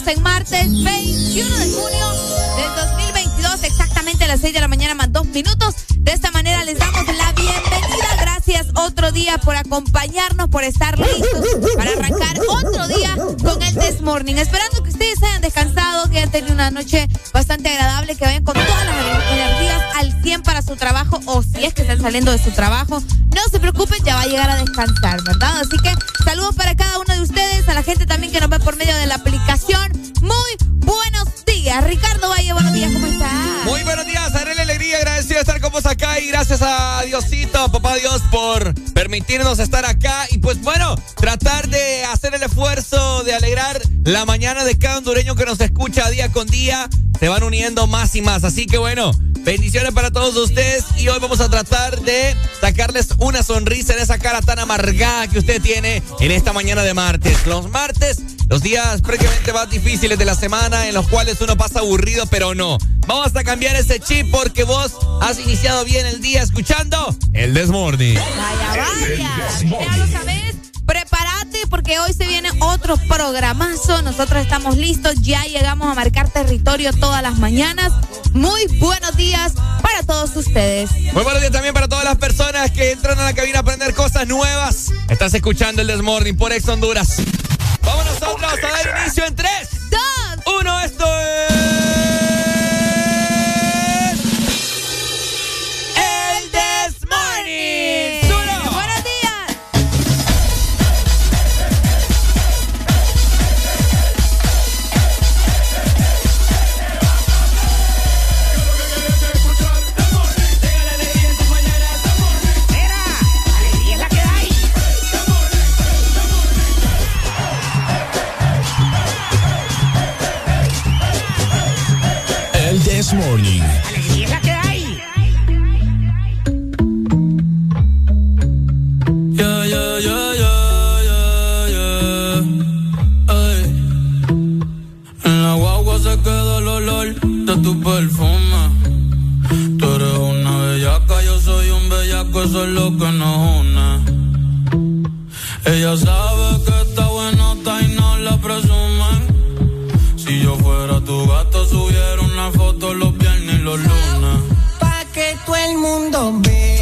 Estamos en martes 21 de junio del 2022, exactamente a las 6 de la mañana más dos minutos. De esta manera les damos la bienvenida. Gracias otro día por acompañarnos, por estar listos para arrancar otro día con el This Morning. Esperando que ustedes hayan descansado, que hayan tenido una noche bastante agradable, que vayan con todas las energías al 100 para su trabajo o si es que están saliendo de su trabajo. No se preocupen, ya va a llegar a descansar, ¿verdad? Así que saludos para cada uno de ustedes, a la gente también que nos ve por medio de la aplicación. Ricardo Valle, buenos días, ¿cómo estás? Muy buenos días, Arely Alegría, agradecido de estar con vos acá y gracias a Diosito, papá Dios, por permitirnos estar acá y pues bueno, tratar de hacer el esfuerzo de alegrar la mañana de cada hondureño que nos escucha día con día. Se van uniendo más y más, así que bueno, bendiciones para todos ustedes y hoy vamos a tratar de sacarles una sonrisa en esa cara tan amargada que usted tiene en esta mañana de martes. Los martes, los días prácticamente más difíciles de la semana en los cuales uno pasa aburrido, pero no. Vamos a cambiar ese chip porque vos has iniciado bien el día escuchando el Desmorning. Vaya, vaya. Ya lo sabes. Prepárate porque hoy se viene otro programazo. Nosotros estamos listos. Ya llegamos a marcar territorio todas las mañanas. Muy buenos días para todos ustedes. Muy buenos días también para todas las personas que entran a la cabina a aprender cosas nuevas. Estás escuchando el Desmorning por Ex Honduras. Vamos nosotros a dar inicio en 3, Dos. 1. Esto es. This Morning. En la guagua se queda el olor de tu perfume. Tú eres una bellaca, yo soy un bellaco, eso es lo que nos une. Ella sabe una foto los viernes los lunes. Pa' que todo el mundo vea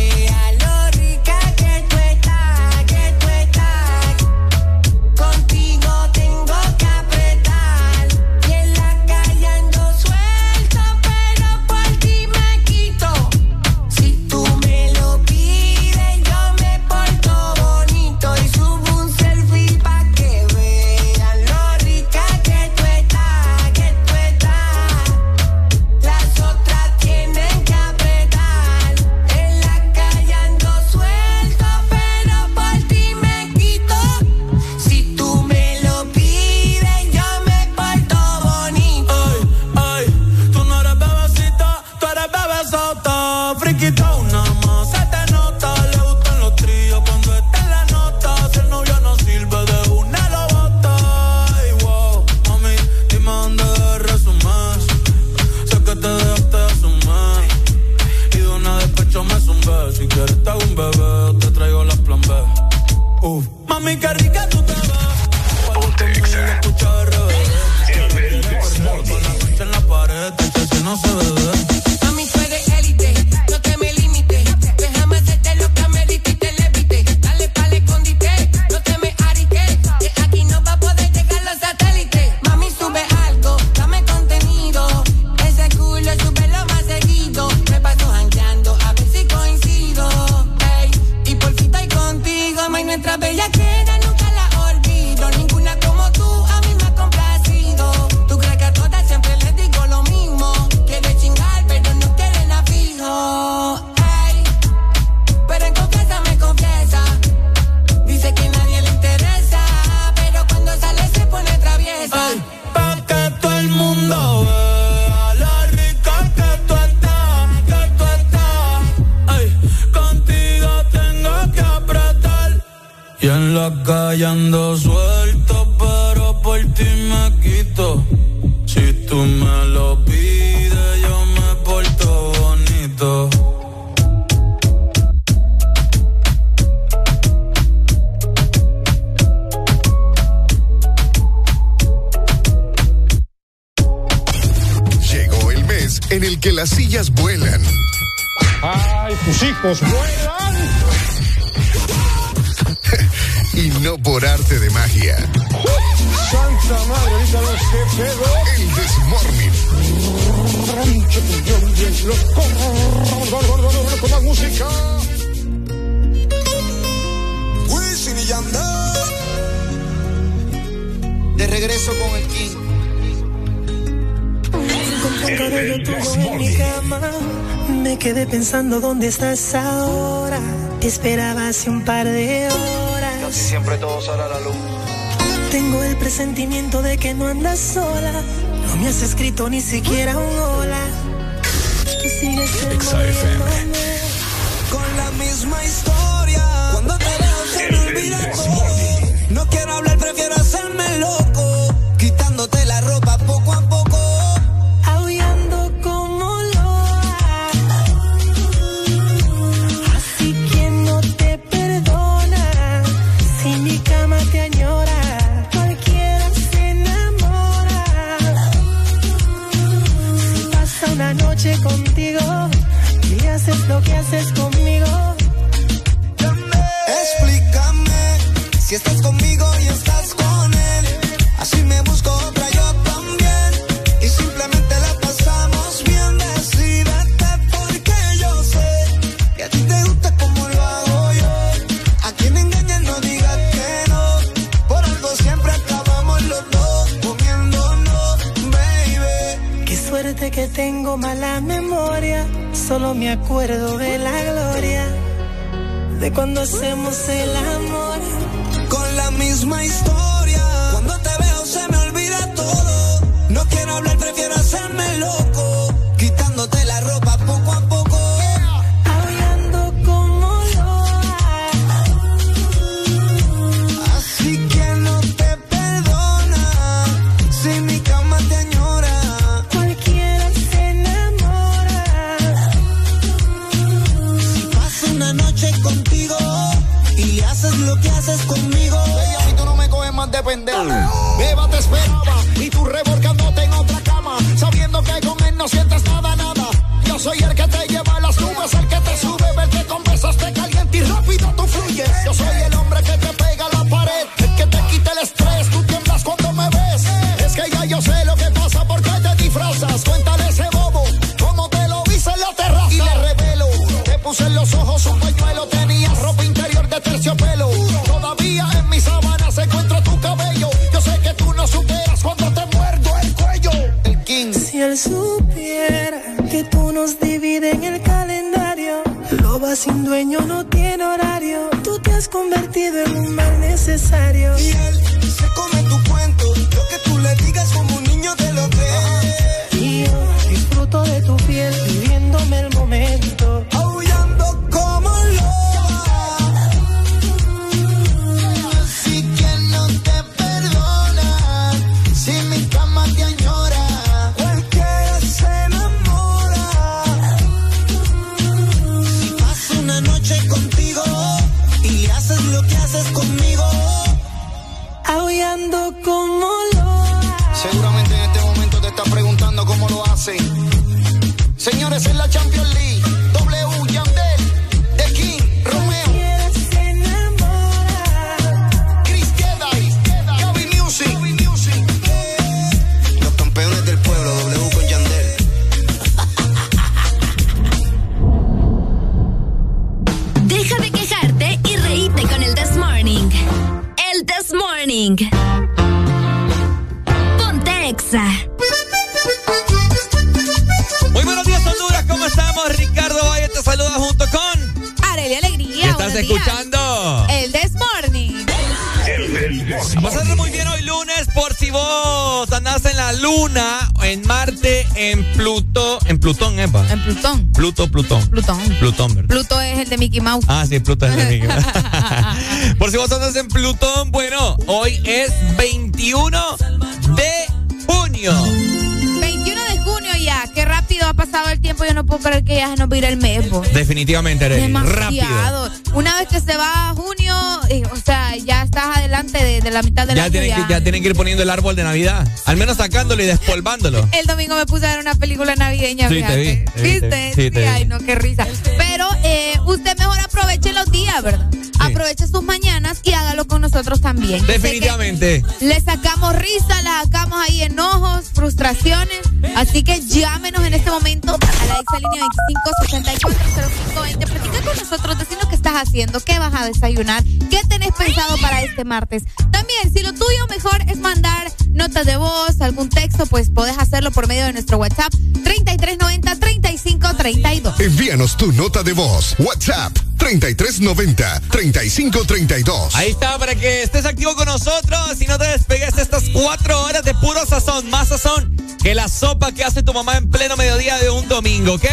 Tengo el presentimiento de que no andas sola. No me has escrito ni siquiera un hola. Tú sigues con la misma historia. Cuando te veo se me olvida todo. No quiero hablar, prefiero hacerme loco. Solo me acuerdo de la gloria, de cuando hacemos el amor. Con la misma historia Mickey Mouse. Ah, sí, Plutón es de Mickey. Por si vos andas en Plutón, bueno, hoy es 21 de junio. 21 de junio ya. Qué rápido ha pasado el tiempo. Yo no puedo creer que ya se nos vira el mes. po. Definitivamente, Arely. Rápido. Demasiado. Una vez que se va a junio, eh, o sea, ya estás adelante de, de la mitad del Ya año. tienen, ya. que, ya tienen que ir poniendo el árbol de Navidad. Al menos sacándolo y despolvándolo. El domingo me puse a ver una película navideña, Sí, te fíjate. te vi, ¿Viste? te vi. Sí, te vi. ay, no, qué risa. Aproveche sus mañanas y hágalo con nosotros también. Definitivamente. Le sacamos risa, le sacamos ahí enojos, frustraciones. Así que llámenos en este momento a la exalínea 25640520. Platica con nosotros, decinos qué estás haciendo, qué vas a desayunar, qué tenés pensado para este martes. También, si lo tuyo mejor es mandar notas de voz, algún texto, pues podés hacerlo por medio de nuestro WhatsApp 3390-3532. Envíanos tu nota de voz. WhatsApp 3390-3532. Ahí está, para que estés activo con nosotros y no te despegues de estas cuatro horas de puro sazón. Más sazón que la sopa que hace tu mamá en pleno mediodía de un domingo, ¿ok?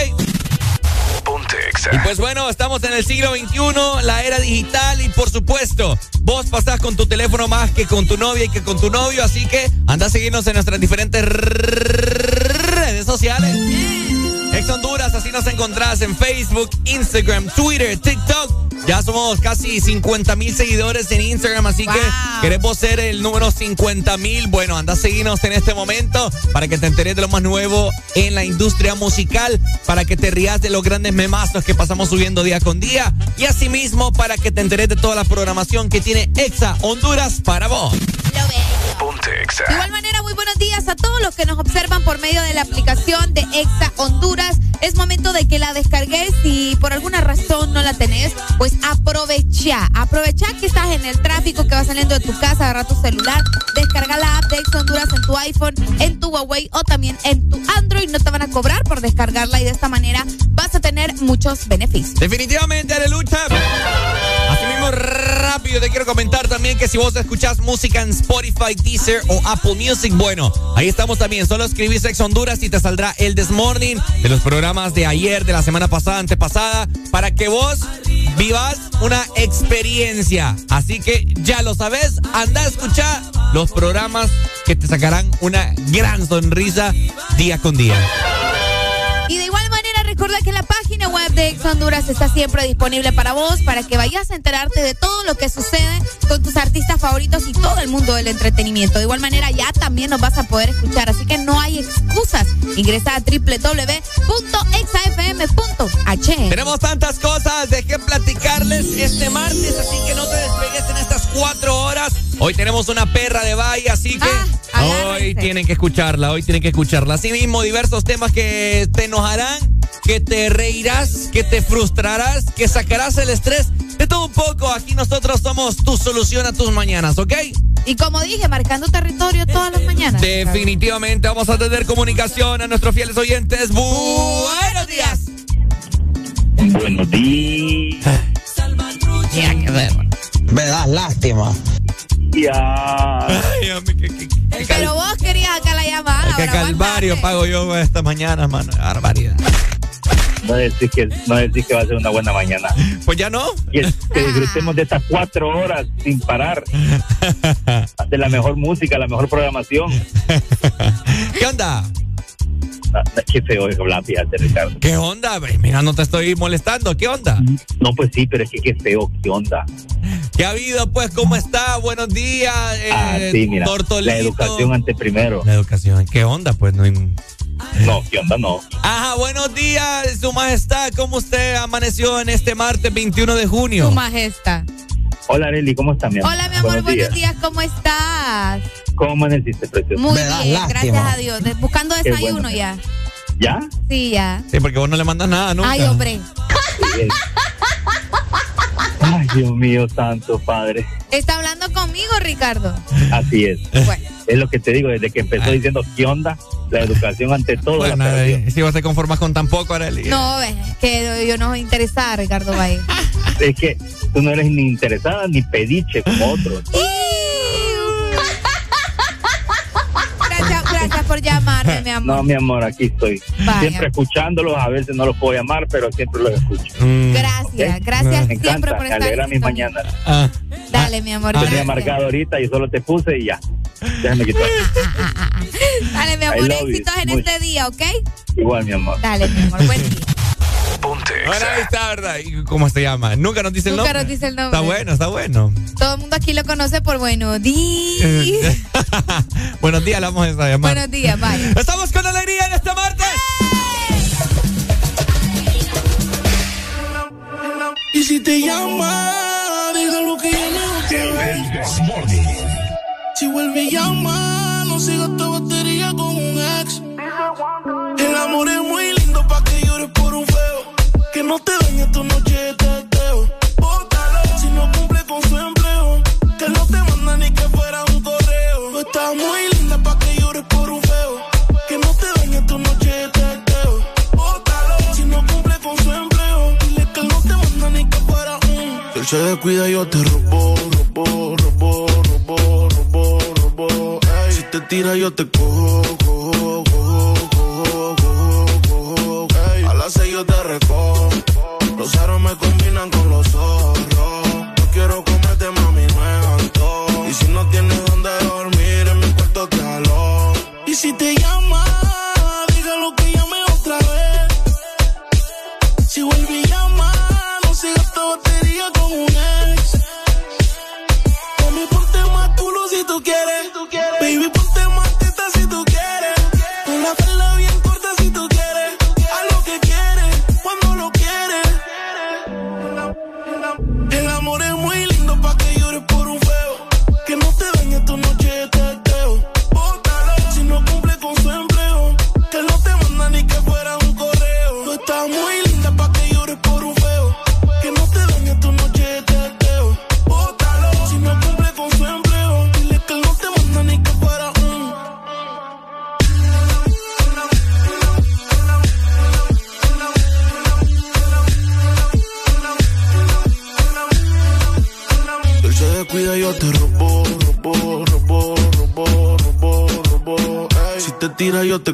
Y pues bueno, estamos en el siglo XXI, la era digital y por supuesto, vos pasás con tu teléfono más que con tu novia y que con tu novio, así que anda a seguirnos en nuestras diferentes redes sociales. Ex Honduras, así nos encontrás en Facebook, Instagram, Twitter, TikTok. Ya somos casi 50 mil seguidores en Instagram, así que queremos ser el número 50 mil. Bueno, anda a seguirnos en este momento para que te enteres de lo más nuevo en la industria musical, para que te rías de los grandes memazos que pasamos subiendo día con día y asimismo para que te enteres de toda la programación que tiene Exa Honduras para vos. De igual manera, buenos días a todos los que nos observan por medio de la aplicación de Exa Honduras. Es momento de que la descargues. Si por alguna razón no la tenés, pues aprovecha. Aprovecha que estás en el tráfico, que vas saliendo de tu casa, agarra tu celular, descarga la app de Exa Honduras en tu iPhone, en tu Huawei o también en tu Android. No te van a cobrar por descargarla y de esta manera vas a tener muchos beneficios. Definitivamente, Arelucha. Así mismo, rápido, te quiero comentar también que si vos escuchás música en Spotify, Deezer o Apple Music, bueno, ahí estamos también. Solo escribís Ex Honduras y te saldrá el This Morning de los programas de ayer, de la semana pasada, antepasada, para que vos vivas una experiencia. Así que ya lo sabes, anda a escuchar los programas que te sacarán una gran sonrisa día con día. Recuerda que la página web de Ex Honduras está siempre disponible para vos, para que vayas a enterarte de todo lo que sucede con tus artistas favoritos y todo el mundo del entretenimiento. De igual manera, ya también nos vas a poder escuchar, así que no hay excusas. Ingresa a www.exafm.h. Tenemos tantas cosas de qué platicarles este martes, así que no te despegues en estas cuatro horas. Hoy tenemos una perra de baile, así que hoy tienen que escucharla, hoy tienen que escucharla. Asimismo, diversos temas que te enojarán, que te reirás, que te frustrarás, que sacarás el estrés. De todo un poco, aquí nosotros somos tu solución a tus mañanas, ¿ok? Y como dije, marcando territorio todas las mañanas. Definitivamente vamos a tener comunicación a nuestros fieles oyentes. Buenos días. Buenos días. Me das lástima. Ya. Pero vos querías acá la llamada. Ahora calvario pago yo esta mañana, mano. Barbaridad. No decir que no decir que va a ser una buena mañana. Pues ya no. Y es que disfrutemos de estas cuatro horas sin parar. De la mejor música, la mejor programación. ¿Qué onda? Qué feo es hablar, fíjate, Ricardo. ¿Qué onda? Mira, no te estoy molestando. ¿Qué onda? No, pues sí, pero es que qué feo, ¿qué onda? ¿Qué ha habido? Pues, ¿cómo está? Buenos días. eh, Ah, sí, mira. Tortolito. La educación ante primero. La educación. ¿Qué onda? Pues no. No, ¿qué onda? No. Ajá, buenos días, Su Majestad. ¿Cómo usted amaneció en este martes 21 de junio? Su majestad. Hola, Arely, ¿cómo estás, mi amor? Hola, mi amor, buenos días. ¿Cómo estás? ¿Cómo amaneciste, precioso? Muy bien, gracias a Dios. De- Buscando desayuno bueno. ya. ¿Ya? Sí, ya. Sí, porque vos no le mandas nada nunca. Ay, hombre. Ay, Dios mío, santo padre. ¿Está hablando conmigo, Ricardo? Así es. Bueno. Es lo que te digo, desde que empezó diciendo, ¿qué onda? La educación ante todo. Bueno, la eh, si vos te conformas con tan poco, Arely. No, ves, que yo no soy interesada, Ricardo Valle. Es que tú no eres ni interesada ni pediche como otros. Gracias por llamarme, mi amor. No, mi amor, aquí estoy. Vaya. Siempre escuchándolos, a veces no los puedo llamar, pero siempre los escucho. Gracias, gracias Me siempre encanta, por me estar. alegra en mis sintonía. mañanas. Ah, Dale, mi amor. Tenía gracias. marcado ahorita y solo te puse y ya. Déjame quitar. Dale, mi amor. Éxitos en este día, ¿ok? Igual, mi amor. Dale, mi amor. Buen día. Bueno, ahí está, ¿verdad? ¿Y ¿Cómo se llama? Nunca nos dice el Nunca nombre. nos dice el nombre. Está bueno, está bueno. Todo el mundo aquí lo conoce por Buenos días. Buenos días, le vamos a llamar. Buenos días, bye. Estamos con alegría en este martes. Y si te llama, déjalo que yo no veo. Si vuelve y llama, no sigas esta batería con un ex. El amor es muy no te dañe tu noche de teteo. Bótalo si no cumple con su empleo. Que no te manda ni que fuera un correo. Tú estás muy linda pa' que llores por un feo. Que no te dañe tu noche de teteo. Bótalo si no cumple con su empleo. Dile que no te manda ni que fuera un. Si él se descuida, yo te robo, robo, robo, robo, robo, robo. Si te tira, yo te cojo, combinan con los zorros. Ey, si te tira, yo te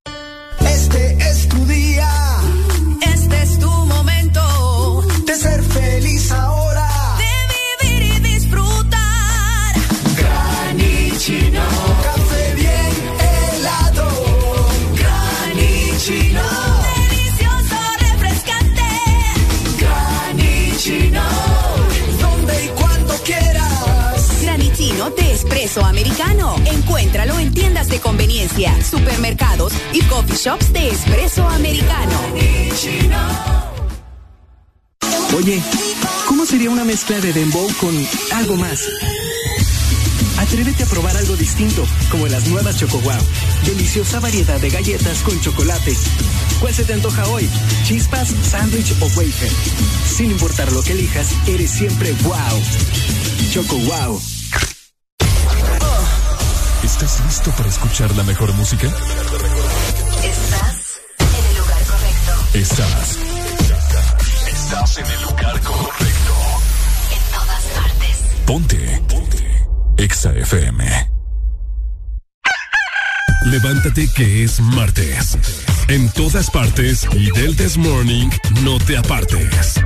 Este es tu día. Americano. Encuéntralo en tiendas de conveniencia, supermercados y coffee shops de espresso americano. Oye, ¿cómo sería una mezcla de dembow con algo más? Atrévete a probar algo distinto, como las nuevas Choco Wow. Deliciosa variedad de galletas con chocolate. ¿Cuál se te antoja hoy? ¿Chispas, sándwich o wafer? Sin importar lo que elijas, eres siempre wow. Choco Wow. ¿Estás listo para escuchar la mejor música? Estás en el lugar correcto. Estás. Estás en el lugar correcto. En todas partes. Ponte. Ponte. Exa FM. Levántate que es martes. En todas partes y del This Morning no te apartes.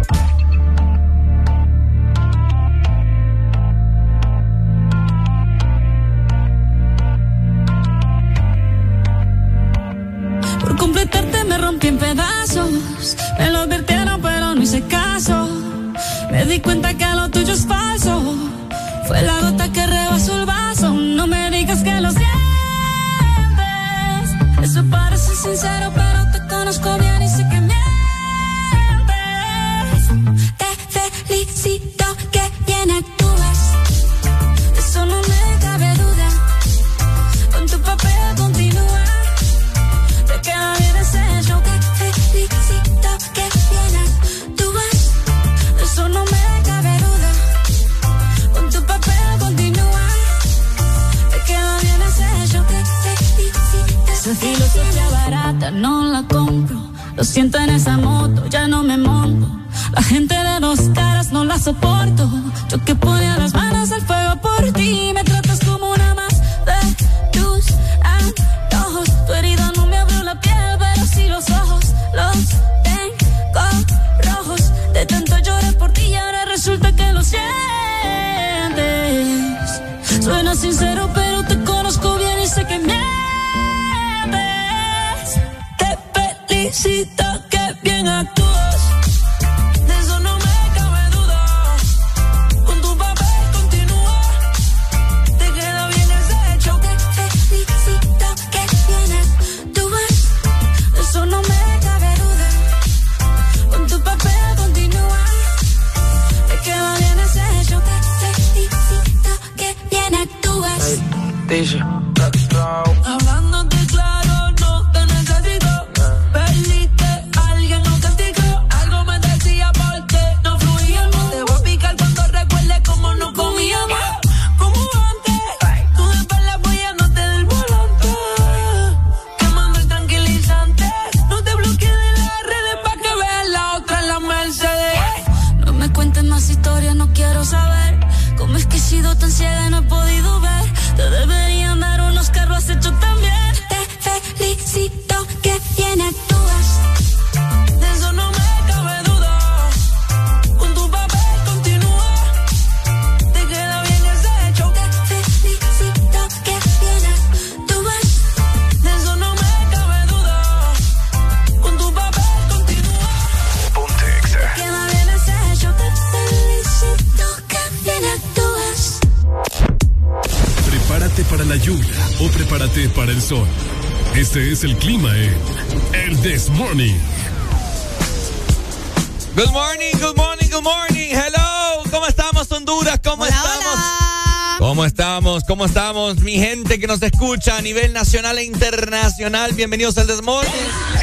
Escucha a nivel nacional e internacional. Bienvenidos al Desmorning.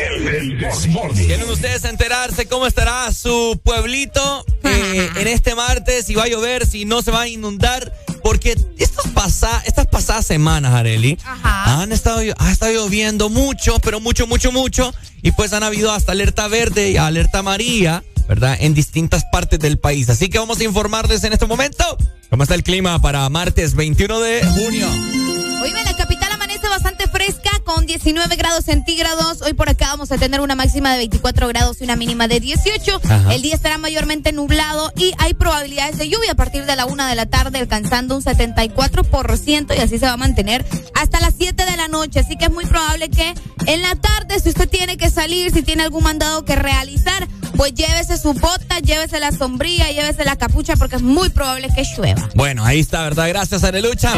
El This Morning. ¿Quieren ustedes enterarse cómo estará su pueblito eh, en este martes? Si va a llover, si no se va a inundar. Porque estos pasa, estas pasadas semanas, Areli, han estado, ha estado lloviendo mucho, pero mucho, mucho, mucho. Y pues han habido hasta alerta verde y alerta amarilla, ¿verdad? En distintas partes del país. Así que vamos a informarles en este momento cómo está el clima para martes 21 de junio. Hoy en la 19 grados centígrados. Hoy por acá vamos a tener una máxima de 24 grados y una mínima de 18. Ajá. El día estará mayormente nublado y hay probabilidades de lluvia a partir de la una de la tarde, alcanzando un 74% y así se va a mantener hasta las 7 de la noche. Así que es muy probable que en la tarde, si usted tiene que salir, si tiene algún mandado que realizar, pues llévese su bota, llévese la sombrilla, llévese la capucha porque es muy probable que llueva. Bueno, ahí está, ¿verdad? Gracias, Arelucha.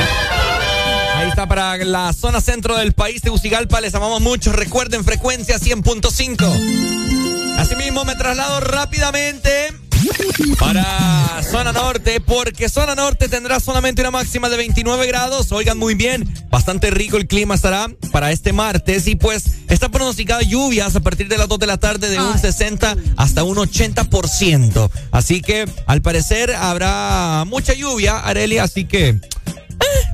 Ahí está para la zona centro del país, Tegucigalpa. Les amamos mucho. Recuerden, frecuencia 100.5. Asimismo, me traslado rápidamente para zona norte, porque zona norte tendrá solamente una máxima de 29 grados. Oigan muy bien, bastante rico el clima estará para este martes y pues está pronosticada lluvias a partir de las 2 de la tarde de un 60 hasta un 80%. Así que al parecer habrá mucha lluvia, Arelia, así que... eh,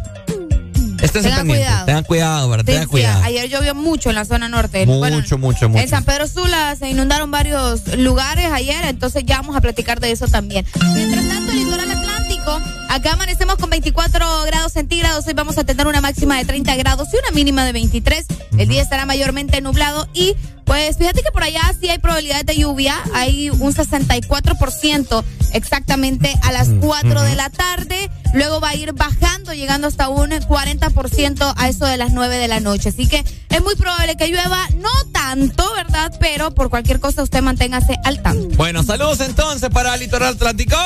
Estén Tengan pendientes, cuidado. Tengan cuidado, ¿verdad? Tengan cuidado. ayer llovió mucho en la zona norte. Mucho, mucho, mucho. En San Pedro Sula se inundaron varios lugares ayer, entonces ya vamos a platicar de eso también. Mientras tanto, el litoral atlántico, acá amanecemos con 24 grados centígrados, hoy vamos a tener una máxima de 30 grados y una mínima de 23. El día estará mayormente nublado y pues fíjate que por allá sí hay probabilidad de lluvia, hay un 64% exactamente a las 4 de la tarde, luego va a ir bajando, llegando hasta un 40% a eso de las 9 de la noche. Así que es muy probable que llueva, no tanto, ¿verdad? Pero por cualquier cosa usted manténgase al tanto. Bueno, saludos entonces para el litoral atlántico.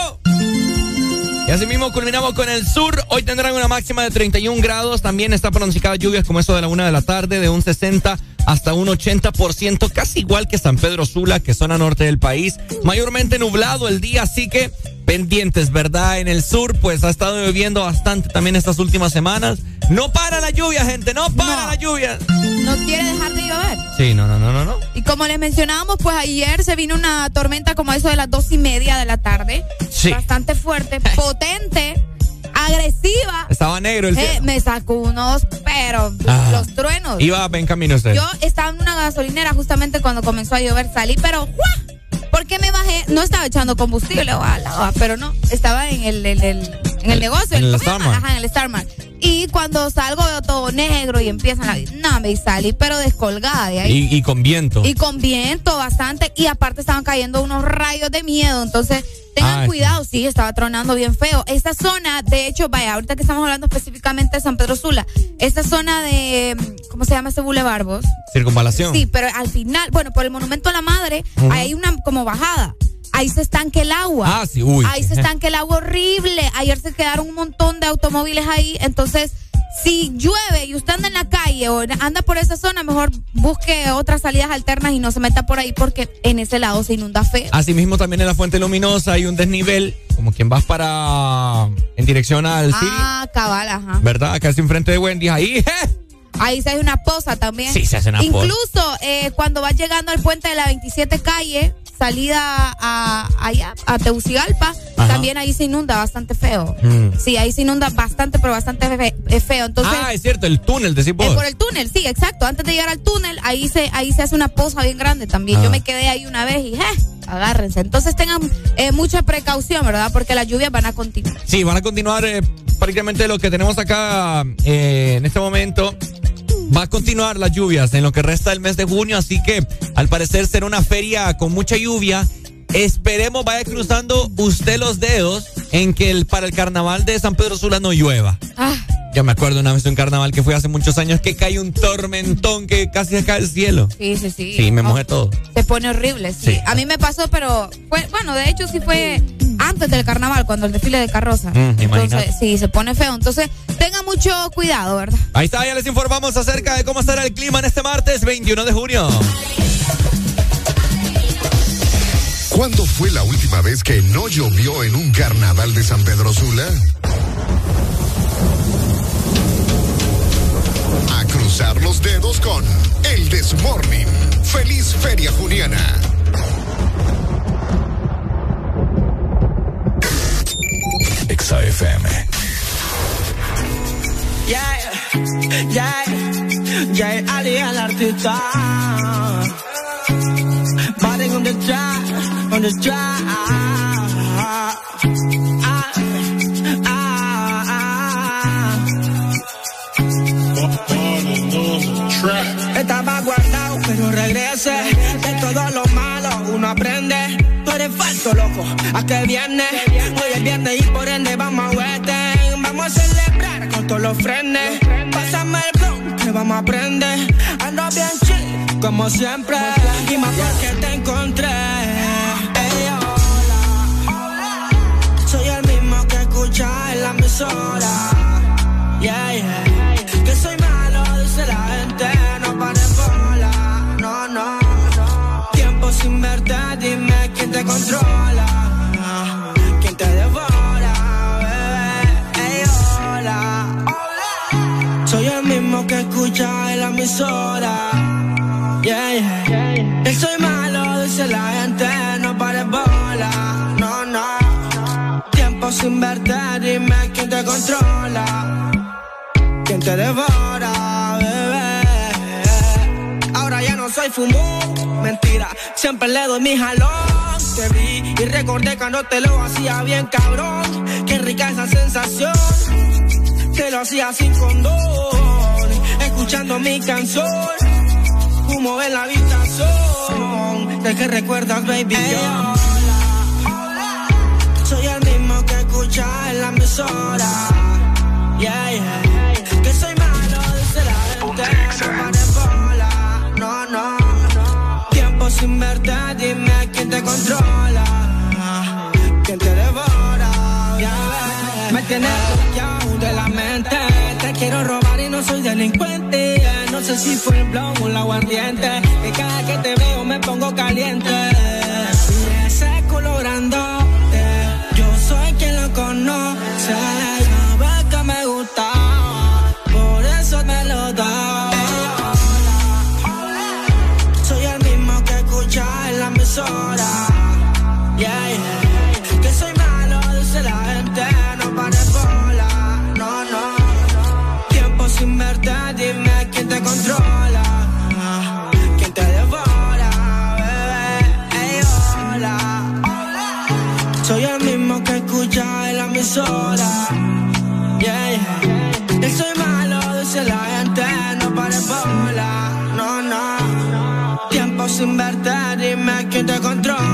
Y así mismo culminamos con el sur. Hoy tendrán una máxima de 31 grados. También está pronosticada lluvias como eso de la una de la tarde, de un 60 hasta un 80%, casi igual que San Pedro Sula, que zona norte del país. Mayormente nublado el día, así que pendientes, ¿verdad? En el sur, pues ha estado lloviendo bastante también estas últimas semanas. No para la lluvia, gente, no para la lluvia. No quiere dejar de llover. Sí, no, no, no, no, no. Y como les mencionábamos, pues ayer se vino una tormenta como eso de las dos y media de la tarde. Sí. Bastante fuerte, potente, agresiva. Estaba negro el Eh, cielo. me sacó unos, pero Ah. los truenos. Iba en camino usted. Yo estaba en una gasolinera justamente cuando comenzó a llover, salí, pero ¡guau! ¿Por qué me bajé? No estaba echando combustible, pero no, estaba en el- en el negocio. En el ¿cómo se llama? Starmart. Ajá, en el. Y cuando salgo veo todo negro y empiezan a... No, me salí, pero descolgada de ahí. Y, y con viento. Y con viento bastante. Y aparte estaban cayendo unos rayos de miedo. Entonces, tengan cuidado. Sí, estaba tronando bien feo. Esta zona, de hecho, vaya, ahorita que estamos hablando específicamente de San Pedro Sula, esta zona de. ¿Cómo se llama ese bulevar, vos? Circunvalación. Sí, pero al final, bueno, por el Monumento a la Madre, Ujú. hay una como bajada. Ahí se estanque el agua. Ah, sí, uy. Ahí se estanque el agua horrible. Ayer se quedaron un montón de automóviles ahí. Entonces, si llueve y usted anda en la calle o anda por esa zona, mejor busque otras salidas alternas y no se meta por ahí porque en ese lado se inunda feo. Asimismo, también en la Fuente Luminosa hay un desnivel, como quien vas para. en dirección al City, Ah, cabal, ajá. ¿verdad? Casi enfrente de Wendy. Ahí. Ahí se hace una poza también. Sí, se hace una poza. Incluso eh, cuando vas llegando al puente de la 27 calle, salida a allá, a Teucigalpa, Ajá. también ahí se inunda bastante feo. Mm. Sí, ahí se inunda bastante, pero bastante fe- eh, feo. Entonces, ah, es cierto, el túnel, decís vos. eh, por el túnel, sí, exacto. Antes de llegar al túnel, ahí se, ahí se hace una poza bien grande también. Ah. Yo me quedé ahí una vez y, ¡eh! Agárrense. Entonces tengan eh, mucha precaución, ¿verdad? Porque las lluvias van a continuar. Sí, van a continuar eh, prácticamente lo que tenemos acá eh, en este momento. Va a continuar las lluvias en lo que resta del mes de junio, así que al parecer será una feria con mucha lluvia. Esperemos vaya cruzando usted los dedos en que el, para el carnaval de San Pedro Sula no llueva. Ah, Ya me acuerdo una vez de un carnaval que fue hace muchos años que cae un tormentón que casi se cae el cielo. sí, sí, sí. Sí, me mojé todo. Se pone horrible, sí. Sí. A mí me pasó, pero fue, bueno, de hecho sí fue antes del carnaval, cuando el desfile de carroza. Mm, imagínate. Entonces, sí, se pone feo. Entonces, tenga mucho cuidado, ¿verdad? Ahí está, ya les informamos acerca de cómo estará el clima en este martes 21 de junio. ¿Cuándo fue la última vez que no llovió en un carnaval de San Pedro Sula? A cruzar los dedos con El Desmorning. Feliz Feria Juniana. Exa FM. Yeah, yeah, yeah, Ali el artista. Body on the track, on the track. Ah, ah, ah. Estaba guardado, pero regrese. De todo lo loco. ¿A qué viene? Hoy es viernes y por ende vamos a Western. Vamos a celebrar con todos los frenes. Pásame el blog que vamos a aprender. Ando bien chill, como siempre. Y más porque te encontré. Ey, hola. Soy el mismo que escucha en la emisora. Te controla. Quién te devora, bebé. Ey, hola. Soy el mismo que escucha en la emisora. Yeah, yeah. Él soy malo, dice la gente, no pares bola. No, no. Tiempo sin verte, dime quién te controla. Quién te devora, soy fumón, mentira. Siempre le doy mi jalón. Te vi y recordé cuando te lo hacía bien, cabrón. Qué rica esa sensación. Te lo hacía sin condón. Escuchando mi canción. Humo en la habitación. ¿De qué recuerdas, baby? Yo. Soy el mismo que escucha en la emisora. Yeah, yeah. Que soy malo, dice la gente. Sin verte, dime quién te controla. Quién te devora. Me tienes bloqueado de la mente. Te quiero robar y no soy delincuente. No sé si fue el blog o el aguardiente. Que cada que te veo me pongo caliente. Y ese colorándote. Yo soy quien lo conoce. Escucha en la emisora. Yeah, yeah. Yo soy malo, dice la gente. No pares bola. No, no. Tiempo sin verte, dime quién te controla.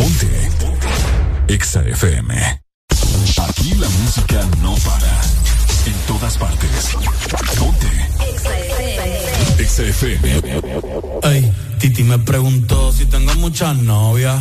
Ponte. EXA FM. Aquí la música no para. En todas partes. Ponte. EXA FM. Ay, Titi me preguntó si tengo muchas novias.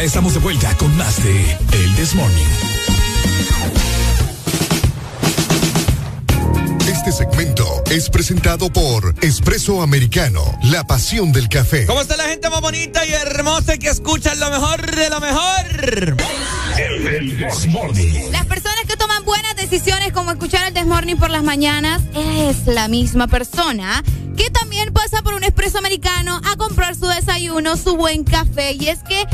Ya estamos de vuelta con más de El This Morning. Este segmento es presentado por Espresso Americano, la pasión del café. ¿Cómo está la gente más bonita y hermosa que escucha lo mejor de lo mejor? El This Morning. Las personas que toman buenas decisiones como escuchar el Desmorning por las mañanas es la misma persona que también pasa por un expreso americano a comprar su desayuno, su buen café. Y es que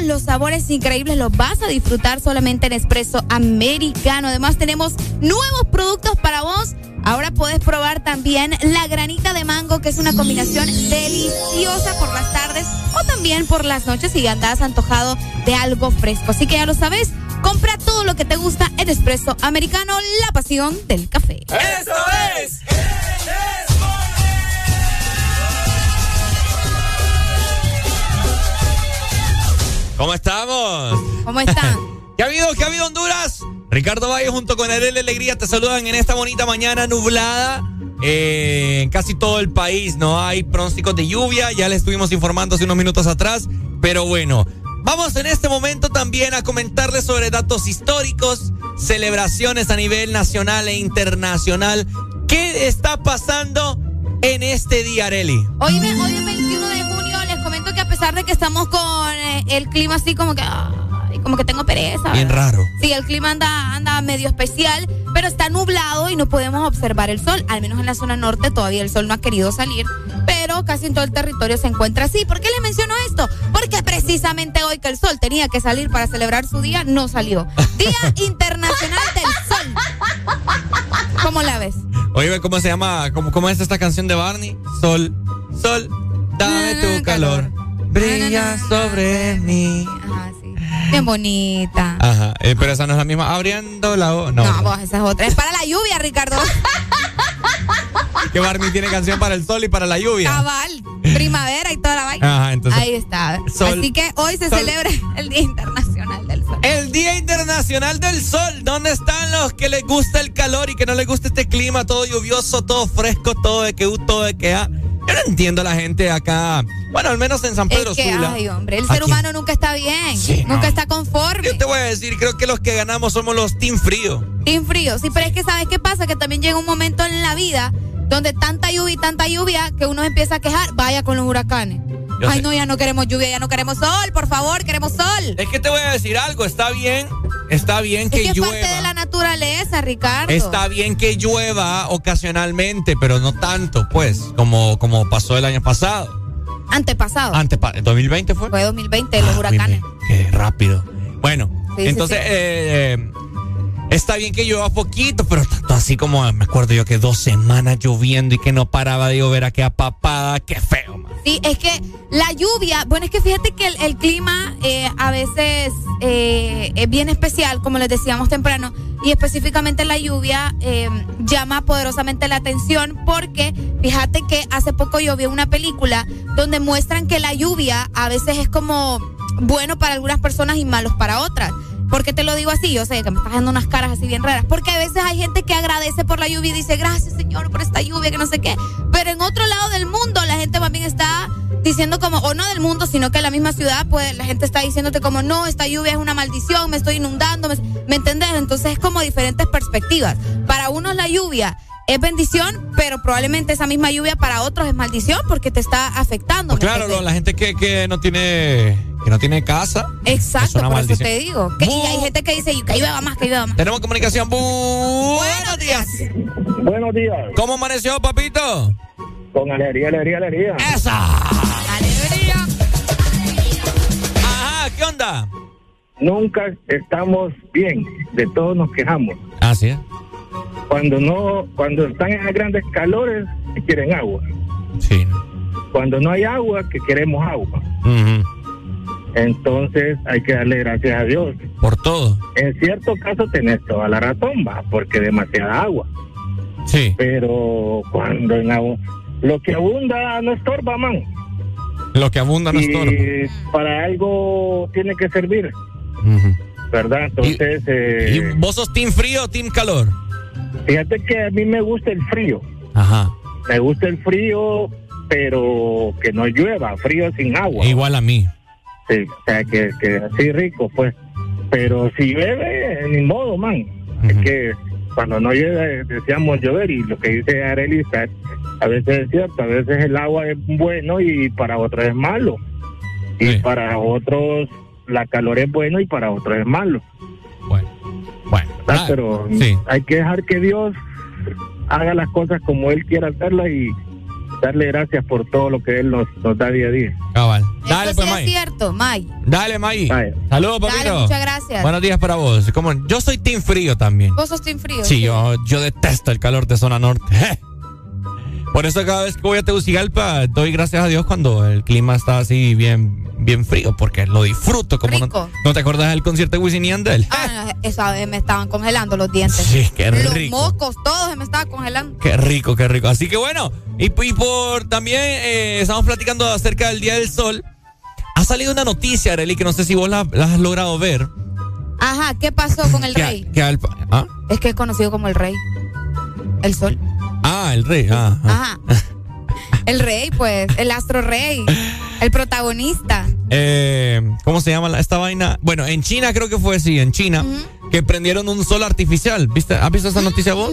los sabores increíbles los vas a disfrutar solamente en expreso americano. Además tenemos nuevos productos para vos. Ahora puedes probar también la granita de mango, que es una combinación deliciosa por las tardes o también por las noches si andas antojado de algo fresco. Así que ya lo sabes, compra todo lo que te gusta en Espresso Americano, la pasión del café. ¡Eso ¿Cómo estamos? ¿Cómo están? ¿Qué ha habido? ¿Qué ha habido Honduras? Ricardo Valle junto con Arel Alegría te saludan en esta bonita mañana nublada. Eh, en casi todo el país no hay pronósticos de lluvia, ya les estuvimos informando hace unos minutos atrás, pero bueno, vamos en este momento también a comentarles sobre datos históricos, celebraciones a nivel nacional e internacional. ¿Qué está pasando en este día, Areli? Hoy, me- hoy pesar de que estamos con eh, el clima así como que, como que tengo pereza. Bien ¿verdad? raro. Sí, el clima anda, anda medio especial, pero está nublado y no podemos observar el sol. Al menos en la zona norte todavía el sol no ha querido salir, pero casi en todo el territorio se encuentra así. ¿Por qué les menciono esto? Porque precisamente hoy que el sol tenía que salir para celebrar su día, no salió. Día Internacional del Sol. ¿Cómo la ves? Oye, ¿cómo se llama? ¿Cómo, cómo es esta canción de Barney? Sol, sol, dame tu calor. Brilla sobre mí. Bien bonita. Ajá, eh, pero esa no es la misma. Abriendo la... o- No, No, vos, esa es otra. Es para la lluvia, Ricardo. que Barney tiene canción para el sol y para la lluvia. Cabal, primavera y toda la vaina. Ajá, entonces- Ahí está. Sol- Así que hoy se sol- celebra el Día Internacional del Sol. El Día Internacional del Sol. ¿Dónde están los que les gusta el calor y que no les gusta este clima todo lluvioso, todo fresco, todo de que U, todo de que A? Yo no entiendo a la gente acá. Bueno, al menos en San Pedro Es que, Sula. ay, hombre, el ser humano nunca está bien. Sí, nunca no. está conforme. Yo te voy a decir, creo que los que ganamos somos los Team Frío. Team frío. Sí, pero es que ¿sabes qué pasa? Que también llega un momento en la vida donde tanta lluvia y tanta lluvia que uno empieza a quejar, vaya con los huracanes. Yo Ay, sé. no, ya no queremos lluvia, ya no queremos sol, por favor, queremos sol. Es que te voy a decir algo, está bien, está bien Es que, que es llueva. parte de la naturaleza, Ricardo. Está bien que llueva ocasionalmente, pero no tanto, pues, como, como pasó el año pasado. Antepasado. Antes, pa- ¿2020 fue? Fue 2020, los Ah, huracanes. Qué rápido. Bueno, Sí, entonces, sí. eh, eh, está bien que llueva poquito, pero tanto así como me acuerdo yo que dos semanas lloviendo y que no paraba de llover, aquella papada, qué feo, man. Sí, es que la lluvia, bueno, es que fíjate que el, clima eh, a veces eh, es bien especial, como les decíamos temprano, y específicamente la lluvia eh, llama poderosamente la atención porque fíjate que hace poco yo una película donde muestran que la lluvia a veces es como bueno para algunas personas y malos para otras. ¿Por qué te lo digo así? Yo sé que me estás dando unas caras así bien raras. Porque a veces hay gente que agradece por la lluvia y dice, gracias Señor por esta lluvia, que no sé qué. Pero en otro lado del mundo la gente bien está diciendo como, o no del mundo, sino que en la misma ciudad, pues la gente está diciéndote como, no, esta lluvia es una maldición, me estoy inundando, me, ¿me entendés? Entonces es como diferentes perspectivas. Para unos la lluvia es bendición, pero probablemente esa misma lluvia para otros es maldición porque te está afectando. ¿me Pues claro, la gente que, que no tiene que no tiene casa. es Exacto, una por eso maldición. te digo. Que- y hay gente que dice, que llueva más, que llueva más. Tenemos comunicación. Bu- Buenos días. Buenos días. ¿Cómo amaneció, papito? Con alegría, alegría, alegría. ¡Esa! Ajá, ¿qué onda? Nunca estamos bien, de todos nos quejamos. Ah, sí. Cuando no, cuando están en grandes calores, que quieren agua. Sí. Cuando no hay agua, que queremos agua. Entonces hay que darle gracias a Dios. Por todo. En cierto caso tenés toda la razón, va, porque demasiada agua. Sí. Pero cuando en agua, lo que abunda no estorba, man. Lo que abunda no y estorba. para algo tiene que servir, Ujú. ¿verdad? Entonces, ¿Y eh, vos sos team frío o team calor? Fíjate que a mí me gusta el frío. Ajá. Me gusta el frío, pero que no llueva, frío sin agua. Igual a mí. Sí, o sea, que, que así rico, pues. Pero si llueve, ni modo, man. Es que cuando no llueve, decíamos llover, y lo que dice Arely a veces es cierto, a veces el agua es bueno y para otros es malo. Y para otros la calor es bueno y para otros es malo. ¿Verdad? Pero hay que dejar que Dios haga las cosas como Él quiera hacerlas y darle gracias por todo lo que Él nos, nos da día a día. Cabal. Dale, Eso pues, sí May. es cierto, May. Dale, May. Saludos, Dale, papito. muchas gracias. Buenos días para vos. Como, yo soy team frío también. Vos sos team frío. Sí, yo, yo detesto el calor de zona norte. Por eso cada vez que voy a Tegucigalpa doy gracias a Dios cuando el clima está así bien, bien frío, porque lo disfruto. Como no, Rico. ¿no te acuerdas del concierto de Wisin y Yandel? Ah, esa vez me estaban congelando los dientes. Sí, qué Los rico. mocos, todos se me estaban congelando. Qué rico, qué rico. Así que bueno, y, y por también eh, estamos platicando acerca del Día del Sol. Ha salido una noticia, Arely, que no sé si vos la, la has logrado ver. Ajá, ¿qué pasó con el rey? al- ¿ah? Es que es conocido como el rey. El sol. Ah, el rey. Ah, ah. Ajá. El rey, pues, el astro rey, el protagonista. Eh, ¿Cómo se llama la- esta vaina? Bueno, en China creo que fue así, en China, que prendieron un sol artificial. ¿Viste? ¿Has visto esa noticia vos?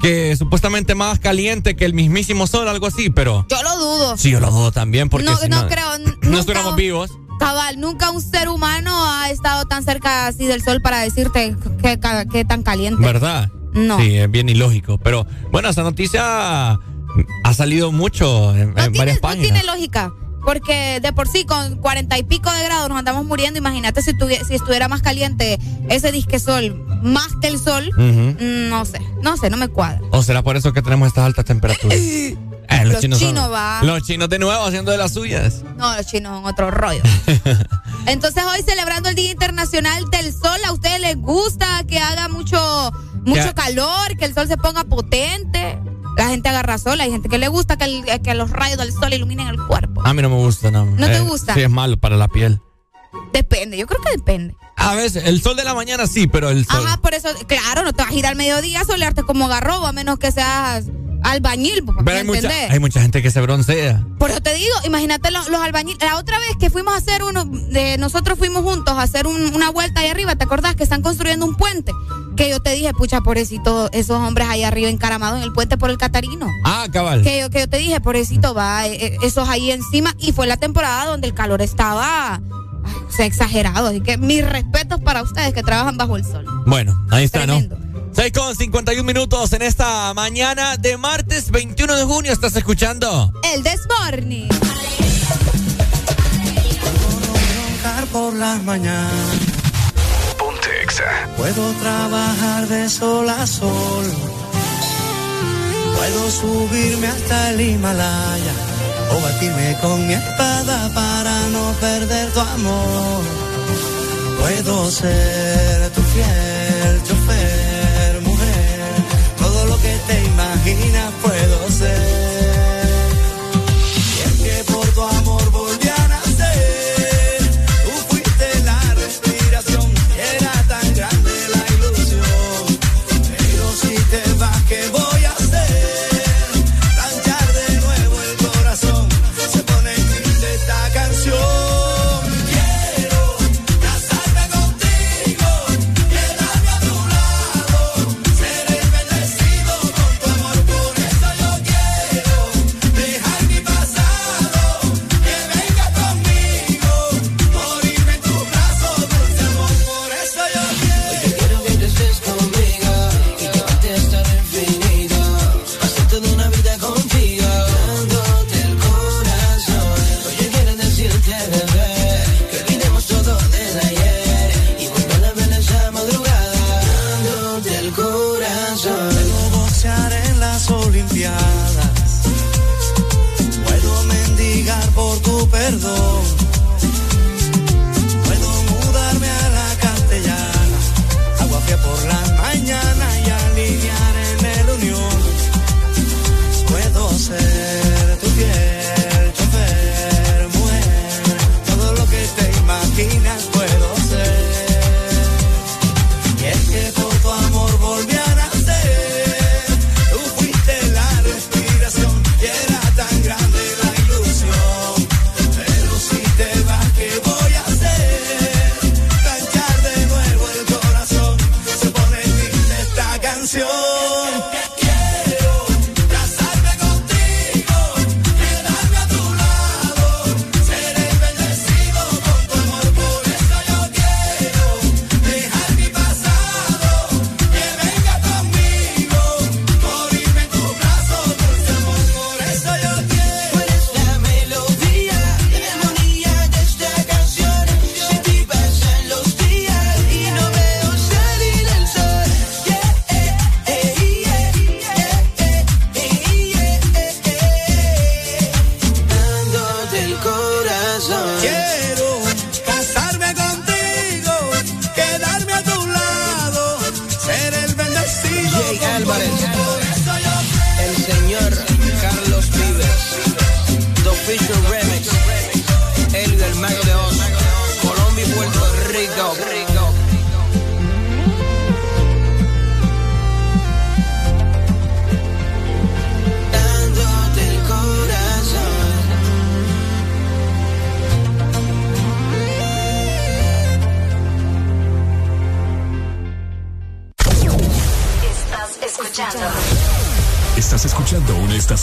Que supuestamente más caliente que el mismísimo sol, algo así, pero... Yo lo dudo. Sí, yo lo dudo también, porque No, si no no, creo, no estuviéramos vivos. Cabal, nunca un ser humano ha estado tan cerca así del sol para decirte qué tan caliente. ¿Verdad? No. Sí, es bien ilógico. Pero bueno, esa noticia ha salido mucho en, en varias No páginas. tiene lógica. Porque de por sí, con cuarenta y pico de grados nos andamos muriendo. Imagínate si, tuvie- si estuviera más caliente ese disque sol, más que el sol. Mm, No sé, no sé, no me cuadra. ¿O será por eso que tenemos estas altas temperaturas? Eh, Los chinos son- chinos, va. Los chinos de nuevo haciendo de las suyas. No, los chinos son otro rollo. Entonces, hoy celebrando el Día Internacional del Sol, ¿a ustedes les gusta que haga mucho, mucho calor, que el sol se ponga potente? La gente agarra sol, hay gente que le gusta que, el- que los rayos del sol iluminen el cuerpo. A mí no me gusta, no. ¿No te gusta? Sí, es malo para la piel. Depende, yo creo que depende. A veces, el sol de la mañana sí, pero el sol. Ajá, por eso, claro, no te vas a ir al mediodía a solearte como garrobo, a menos que seas albañil, ¿me Pero hay mucha, entendés? hay mucha gente que se broncea. Por eso te digo, imagínate los, los albañiles. La otra vez que fuimos a hacer uno, de nosotros fuimos juntos a hacer un- una vuelta ahí arriba, ¿te acordás que están construyendo un puente? Que yo te dije, pucha, pobrecito, esos hombres ahí arriba encaramados en el puente por el Catarino. Ah, cabal. Que yo, que yo te dije, pobrecito, va, eh, eh, esos ahí encima. Y fue la temporada donde el calor estaba ay, o sea, exagerado. Así que mis respetos para ustedes que trabajan bajo el sol. Bueno, ahí está, ¿no? 6 con 51 minutos en esta mañana de martes 21 de junio. ¿Estás escuchando? El. Roncar por las mañanas. Ponte Exa. Puedo trabajar de sol a sol. Puedo subirme hasta el Himalaya o batirme con mi espada para no perder tu amor. Puedo ser tu fiel chofer, puedo ser.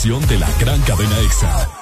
De la gran cadena EXA.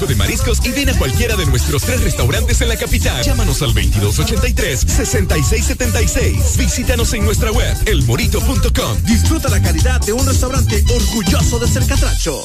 Antojo de mariscos y ven a cualquiera de nuestros tres restaurantes en la capital. Llámanos al 2283-6676. Visítanos en nuestra web, elmorito.com. Disfruta la calidad de un restaurante orgulloso de ser catracho.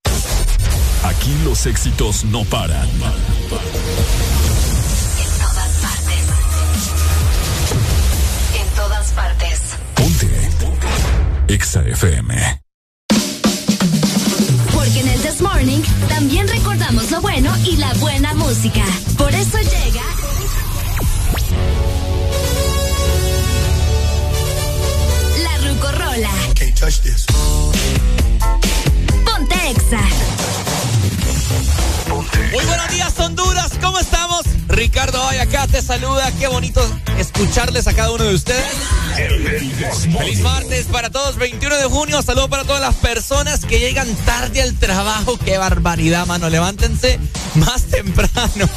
Aquí los éxitos no paran. En todas partes. En todas partes. Ponte. EXA FM. Porque en el This Morning también recordamos lo bueno y la buena música. Por eso llega. La Rucorola. Ponte Exa. Muy buenos días, Honduras. ¿Cómo estamos? Ricardo Ay acá te saluda. Qué bonito escucharles a cada uno de ustedes. Feliz martes para todos, 21 de junio. Saludos para todas las personas que llegan tarde al trabajo. Qué barbaridad, mano. Levántense más temprano.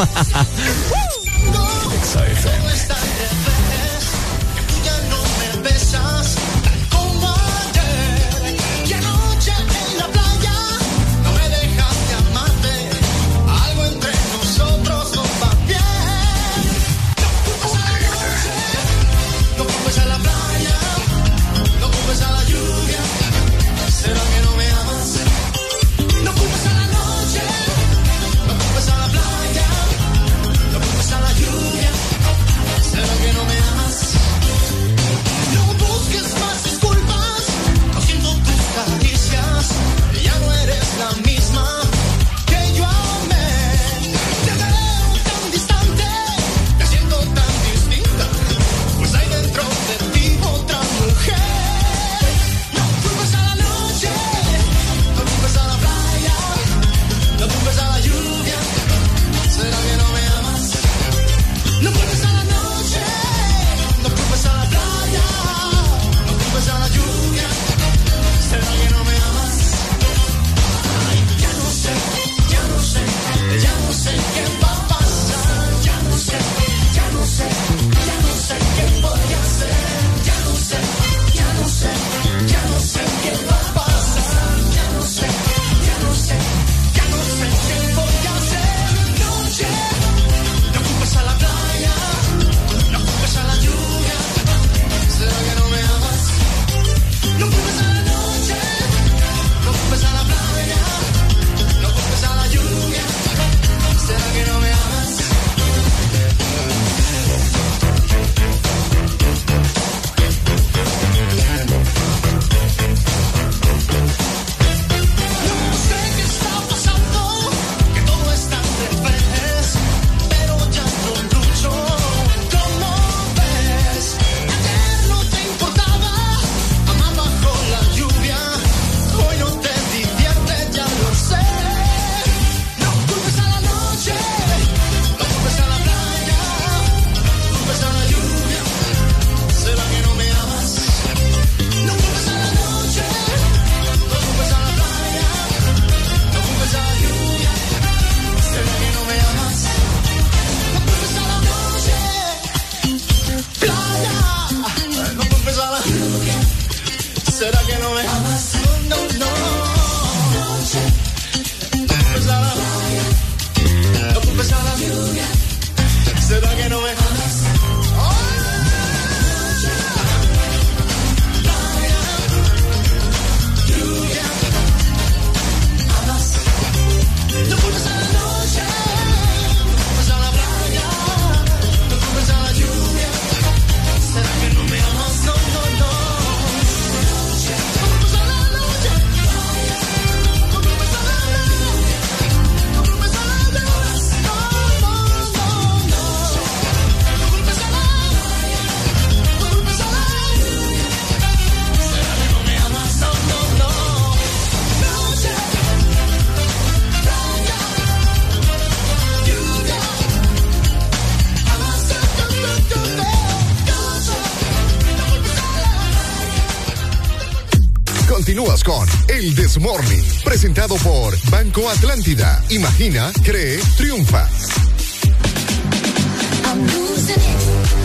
presentado por Banco Atlántida. Imagina, cree, triunfa.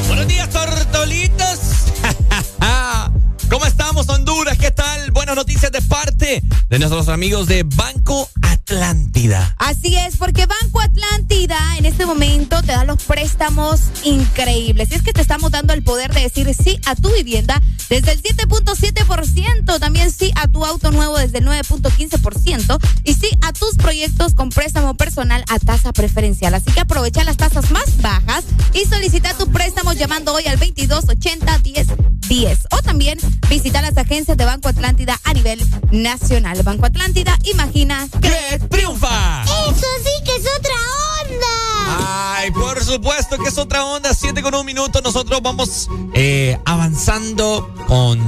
Buenos días, tortolitos. ¿Cómo estamos, Honduras? ¿Qué tal? Buenas noticias de parte de nuestros amigos de Banco Atlántida. Así es, porque Banco en este momento te da los préstamos increíbles. Y es que te estamos dando el poder de decir sí a tu vivienda desde el 7.7%, también sí a tu auto nuevo desde el 9.15% y sí a tus proyectos con préstamo personal a tasa preferencial. Así que aprovecha las tasas más bajas y solicita tu préstamo llamando hoy al 2280 10 10 o también visita las agencias de Banco Atlántida a nivel nacional. Banco Atlántida, imagina que triunfa. Eso sí que. Ay, por supuesto que es otra onda. Siete con un minuto. Nosotros vamos eh, avanzando con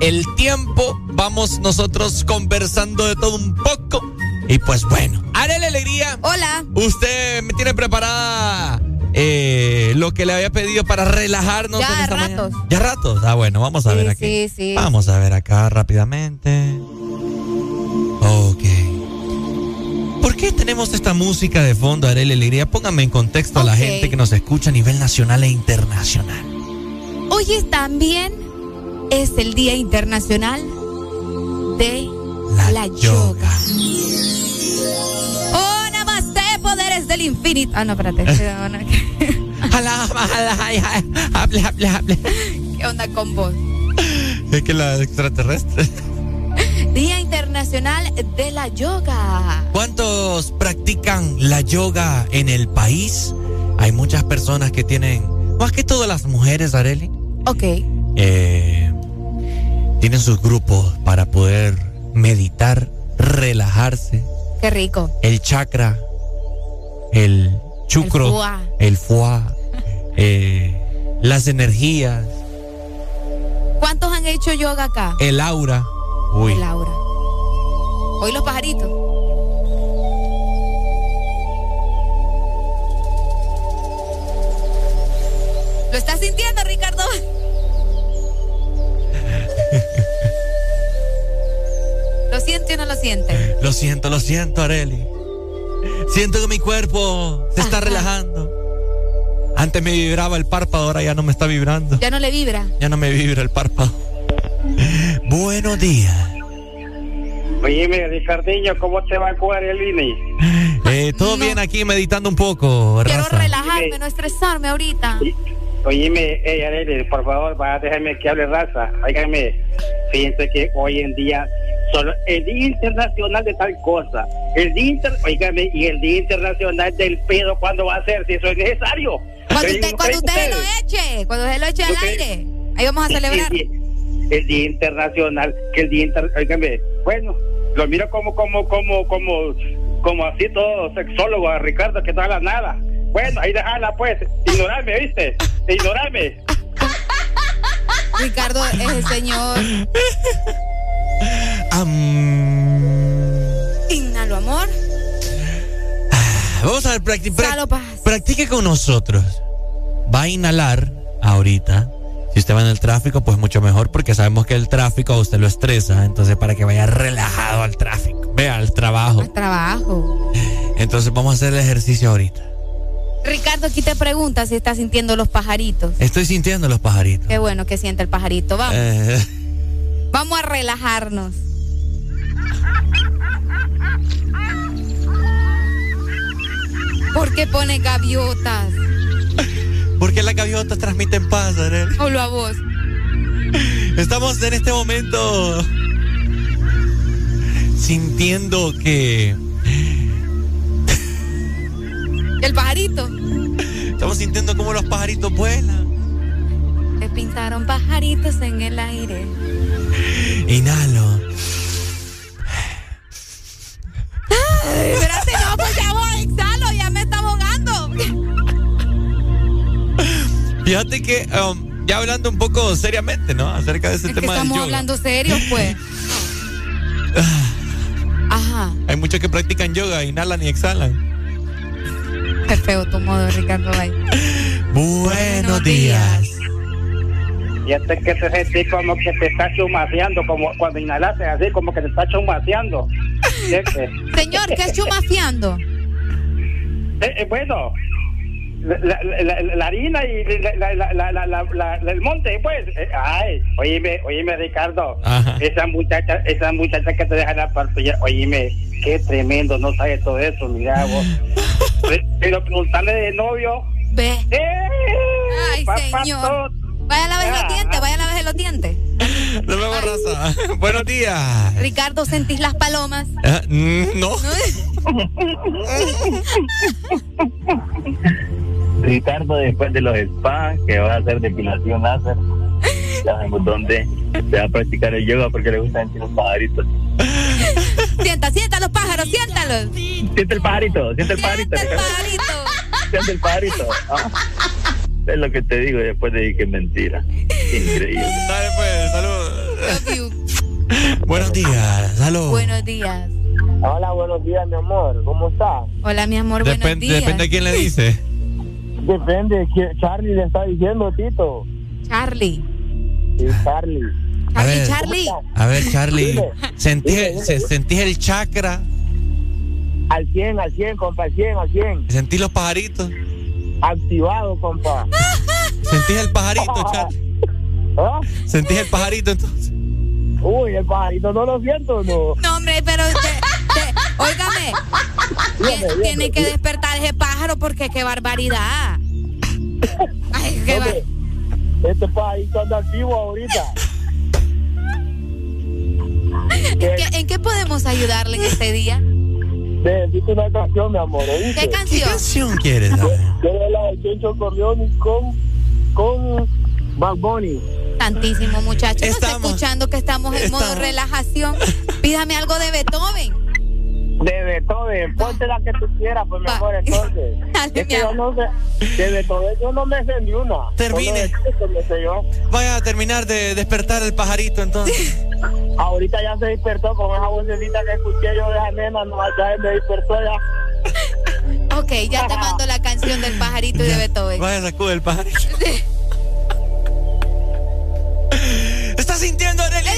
el tiempo. Vamos nosotros conversando de todo un poco. Y pues bueno, haré la alegría. Hola. Usted me tiene preparada eh, lo que le había pedido para relajarnos. Ya en esta ratos. mañana. Ya ratos. Ah, bueno, vamos a Sí, ver aquí. sí, sí. Vamos a ver acá rápidamente. Ok. ¿Por qué tenemos esta música de fondo, Arely Alegría? Póngame en contexto a la gente que nos escucha a nivel nacional e internacional. Hoy también es el Día Internacional de la, yoga. Oh, namaste, poderes del infinito. Ah, no, espérate. No, no. Hable, hable, hable. ¿Qué onda con vos? Es que la extraterrestre. Día Internacional de la Yoga. ¿Cuántos practican la yoga en el país? Hay muchas personas que tienen, más que todo las mujeres, Areli, Ok. eh, tienen sus grupos para poder meditar, relajarse. Qué rico. El chakra, el chucro, El foie, eh, las energías, ¿Cuántos han hecho yoga acá? el aura. Uy, Laura. Hoy los pajaritos. ¿Lo estás sintiendo, Ricardo? ¿Lo siente o no lo siente? lo siento, lo siento, Areli. Siento que mi cuerpo se está relajando. Antes me vibraba el párpado, ahora ya no me está vibrando. Ya no le vibra. Ya no me vibra el párpado. Buenos días. Oye, Ricardillo, ¿cómo te va con el INE? Eh, Todo bien aquí meditando un poco, Quiero raza. relajarme, no estresarme ahorita. Oíme, ey, Arely, por favor, va a dejarme que hable raza. Óigame, fíjense que hoy en día solo el Día Internacional de tal cosa, el Día Inter, óigame, y el Día Internacional del pedo, ¿cuándo va a ser? Si eso es necesario. Cuando usted, cuando usted ustedes. lo eche, cuando usted lo eche al aire, ahí vamos a celebrar. El, día- el Día Internacional, que el Día Inter, óigame, bueno, lo miro como, como, como, como, como así todo sexólogo a Ricardo, que no habla nada. Bueno, ahí déjala pues, ignorarme, ¿viste? Ignorarme. Ricardo es el señor. Inhalo amor. Vamos a ver, practi- practique con nosotros. Va a inhalar ahorita. Si usted va en el tráfico, pues mucho mejor porque sabemos que el tráfico a usted lo estresa. Entonces, para que vaya relajado al tráfico. Vea, al trabajo. Trabajo. Entonces, vamos a hacer el ejercicio ahorita. Ricardo aquí te pregunta si está sintiendo los pajaritos. Estoy sintiendo los pajaritos. Qué bueno que siente el pajarito. Vamos, Eh, vamos a relajarnos. ¿Por qué pone gaviotas? Las gaviotas transmiten paz, Arely. Hablo a vos. Estamos en este momento sintiendo que El pajarito. estamos sintiendo como los pajaritos vuelan. Me pintaron pajaritos en el aire. Inhalo. Fíjate que um, ya hablando un poco seriamente, ¿no? Acerca de ese Es que tema del estamos yoga. hablando serio, pues. Ajá. Hay muchos que practican yoga, inhalan y exhalan. Qué feo tu modo, Ricardo. Ay. Buenos días. Sientes que te sentís como que te está chumaceando, como cuando inhalaste así, como que te está chumaceando. ¿Sientes? Señor, ¿qué es chumafiando? Eh, eh, bueno, la, la- la- la harina y la, la- la- la- la- la- la- el monte, pues. Eh, ay, oíme, oíme, Ricardo. Esa muchacha, esa muchacha que te deja la partilla, oíme, qué tremendo, no sabe todo eso, mira vos. Pe- Pero preguntarle de novio. Ve. Ay, papá, señor. Vaya a lavarse los dientes, vaya a lavarse los dientes. Nos vemos, raza. Buenos días. Ricardo, ¿sentís las palomas? Ah, mm, no. Ricardo, después de los spas, que va a hacer depilación láser, ya sabemos dónde se va a practicar el yoga porque le gustan sentir los pajaritos. Sienta, sienta los pájaros, siéntalos. Siente el pajarito, siente el pajarito. Siente el pajarito. Ah, Es lo que te digo después de que es mentira. Increíble. Dale, pues, salud. Buenos días, salud. Buenos días. Hola, buenos días, mi amor. ¿Cómo estás? Hola, mi amor, buenos Depende, días. depende de quién le dice. Depende, que Charlie le está diciendo, Tito. Charlie. Sí, Charlie. A ver, Charlie. a ver, Charlie, Dime, ¿sentís, dime, dime. se- ¿sentís el chakra? Al 100, al 100, compa, al 100, al 100. ¿Sentís los pajaritos? Activado, compa. ¿Sentís el pajarito, Charlie? ¿Ah? ¿Sentís el pajarito entonces? Uy, el pajarito no lo siento, no. No, hombre, pero te- óigame, ti- tiene que despertar ese pájaro porque qué barbaridad. Ay, qué bar- Este pajarito anda activo ahorita. ¿En qué, en qué podemos ayudarle en este día? Necesito una canción, mi amor. ¿oíste? ¿Qué canción? ¿Qué canción quieres? Quiero la de Chencho Corleone con, con Bad Bunny. Tantísimo, muchacho. No está escuchando que estamos en modo relajación. Pídame algo de Beethoven. De Beethoven, ponte la que tú quieras, pues mi amor, entonces. Dale, es que yo no sé, de Beethoven yo no me sé ni una. Termine. Yo. Vaya a terminar de despertar el pajarito entonces. Ahorita ya se despertó con esa vocecita que escuché yo de esa nena, no, ya me despertó ya. Ok, ya te mando la canción del pajarito y de Beethoven. Vaya, sacude el pajarito. ¿Estás sintiendo, Arely?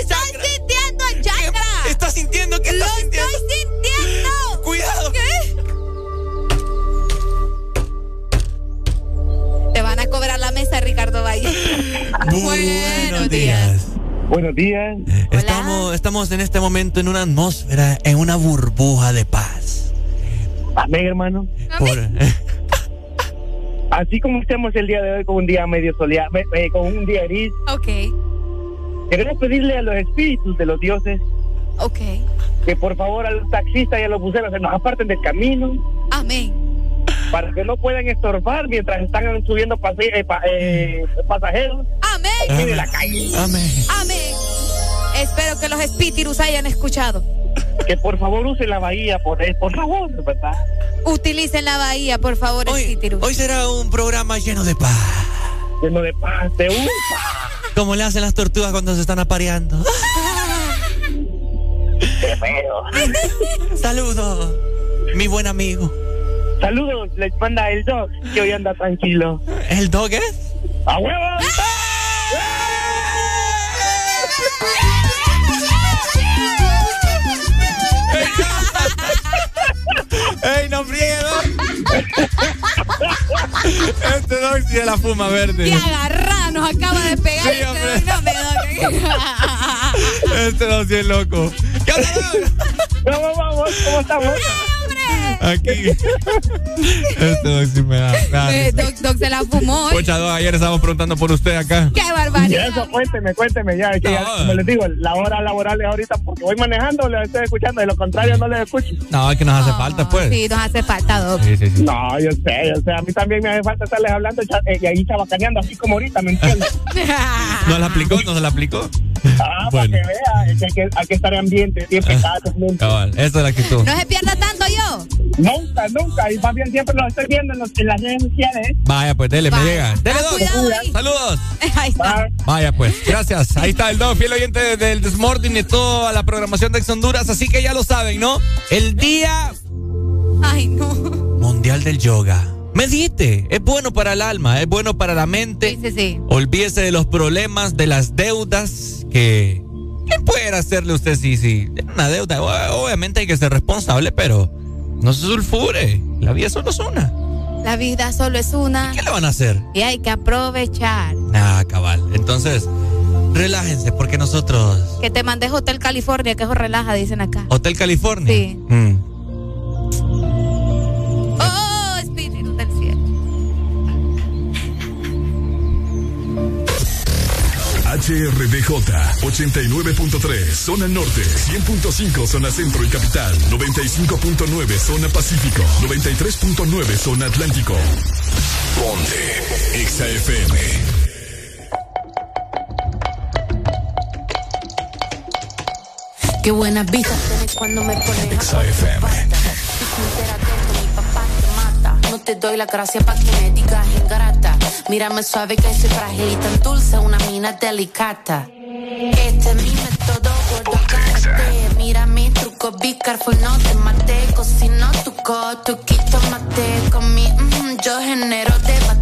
¿Estás sintiendo ¡Lo estás sintiendo? estoy sintiendo! ¡Cuidado! ¿Qué? Te van a cobrar la mesa, Ricardo Valle. Buenos días. Buenos días. Estamos, estamos en este momento en una atmósfera, en una burbuja de paz. Amén, hermano. Por- Así como estamos el día de hoy con un día medio soleado, eh, eh, con un día gris, Ok, queremos pedirle a los espíritus de los dioses ok. que por favor a los taxistas y a los buceros se nos aparten del camino Amén. para que no puedan estorbar mientras están subiendo pase- eh, pa- eh, pasajeros Amén. de la calle. Amén. Amén. Espero que los espíritus hayan escuchado. Que por favor usen la bahía, por, eh, por favor, ¿verdad? Utilicen la bahía, por favor, espíritus. Hoy será un programa lleno de paz. Lleno de paz, de un Como le hacen las tortugas cuando se están apareando. Qué. Saludos, mi buen amigo. Saludos, les manda el dog, que hoy anda tranquilo. ¿El dog es? ¡A huevo! ¡Ey, no friegue, Este dog sí es la fuma verde. ¡Qué agarrada! Nos acaba de pegar. Sí, este hoy no me Este dog sí es loco. ¿Qué onda, dog? ¿Cómo vamos? ¿Cómo estamos? Aquí. Este dog sí me da. Eh. Doc, Doc se la fumó. Pocha, ayer estábamos preguntando por usted acá. ¡Qué Y barbaridad! eso, cuénteme, cuénteme ya. Es que ya, No. como les digo, la hora laboral es ahorita porque voy manejando, les estoy escuchando, de lo contrario no les escucho. No, es que nos hace falta, pues. Sí, nos hace falta, Doc. Sí, sí, sí. No, yo sé, yo sé. A mí también me hace falta estarles hablando eh, y ahí chabacaneando, así como ahorita, ¿me entiendes? ¿No la aplicó? ¿No se la aplicó? Ah, Bueno. para que vea, es que hay que, hay que estar en ambiente, siempre, cada momento. Cabal, esa es la actitud. No se pierda tanto yo. Nunca, nunca. Y más bien siempre los estoy viendo en, los- en las redes sociales. Vaya, pues dele, me llega. Dele, Ah, ahí. Saludos. Ahí está. Vaya, pues, gracias. Ahí está el Dog, fiel oyente del Desmorning y toda la programación de Ex Honduras. Así que ya lo saben, ¿no? El Día Ay, no. Mundial del Yoga. Medite. Es bueno para el alma, es bueno para la mente. Sí, sí, sí. Olvídese de los problemas, de las deudas que. ¿Qué puede hacerle usted si, si tiene una deuda? Obviamente hay que ser responsable, pero no se sulfure. La vida solo es una. La vida solo es una. ¿Qué le van a hacer? Y hay que aprovechar. Ah, cabal. Entonces, relájense porque nosotros. Que te mandes Hotel California, que eso relaja, dicen acá. Hotel California. Sí. Mm. HRDJ 89.3 zona norte, 100.5 zona centro y capital, 95.9 zona pacífico, 93.9 zona atlántico. Ponte XAFM. Qué buena vista tienes cuando me pones a XAFM. No te doy la gracia para que me digas ingrata. Mírame suave que soy frágil y tan dulce, una mina delicata. Este es mi método, gordo karate. Mira mi truco, be careful, no te mate. Cocino tu coto, quito mate. Con mi, mm, yo genero debate.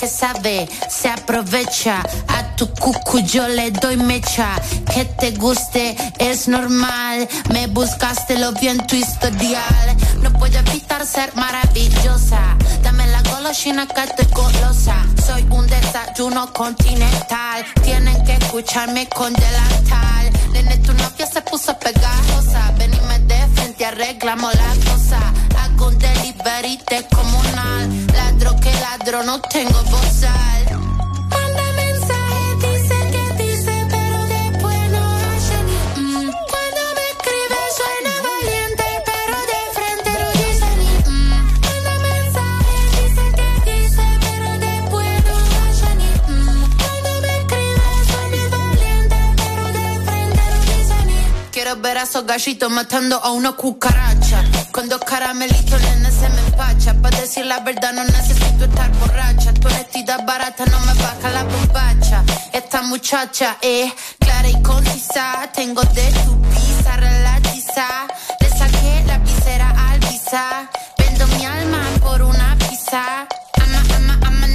Que sabe se aprovecha. A tu cucu yo le doy mecha. Que te guste es normal. Me buscaste lo vi en tu historial. No puedo evitar ser maravillosa. Dame la golosina que estoy golosa. Soy un desayuno continental. Tienen que escucharme con delantal. Nene, tu novia se puso pegajosa. Ven y me de frente, arreglamos la cosa. Hago un delivery comunal. Ladro que ladro, no tengo Manda mensaje, dice que dice, pero después no hace ni mm. Cuando me escribe suena valiente, pero de frente no dice ni mm. Manda mensaje, dice que dice, pero después no hace ni mm. Cuando me escribe suena valiente, pero de frente no dice ni Quiero ver a esos gallitos matando a una cucaracha. Con dos caramelitos, nene, se me empacha. Para decir la verdad, no necesito estar borracha. Tu honestidad barata no me baja la bombacha. Esta muchacha es clara y concisa. Tengo de tu pizza relatiza. Le saqué la visera al visa. Vendo mi alma por una pizza.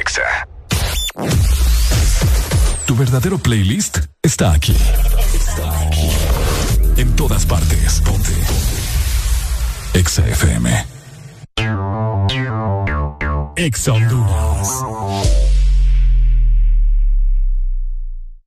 Exa. Tu verdadero playlist está aquí. Está aquí. En todas partes. Ponte. Exa FM. Exa Honduras.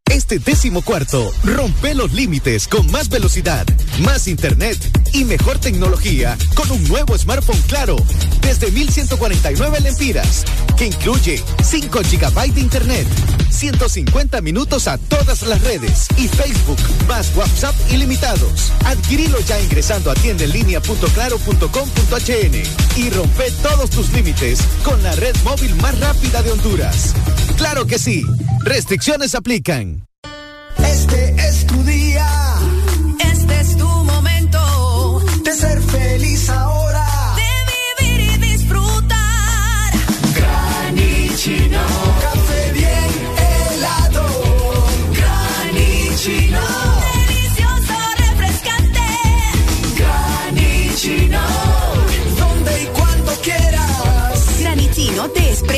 Este décimo cuarto, rompe los límites con más velocidad, más internet y mejor tecnología con un nuevo smartphone claro desde 1149 lempiras incluye 5 GB de internet, 150 minutos a todas las redes y Facebook más WhatsApp ilimitados. Adquirilo ya ingresando a tiendaenlinea.claro.com.hn y rompe todos tus límites con la red móvil más rápida de Honduras. Claro que sí, restricciones aplican. Este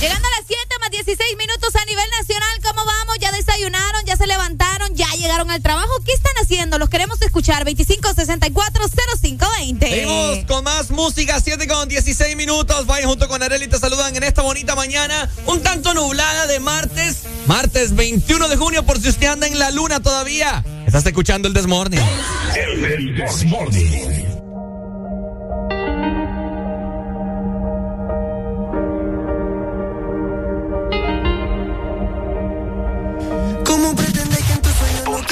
Llegando a las 7 más 16 minutos a nivel nacional, ¿cómo vamos? ¿Ya desayunaron? ¿Ya se levantaron? ¿Ya llegaron al trabajo? ¿Qué están haciendo? Los queremos escuchar. 25640520. Seguimos con más música, 7 con 16 minutos. Vayan junto con Areli, te saludan en esta bonita mañana, un tanto nublada de martes, martes 21 de junio, por si usted anda en la luna todavía. Estás escuchando el Desmorning. El Desmorning.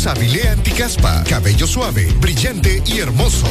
Nuevo Sabilé Anticaspa. Cabello suave, brillante y hermoso.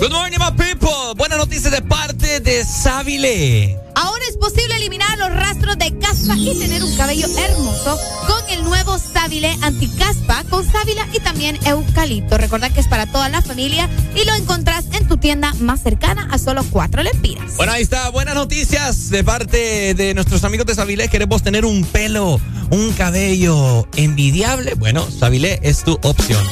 Good morning, my people. Buenas noticias de parte de Sábile. Ahora es posible eliminar los rastros de caspa y tener un cabello hermoso con el nuevo Sábile Anticaspa con sábila y también eucalipto. Recuerda que es para toda la familia y lo encontrás en tu tienda más cercana a solo cuatro lempiras. Bueno, ahí está. Buenas noticias de parte de nuestros amigos de Sabilé. Queremos tener un pelo, un cabello envidiable. Bueno, Sabilé es tu opción.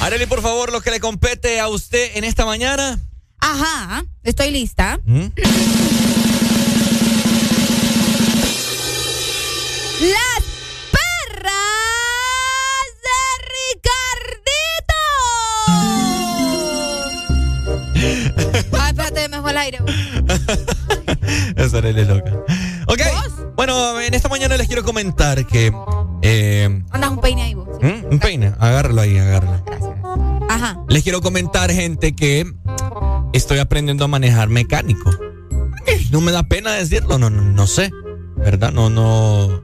Areli, por favor, lo que le compete a usted en esta mañana. Ajá, estoy lista. ¿Mm? Las perras de Ricardito. Ay, espérate, me fue el aire. Esa es loca. Ok. Bueno, en esta mañana les quiero comentar que. eh, Andas un peine ahí vos. ¿Mm? Un peine. Agárralo ahí, agárralo. Ajá. Les quiero comentar, gente, que estoy aprendiendo a manejar mecánico. No me da pena decirlo, no, no, no sé. ¿Verdad? No, no.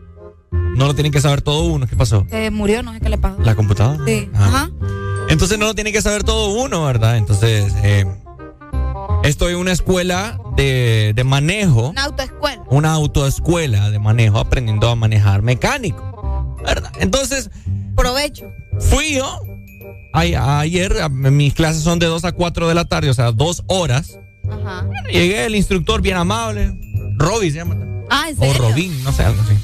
No lo tiene que saber todo uno. ¿Qué pasó? Se murió, no sé qué le pasó. ¿La computadora? Sí. Ah. Ajá. Entonces no lo tiene que saber todo uno, ¿verdad? Entonces, eh, Estoy en una escuela de, de manejo, Una autoescuela. una autoescuela de manejo, aprendiendo a manejar mecánico. ¿Verdad? Entonces, Provecho. fui yo. ay- ayer, a- mis clases son de 2 a 4 de la tarde, o sea, dos horas. Ajá. Bueno, llegué, el instructor bien amable. Robbie se llama. Ah, ¿en O? Robin, no sé, algo así.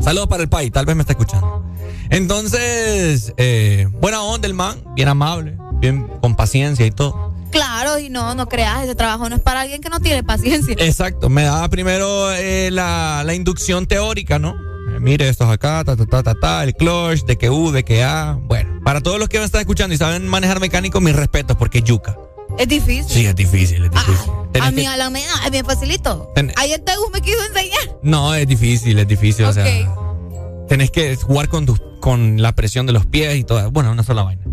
Saludos para el país, tal vez me está escuchando. Entonces, eh, buena onda el man, bien amable, bien con paciencia y todo. Claro, y no, no creas, ese trabajo no es para alguien que no tiene paciencia. Exacto, me daba primero eh, la, la inducción teórica, ¿no? Eh, mire, esto es acá, ta, ta, ta, ta, ta, el clutch, de que U, de que A. Bueno, para todos los que me están escuchando y saben manejar mecánico, mis respetos, porque yuca. Es difícil. Sí, es difícil, es difícil. Tenés A mí que- a la mía es bien facilito. Ten- Ayer Tegus me quiso enseñar. No, es difícil, es difícil, o sea. Tenés que jugar con, tu- con la presión de los pies y todo. Bueno, una sola vaina.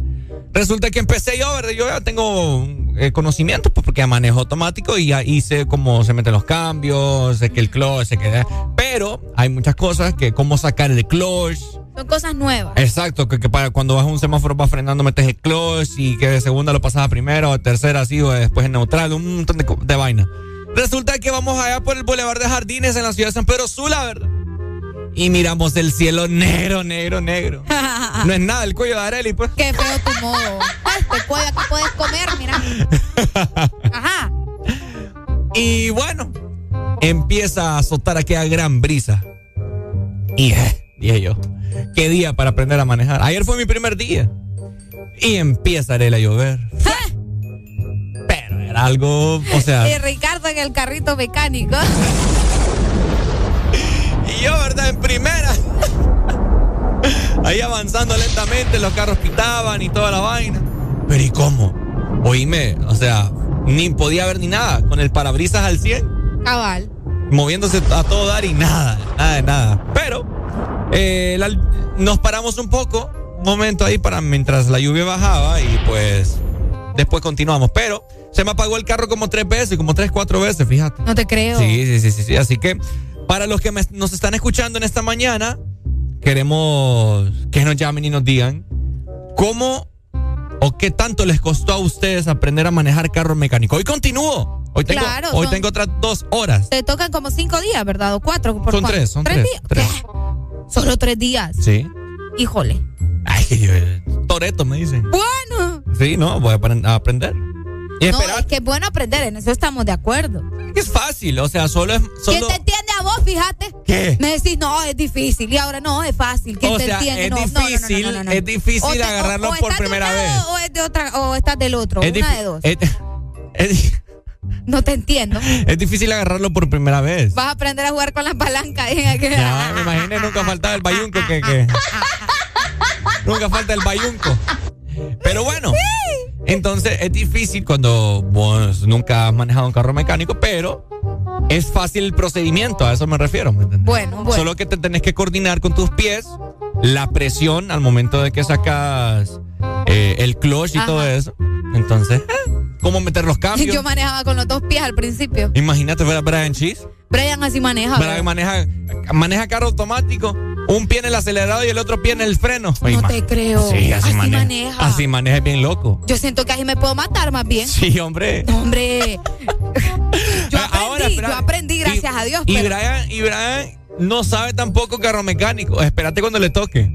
Resulta que empecé yo, ¿verdad? Yo ya tengo eh, conocimiento pues, porque manejo automático y ya hice cómo se meten los cambios, sé que el clutch, sé que... Pero hay muchas cosas que cómo sacar el clutch. Son cosas nuevas. Exacto, que, que para cuando vas a un semáforo vas frenando metes el clutch y que de segunda lo pasas a primera o a tercera así o después en neutral, un montón de, de vaina. Resulta que vamos allá por el Boulevard de Jardines en la ciudad de San Pedro Sula, ¿verdad? Y miramos el cielo negro, negro, negro. No es nada el cuello de Areli, pues. Qué feo tu modo. Este cuello aquí puedes comer, mira. Ajá. Y bueno, empieza a azotar aquella gran brisa. Y eh, dije yo, qué día para aprender a manejar. Ayer fue mi primer día. Y empieza Areli a llover. Pero era algo, o sea... Y Ricardo en el carrito mecánico. Y yo, ¿verdad? En primera. Ahí avanzando lentamente, los carros pitaban y toda la vaina. Pero ¿y cómo? Oíme, o sea, ni podía ver ni nada, con el parabrisas al 100, Cabal. Moviéndose a todo dar y nada, nada de nada. Pero eh, la- nos paramos un poco, un momento ahí para mientras la lluvia bajaba y pues después continuamos. Pero se me apagó el carro como tres veces, como tres, cuatro veces, fíjate. No te creo. Sí, sí, sí, sí, sí. Así que para los que me- nos están escuchando en esta mañana, queremos que nos llamen y nos digan cómo o qué tanto les costó a ustedes aprender a manejar carro mecánico. Hoy continúo. Hoy tengo, Claro, hoy son- tengo otras dos horas. Te tocan como cinco días, ¿verdad? O cuatro. ¿por Son tres, son tres. días? tres. Solo tres días. Sí. Híjole. Ay, eh, Toreto me dicen. Bueno. Sí, no, voy a apren- a aprender. Y No, es que es bueno aprender, en eso estamos de acuerdo. Es fácil, o sea, solo es. ¿Quién te entiende a vos, fíjate? ¿Qué? Me decís, no, es difícil. Y ahora no, es fácil. ¿Quién O te sea, entiende? es no, no, no, no, no, difícil, no, no, es difícil O te- o- agarrarlo o por primera vez. O, es de otra, o estás del otro. es, una de dos. es- es- No te entiendo. es difícil agarrarlo por primera vez. Vas a aprender a jugar con las palancas. Ya, me imaginé, nunca faltaba el bayunco que, que- Nunca falta el bayunco. Pero bueno, entonces es difícil cuando vos nunca has manejado un carro mecánico, pero es fácil el procedimiento, a eso me refiero. ¿me? Bueno, bueno. Solo que te tenés que coordinar con tus pies, la presión al momento de que sacas eh, el clutch y Ajá. todo eso. Entonces, ¿cómo meter los cambios? Yo manejaba con los dos pies al principio. Imagínate ver a Brian Cheese. Brian así maneja. Brian maneja, maneja carro automático, un pie en el acelerador y el otro pie en el freno. No te creo. Sí, así, Así maneja. maneja. Así maneja bien loco. Yo siento que ahí me puedo matar más bien. Sí, hombre. No, hombre. Yo aprendí, Ahora, yo aprendí, gracias a Dios. Y pero- Brian, y Brian no sabe tampoco carro mecánico. Espérate cuando le toque.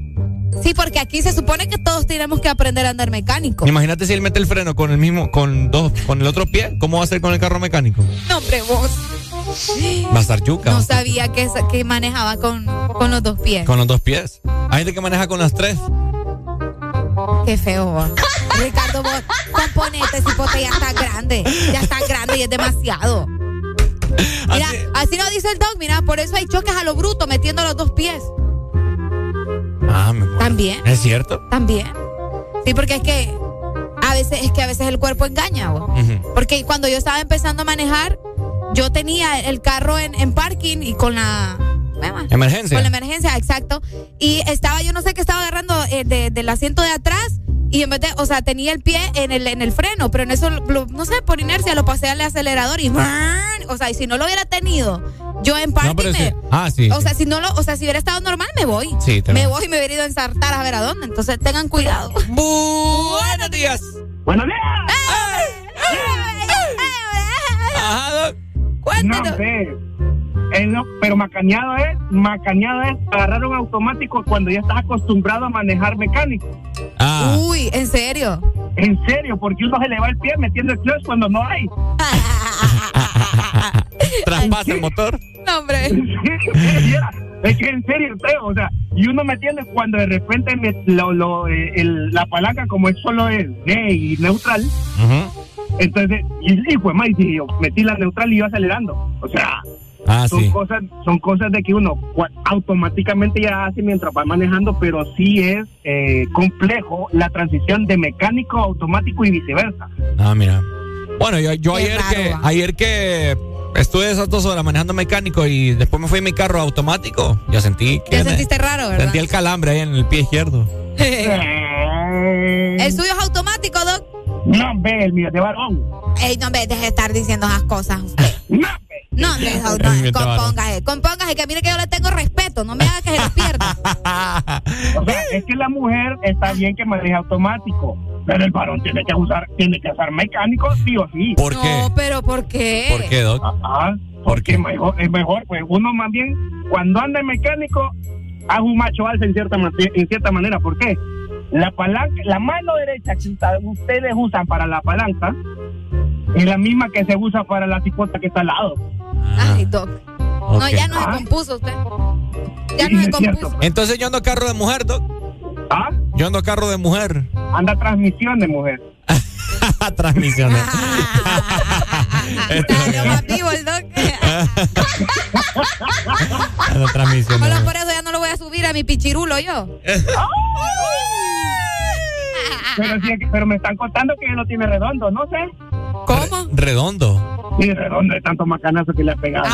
Sí, porque aquí se supone que todos tenemos que aprender a andar mecánico. Imagínate si él mete el freno con el mismo, con dos, con el otro pie. ¿Cómo va a ser con el carro mecánico? No, hombre, vos. Va a estar yuca. No sabía que, que manejaba con, con los dos pies. Con los dos pies. Hay gente que maneja con las tres. Qué feo. vos. Ricardo, vos componete, ese pote ya está grande. Ya está grande y es demasiado. Mira, así, nos dice el dog, mira, por eso hay choques a lo bruto metiendo los dos pies. Ah, me También. ¿Es cierto? También. Sí, porque es que a veces es que a veces el cuerpo engaña. Porque cuando yo estaba empezando a manejar, yo tenía el carro en, en parking y con la. Emergencia. Con la emergencia, exacto. Y estaba, yo no sé qué estaba agarrando eh, de- del asiento de atrás. Y en vez de, o sea, tenía el pie en el, en el freno, pero en eso, lo- no sé, por inercia lo pasé al acelerador y ¡brrr! o sea, y si no lo hubiera tenido, yo en parking No, pero me- sí. Ah, sí. o sí. sea, si no lo, o sea, si hubiera estado normal, me voy. Sí, te me lo- voy y me hubiera ido a ensartar a ver a dónde. Entonces tengan cuidado. Buenos días. Buenos días. Ajá, Doc. Cuéntanos. No sé. Eh, no, pero macaneado es, macaneado es agarrar un automático cuando ya estás acostumbrado a manejar mecánico. Ah. Uy, ¿en serio? En serio, porque uno se le va el pie metiendo el clutch cuando no hay. Traspasa el motor. No, hombre. es que en serio, feo, o sea, y uno me entiende cuando de repente me- lo, lo, eh, el- la palanca como es solo es D y neutral, entonces, y, y pues más, y yo metí la neutral y iba acelerando. O sea, Ah, son sí. cosas, son cosas de que uno automáticamente ya hace mientras va manejando, pero sí es eh, complejo la transición de mecánico a automático y viceversa. Ah, mira. Bueno, yo, ayer raro, que ¿va? ayer que estuve esas dos horas manejando mecánico y después me fui en mi carro automático, ya sentí que Ya me- sentiste raro, ¿verdad? sentí el calambre ahí en el pie izquierdo. ¿El suyo es automático, Doc? No, ve, el mío es de varón. Ey, no, me deje de estar diciendo esas cosas usted. No, no, no, de varón. compóngase, compóngase, que mire que yo le tengo respeto, no me haga que se lo pierda. O sea, es que la mujer está bien que maneje automático, pero el varón tiene que usar, tiene que usar mecánico sí o sí. ¿Por No, pero ¿por qué? ¿Por qué, Doc? Ajá, porque mejor, es mejor, pues uno más bien, cuando anda en mecánico, hace un macho alfa en cierta, en cierta manera. ¿Por qué? La palanca, la mano derecha que ustedes usan para la palanca es la misma que se usa para la cipota que está al lado. Ay, Doc. No, ya no se compuso usted. Ya no se compuso. Entonces yo ando carro de mujer, Doc. ¿Ah? Yo ando carro de mujer. Anda transmisión de mujer. Transmisiones. Salió más vivo el Doc. Transmisiones. Por eso ya no lo voy a subir a mi pichirulo yo. Pero, sí, pero me están contando que no tiene redondo, no sé. ¿Cómo? Redondo. Sí, redondo de tanto macanazo que le ha pegado.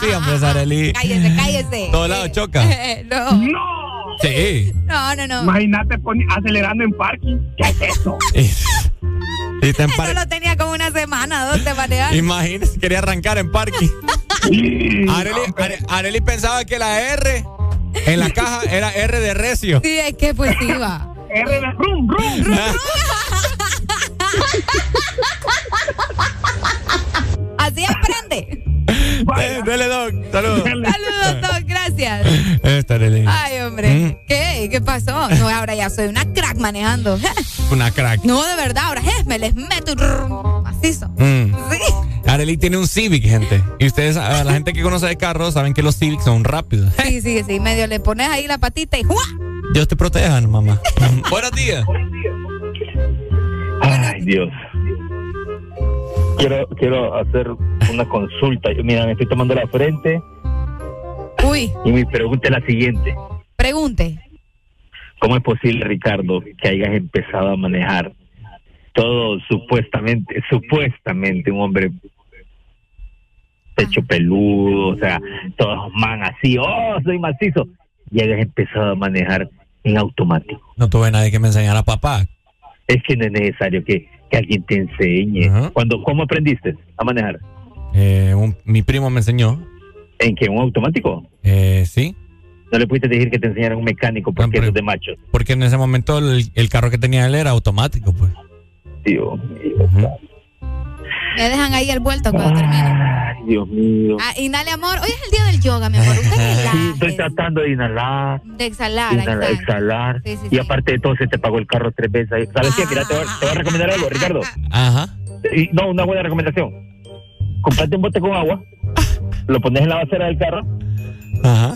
Sí, hombre, Sareli. Cállese, cállese. Todo lado choca. no. Sí. No, no, no. Imagínate acelerando en parking. ¿Qué es eso? Y te Eso lo tenía como una semana, ¿dónde te manejar? Imagínese, quería arrancar en parking. Areli, Are- Areli pensaba que la R en la caja era R de recio. Sí, es que pues iba. R de rum, rum. Así aprende. Dele, Doc. Saludos. Saludos, Doc, gracias. Ay, hombre. ¿Qué? ¿Qué pasó? No, ahora ya soy una crack manejando. Una crack. No, de verdad, ahora eh, me les meto y macizo. Mm. Sí. Areli tiene un Civic, gente. Y ustedes, a la gente que conoce de carros, saben que los Civics son rápidos. Sí, sí, sí. Medio le pones ahí la patita y ¡juá! Dios te proteja, mamá. Buenos días. Ay, Dios. Quiero, quiero hacer una consulta. Yo, Mira, me estoy tomando la frente Uy, y mi pregunta es la siguiente. pregunte. ¿Cómo es posible, Ricardo, que hayas empezado a manejar todo supuestamente, supuestamente un hombre pecho peludo, o sea, todos man así, oh, soy macizo, y hayas empezado a manejar en automático? No tuve nadie que me enseñara papá. Es que no es necesario que, que alguien te enseñe. Cuando, ¿Cómo aprendiste a manejar? Eh, un- mi primo me enseñó. ¿En qué? ¿Un automático? Eh, sí. No le pudiste decir que te enseñara un mecánico porque eso es de machos. Porque en ese momento el, el carro que tenía él era automático, pues. Tío, Me dejan ahí el vuelto cuando termine. Ay, Dios mío. Ah, inhale, amor. Hoy es el día del yoga, mi amor. Usted Sí, estoy tratando de inhalar, de exhalar. inhalar, exacto. exhalar. Sí, sí, y sí. aparte de todo, se te pagó el carro tres veces. ahí. ¿Sabes qué? Mira, te voy, a- te voy a recomendar algo, Ricardo. Ajá. Y, no, una buena recomendación. Comprate un bote con agua, lo pones en la basera del carro, Ajá.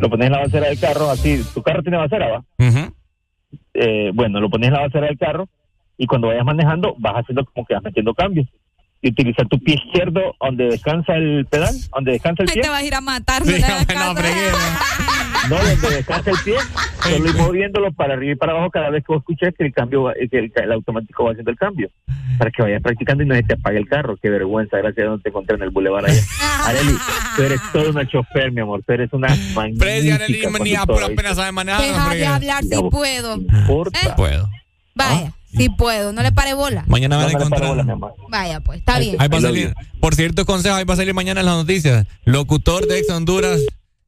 lo pones en la basera del carro, así, tu carro tiene basera, ¿va? Ujú. Eh, bueno, lo pones en la basera del carro y cuando vayas manejando vas haciendo como que vas metiendo cambios. Y utilizar tu pie izquierdo donde descansa el pedal, donde descansa el Ahí pie. te vas a ir a matar. no hagas caso. No, donde descansa el pie, solo ir moviéndolo para arriba y para abajo cada vez que vos escuches que el cambio, va- que el, el automático va haciendo el cambio. Para que vayas practicando y no se te apague el carro. Qué vergüenza, gracias a Dios te encontré en el boulevard allá. Areli, tú eres toda una chofer, mi amor. Tú eres una magnífica Presi, ni a pura pena sabe manejar, Deja de hablar si puedo. importa. ¿Eh? Puedo. Vaya, si puedo. No le pare bola. Mañana van a No paro encontrar. bola. Vaya, pues, está bien. Ahí va a salir, por cierto, consejo, ahí va a salir mañana en las noticias. Locutor de Ex Honduras,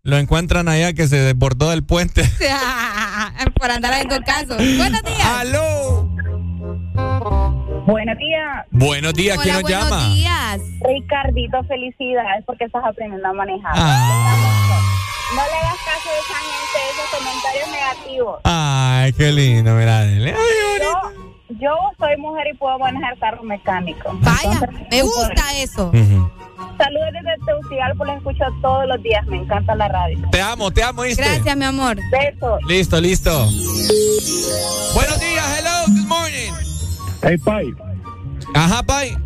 lo encuentran allá que se desbordó del puente. Por andar ahí con caso. Buenos días. ¡Aló! Buenos días. Buenos días, ¿quién Hola, nos buenos llama? días. Ricardito, felicidades porque estás aprendiendo a manejar. Ah. No le hagas caso a esa gente, esos comentarios negativos. Ay, qué lindo, mira. Ay, Yo, yo soy mujer y puedo manejar carro mecánico. Vaya, me gusta eso. Ujú. Saludos desde Tegucigalpa, los escucho todos los días, me encanta la radio. Te amo, te amo, ¿viste? Gracias, mi amor. Besos. Listo, listo. Buenos días, hello, good morning. Hey, Pai, Ajá, Pai.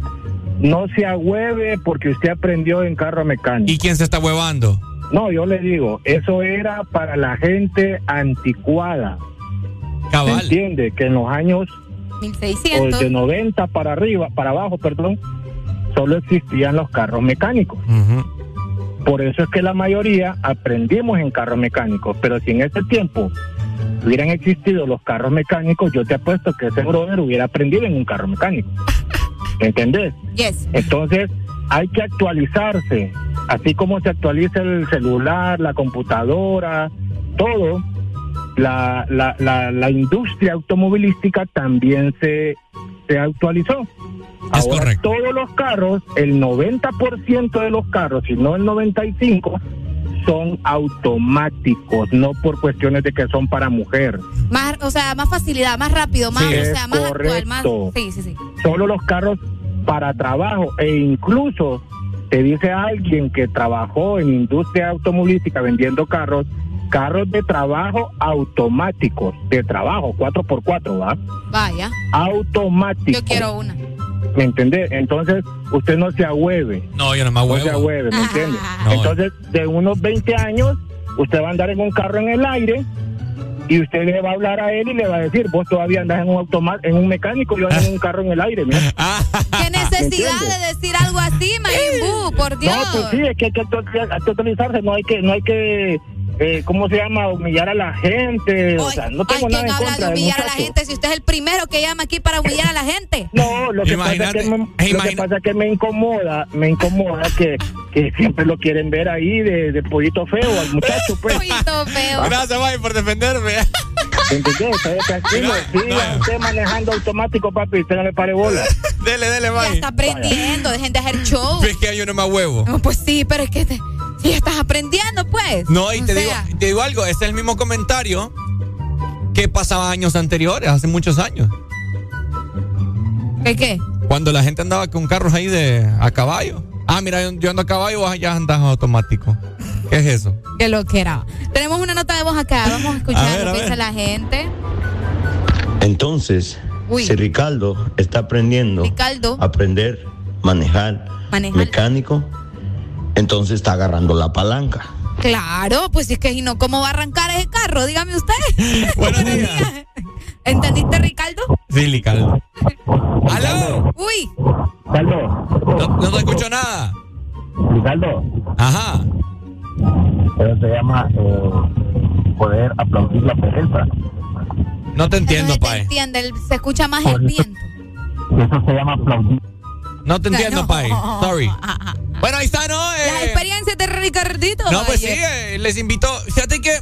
no se agüeve porque usted aprendió en carro mecánico. ¿Y quién se está huevando? No, yo le digo, eso era para la gente anticuada. Cabal. ¿Entiende? Que en los años 1600. de 90 para arriba, para abajo, perdón, solo existían los carros mecánicos. Por eso es que la mayoría aprendimos en carros mecánicos. Pero si en ese tiempo hubieran existido los carros mecánicos, yo te apuesto que ese brother hubiera aprendido en un carro mecánico. ¿Entendés? Yes. Entonces, hay que actualizarse. Así como se actualiza el celular, la computadora, todo, la, la, la, la industria automovilística también se, se actualizó. Ahora, todos los carros, el 90% de los carros, si no el 95%, son automáticos, no por cuestiones de que son para mujer. Más, o sea, más facilidad, más rápido, más, Sí, o sea, más actual, más. correcto. Sí, sí, sí. solo los carros para trabajo e incluso te dice alguien que trabajó en industria automovilística vendiendo carros, carros de trabajo automáticos, de trabajo, 4x4, ¿va? Vaya. Automáticos. Yo quiero una. ¿Me entendés? Entonces, usted no se agüeve. No, yo no me No se agüeve, ¿me entiende? No. Entonces, de unos 20 años, usted va a andar en un carro en el aire y usted le va a hablar a él y le va a decir, vos todavía andas en un automa en un mecánico, yo ando en un carro en el aire, mira. ¿Qué necesidad de decir algo así, Majimbu? Por Dios. No, pues sí, es que hay que actual- actualizarse, no hay que, no hay que, eh, ¿cómo se llama? Humillar a la gente, o sea, no tengo Ay, nada ¿quién en habla contra de humillar a la gente? Si usted es el primero que llama aquí para humillar a la gente. No, lo que, pasa es que, me, lo que pasa es que me incomoda, me incomoda que, que siempre lo quieren ver ahí de, de pollito feo al muchacho, pues. Pollito feo. Gracias, May, por defenderme. ¿Entendés? Tranquilo, siga usted manejando automático, papi, usted no le pare bola. Dele, dele, Ya May. está aprendiendo, dejen de hacer show. Es que yo no me huevo. No, pues sí, pero es que te, si estás aprendiendo, pues. No, y O te digo, te digo algo, es el mismo comentario que pasaba años anteriores, hace muchos años. ¿Qué qué? Cuando la gente andaba con carros ahí de a caballo. Ah, mira, yo, yo ando a caballo, vos ya andas automático. ¿Qué es eso? Que lo que era. Tenemos una nota de voz acá, vamos a escuchar A ver, lo a que dice la gente. Entonces, Uy. si Ricardo está aprendiendo Ricardo. a aprender, manejar, Manejar. mecánico, entonces está agarrando la palanca. Claro, pues es que si no, ¿cómo va a arrancar ese carro? Dígame usted. Buenos días. ¿Entendiste, Ricardo? Sí, Ricardo. ¡Aló! Uy, Ricardo. No, no te escucho nada. Ricardo. Ajá. Eso se llama eh, poder aplaudir la pereza. No te entiendo, no te Pai. entiende, el- se escucha más el viento. Eso se llama aplaudir. No te entiendo, No. Pai. Sorry. Bueno, ahí está, ¿no? La Eh, experiencia de Ricardito. No, pues sí, eh, les invito. Fíjate que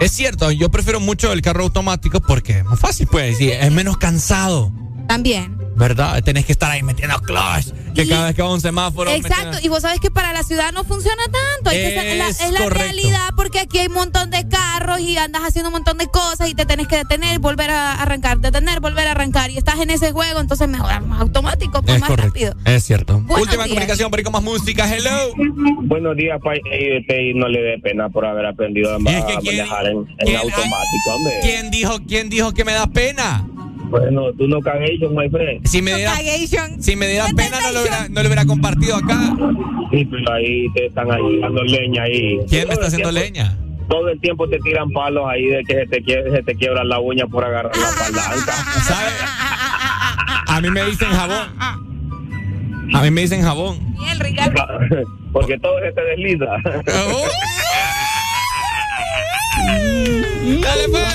es cierto, yo prefiero mucho el carro automático porque es más fácil, pues, sí, es menos cansado, También. ¿Verdad? Tenés que estar ahí metiendo clutch, que cada vez que va a un semáforo. Exacto, metiendo- y vos sabes que para la ciudad no funciona tanto. Hay que sa- la- Es es la realidad porque aquí hay un montón de carros y andas haciendo un montón de cosas y te tenés que detener, volver a arrancar, detener, volver a arrancar y estás en ese juego, entonces mejor más automático, pues Es más correcto. rápido. Es cierto. Buenos Última días. comunicación, con más música. Hello. Buenos días, Pai. No le dé pena por haber aprendido a, es que a quién- manejar en, en automático, hombre. ¿Quién dijo, quién dijo que me da pena? Bueno, tú no cagues, my friend. Si me diera, si me diera pena, no lo, hubiera, no lo hubiera compartido acá. Sí, pero ahí te están ahí dando leña ahí. ¿Quién me está el haciendo tiempo- leña? Todo el tiempo te tiran palos ahí de que se te, se te quiebra la uña por agarrar la palanca. ¿Sabe? A mí me dicen jabón. A mí me dicen jabón. Bien, Ricardo. Porque todo se te desliza. Dale, pues.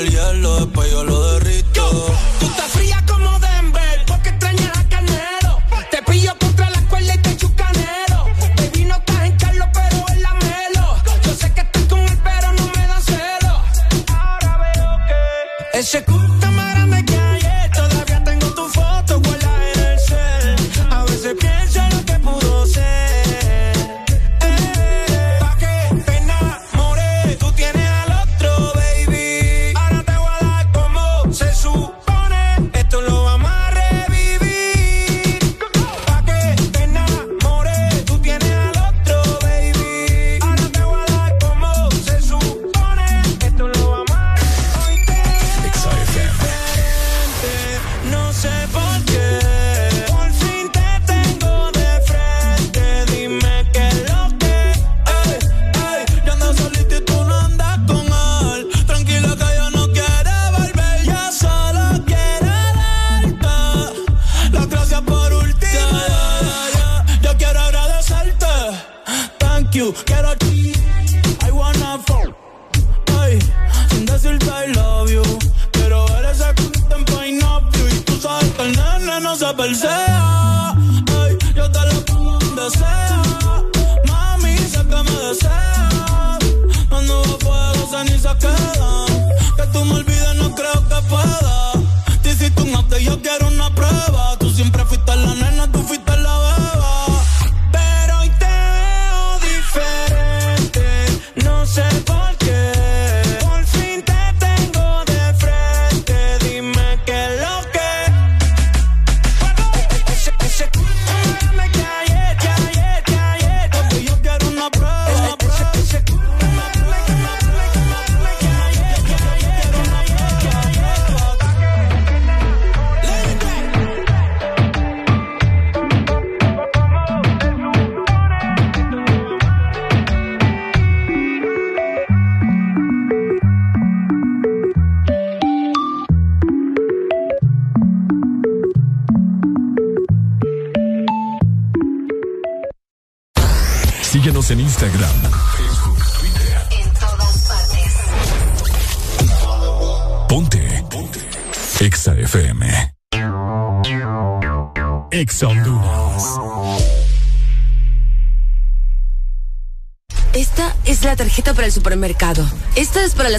el hielo,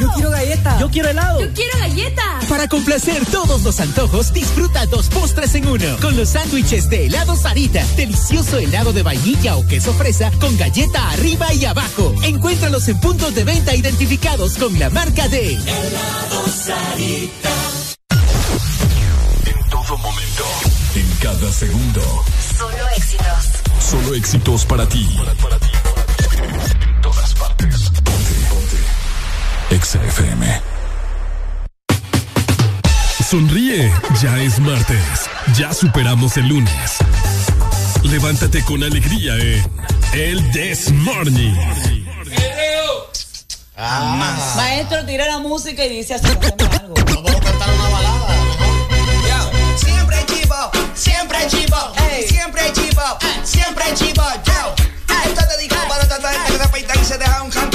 Yo quiero galleta. Yo quiero helado. Yo quiero galleta. Para complacer todos los antojos, disfruta dos postres en uno. Con los sándwiches de helado Sarita. Delicioso helado de vainilla o queso fresa con galleta arriba y abajo. Encuéntralos en puntos de venta identificados con la marca de Helado Sarita. En todo momento. En cada segundo. Solo éxitos. Solo éxitos para ti. En Exa FM. Sonríe, ya es martes. Ya superamos el lunes. Levántate con alegría en El This Morning. Maestro, tira la música y dice así. algo. Siempre chivo, siempre chivo, siempre chivo, siempre chivo, yo. Esto es dedicado para toda la gente que se afeita y se deja un canto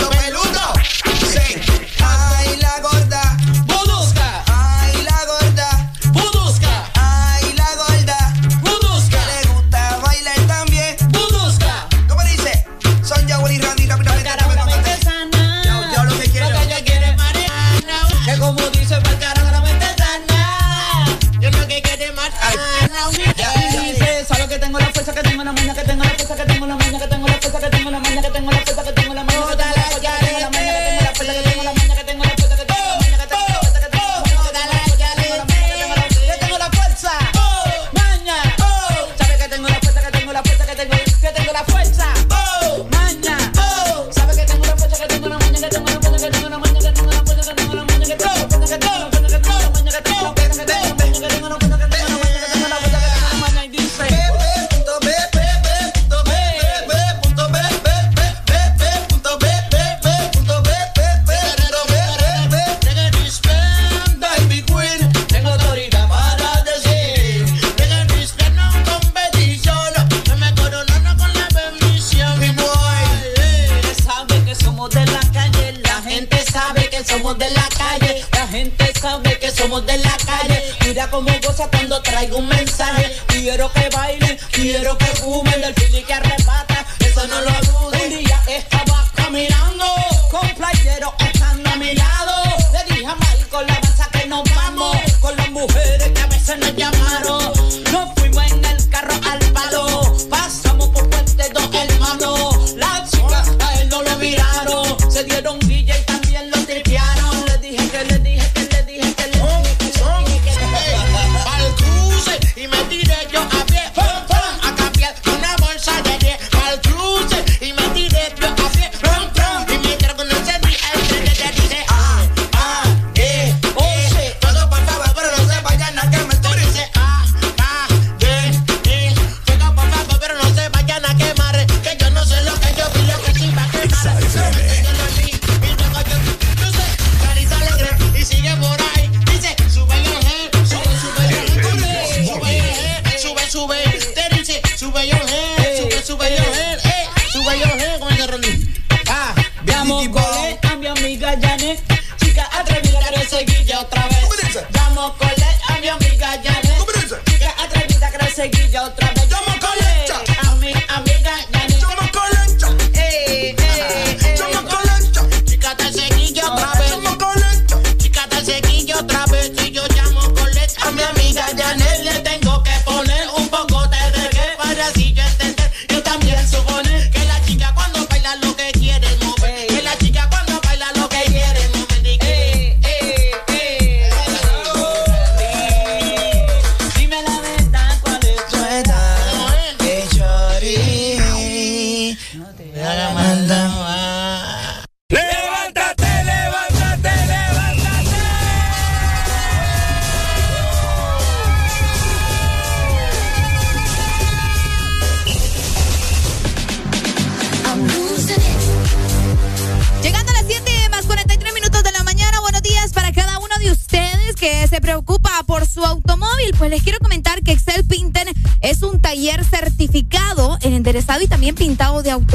sube, este sube your hand.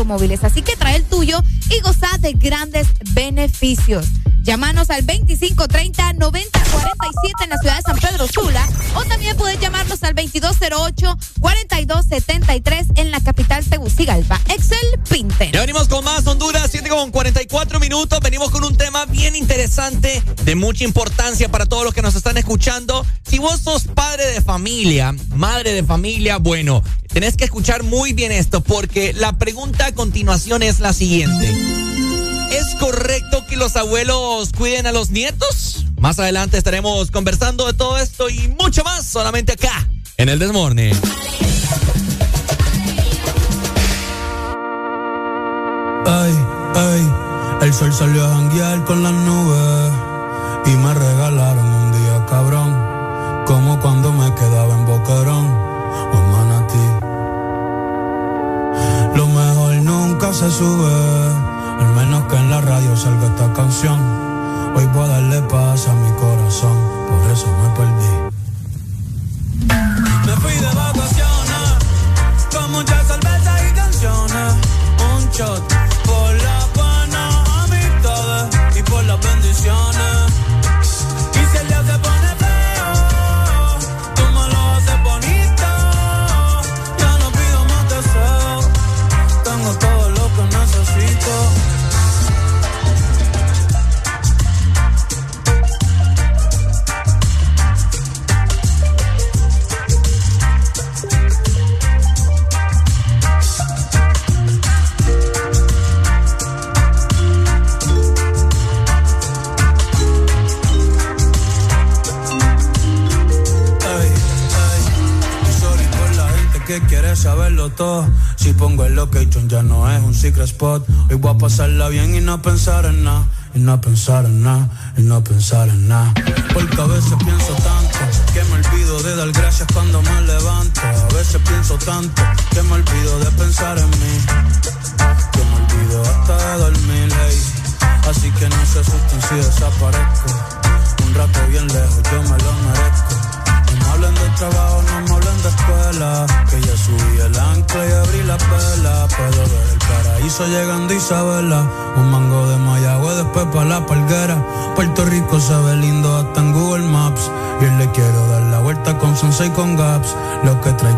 automóviles. Así que trae el tuyo y goza de grandes beneficios. Llámanos al 2530 9047 en la ciudad de San Pedro Sula o también puedes llamarnos al 2208 4273 en la capital Tegucigalpa. Excel Pinte. Ya venimos con más Honduras, 7 con 44 minutos. Venimos con un tema bien interesante, de mucha importancia para todos los que nos están escuchando. Si vos sos padre de familia, madre de familia, bueno, Tenés que escuchar muy bien esto porque la pregunta a continuación es la siguiente. ¿Es correcto que los abuelos cuiden a los nietos? Más adelante estaremos conversando de todo esto y mucho más solamente acá en el Desmorne. Ay, ay, el sol salió a janguear con las nubes y me regaló no pensar en nada, en no pensar en nada. Porque a veces pienso tanto que me olvido de dar gracias cuando me levanto. A veces pienso tanto Lo que traigo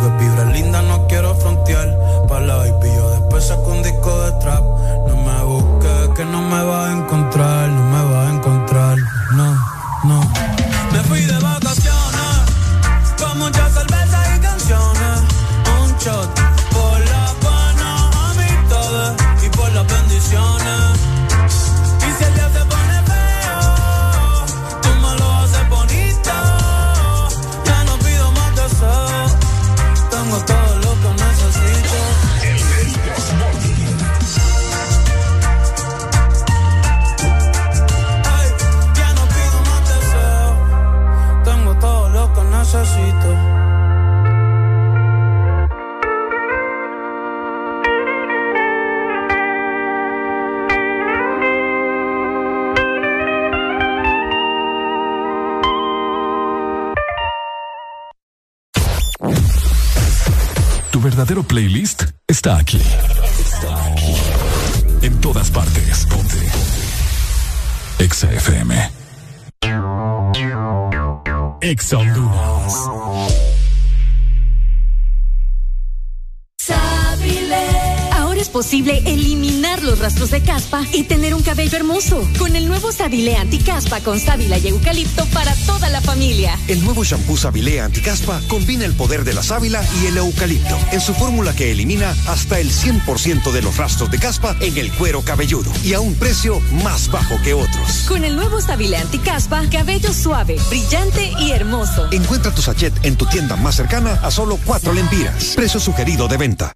Sabilé Anticaspa con sábila y eucalipto para toda la familia. El nuevo shampoo Sabilé Anticaspa combina el poder de la sábila y el eucalipto en su fórmula que elimina hasta el 100% de los rastros de caspa en el cuero cabelludo y a un precio más bajo que otros. Con el nuevo Sabilé Anticaspa, cabello suave, brillante y hermoso. Encuentra tu sachet en tu tienda más cercana a solo cuatro lempiras. Precio sugerido de venta.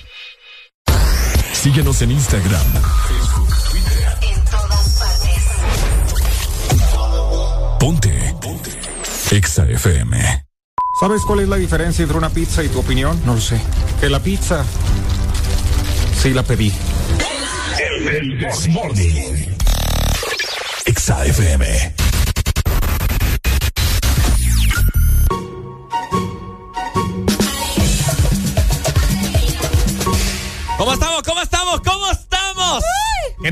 Síguenos en Instagram, Facebook, Twitter. En todas partes. Ponte. Ponte. Exa FM. ¿Sabes cuál es la diferencia entre una pizza y tu opinión? No lo sé. Que la pizza sí la pedí. El This Morning. Exa FM.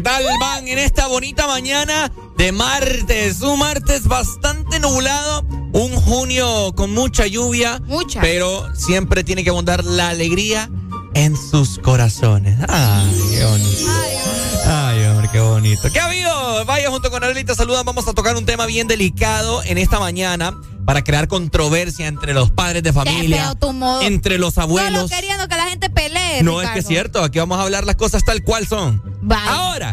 Tal van en esta bonita mañana de martes? Un martes bastante nublado, un junio con mucha lluvia, Mucha. pero siempre tiene que abundar la alegría en sus corazones. Ay, qué bonito. Ay, hombre, qué bonito. ¿Qué ha habido? Vaya junto con Arelita, saludan. Vamos a tocar un tema bien delicado en esta mañana para crear controversia entre los padres de familia, entre los Solo abuelos. queriendo que la gente pelee. No, es que es cierto. Aquí vamos a hablar las cosas tal cual son. Vaya. Ahora,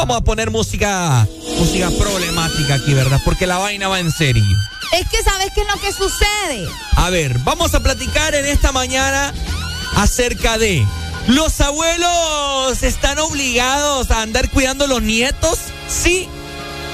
vamos a poner música, música problemática aquí, ¿verdad? Porque la vaina va en serio. Es que sabes qué es lo que sucede. A ver, vamos a platicar en esta mañana acerca de los abuelos están obligados a andar cuidando a los nietos, sí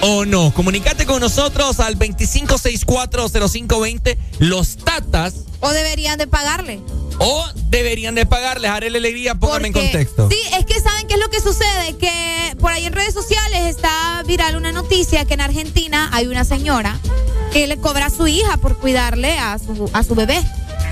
o no. Comunicate con nosotros al 25640520. Los tatas O deberían de pagarle. O deberían de pagarles. Haré la alegría, póngame en Porque- contexto. Sí, es que saben qué es lo que sucede, que por ahí en redes sociales está viral una noticia que en Argentina hay una señora que le cobra a su hija por cuidarle a su, a su bebé.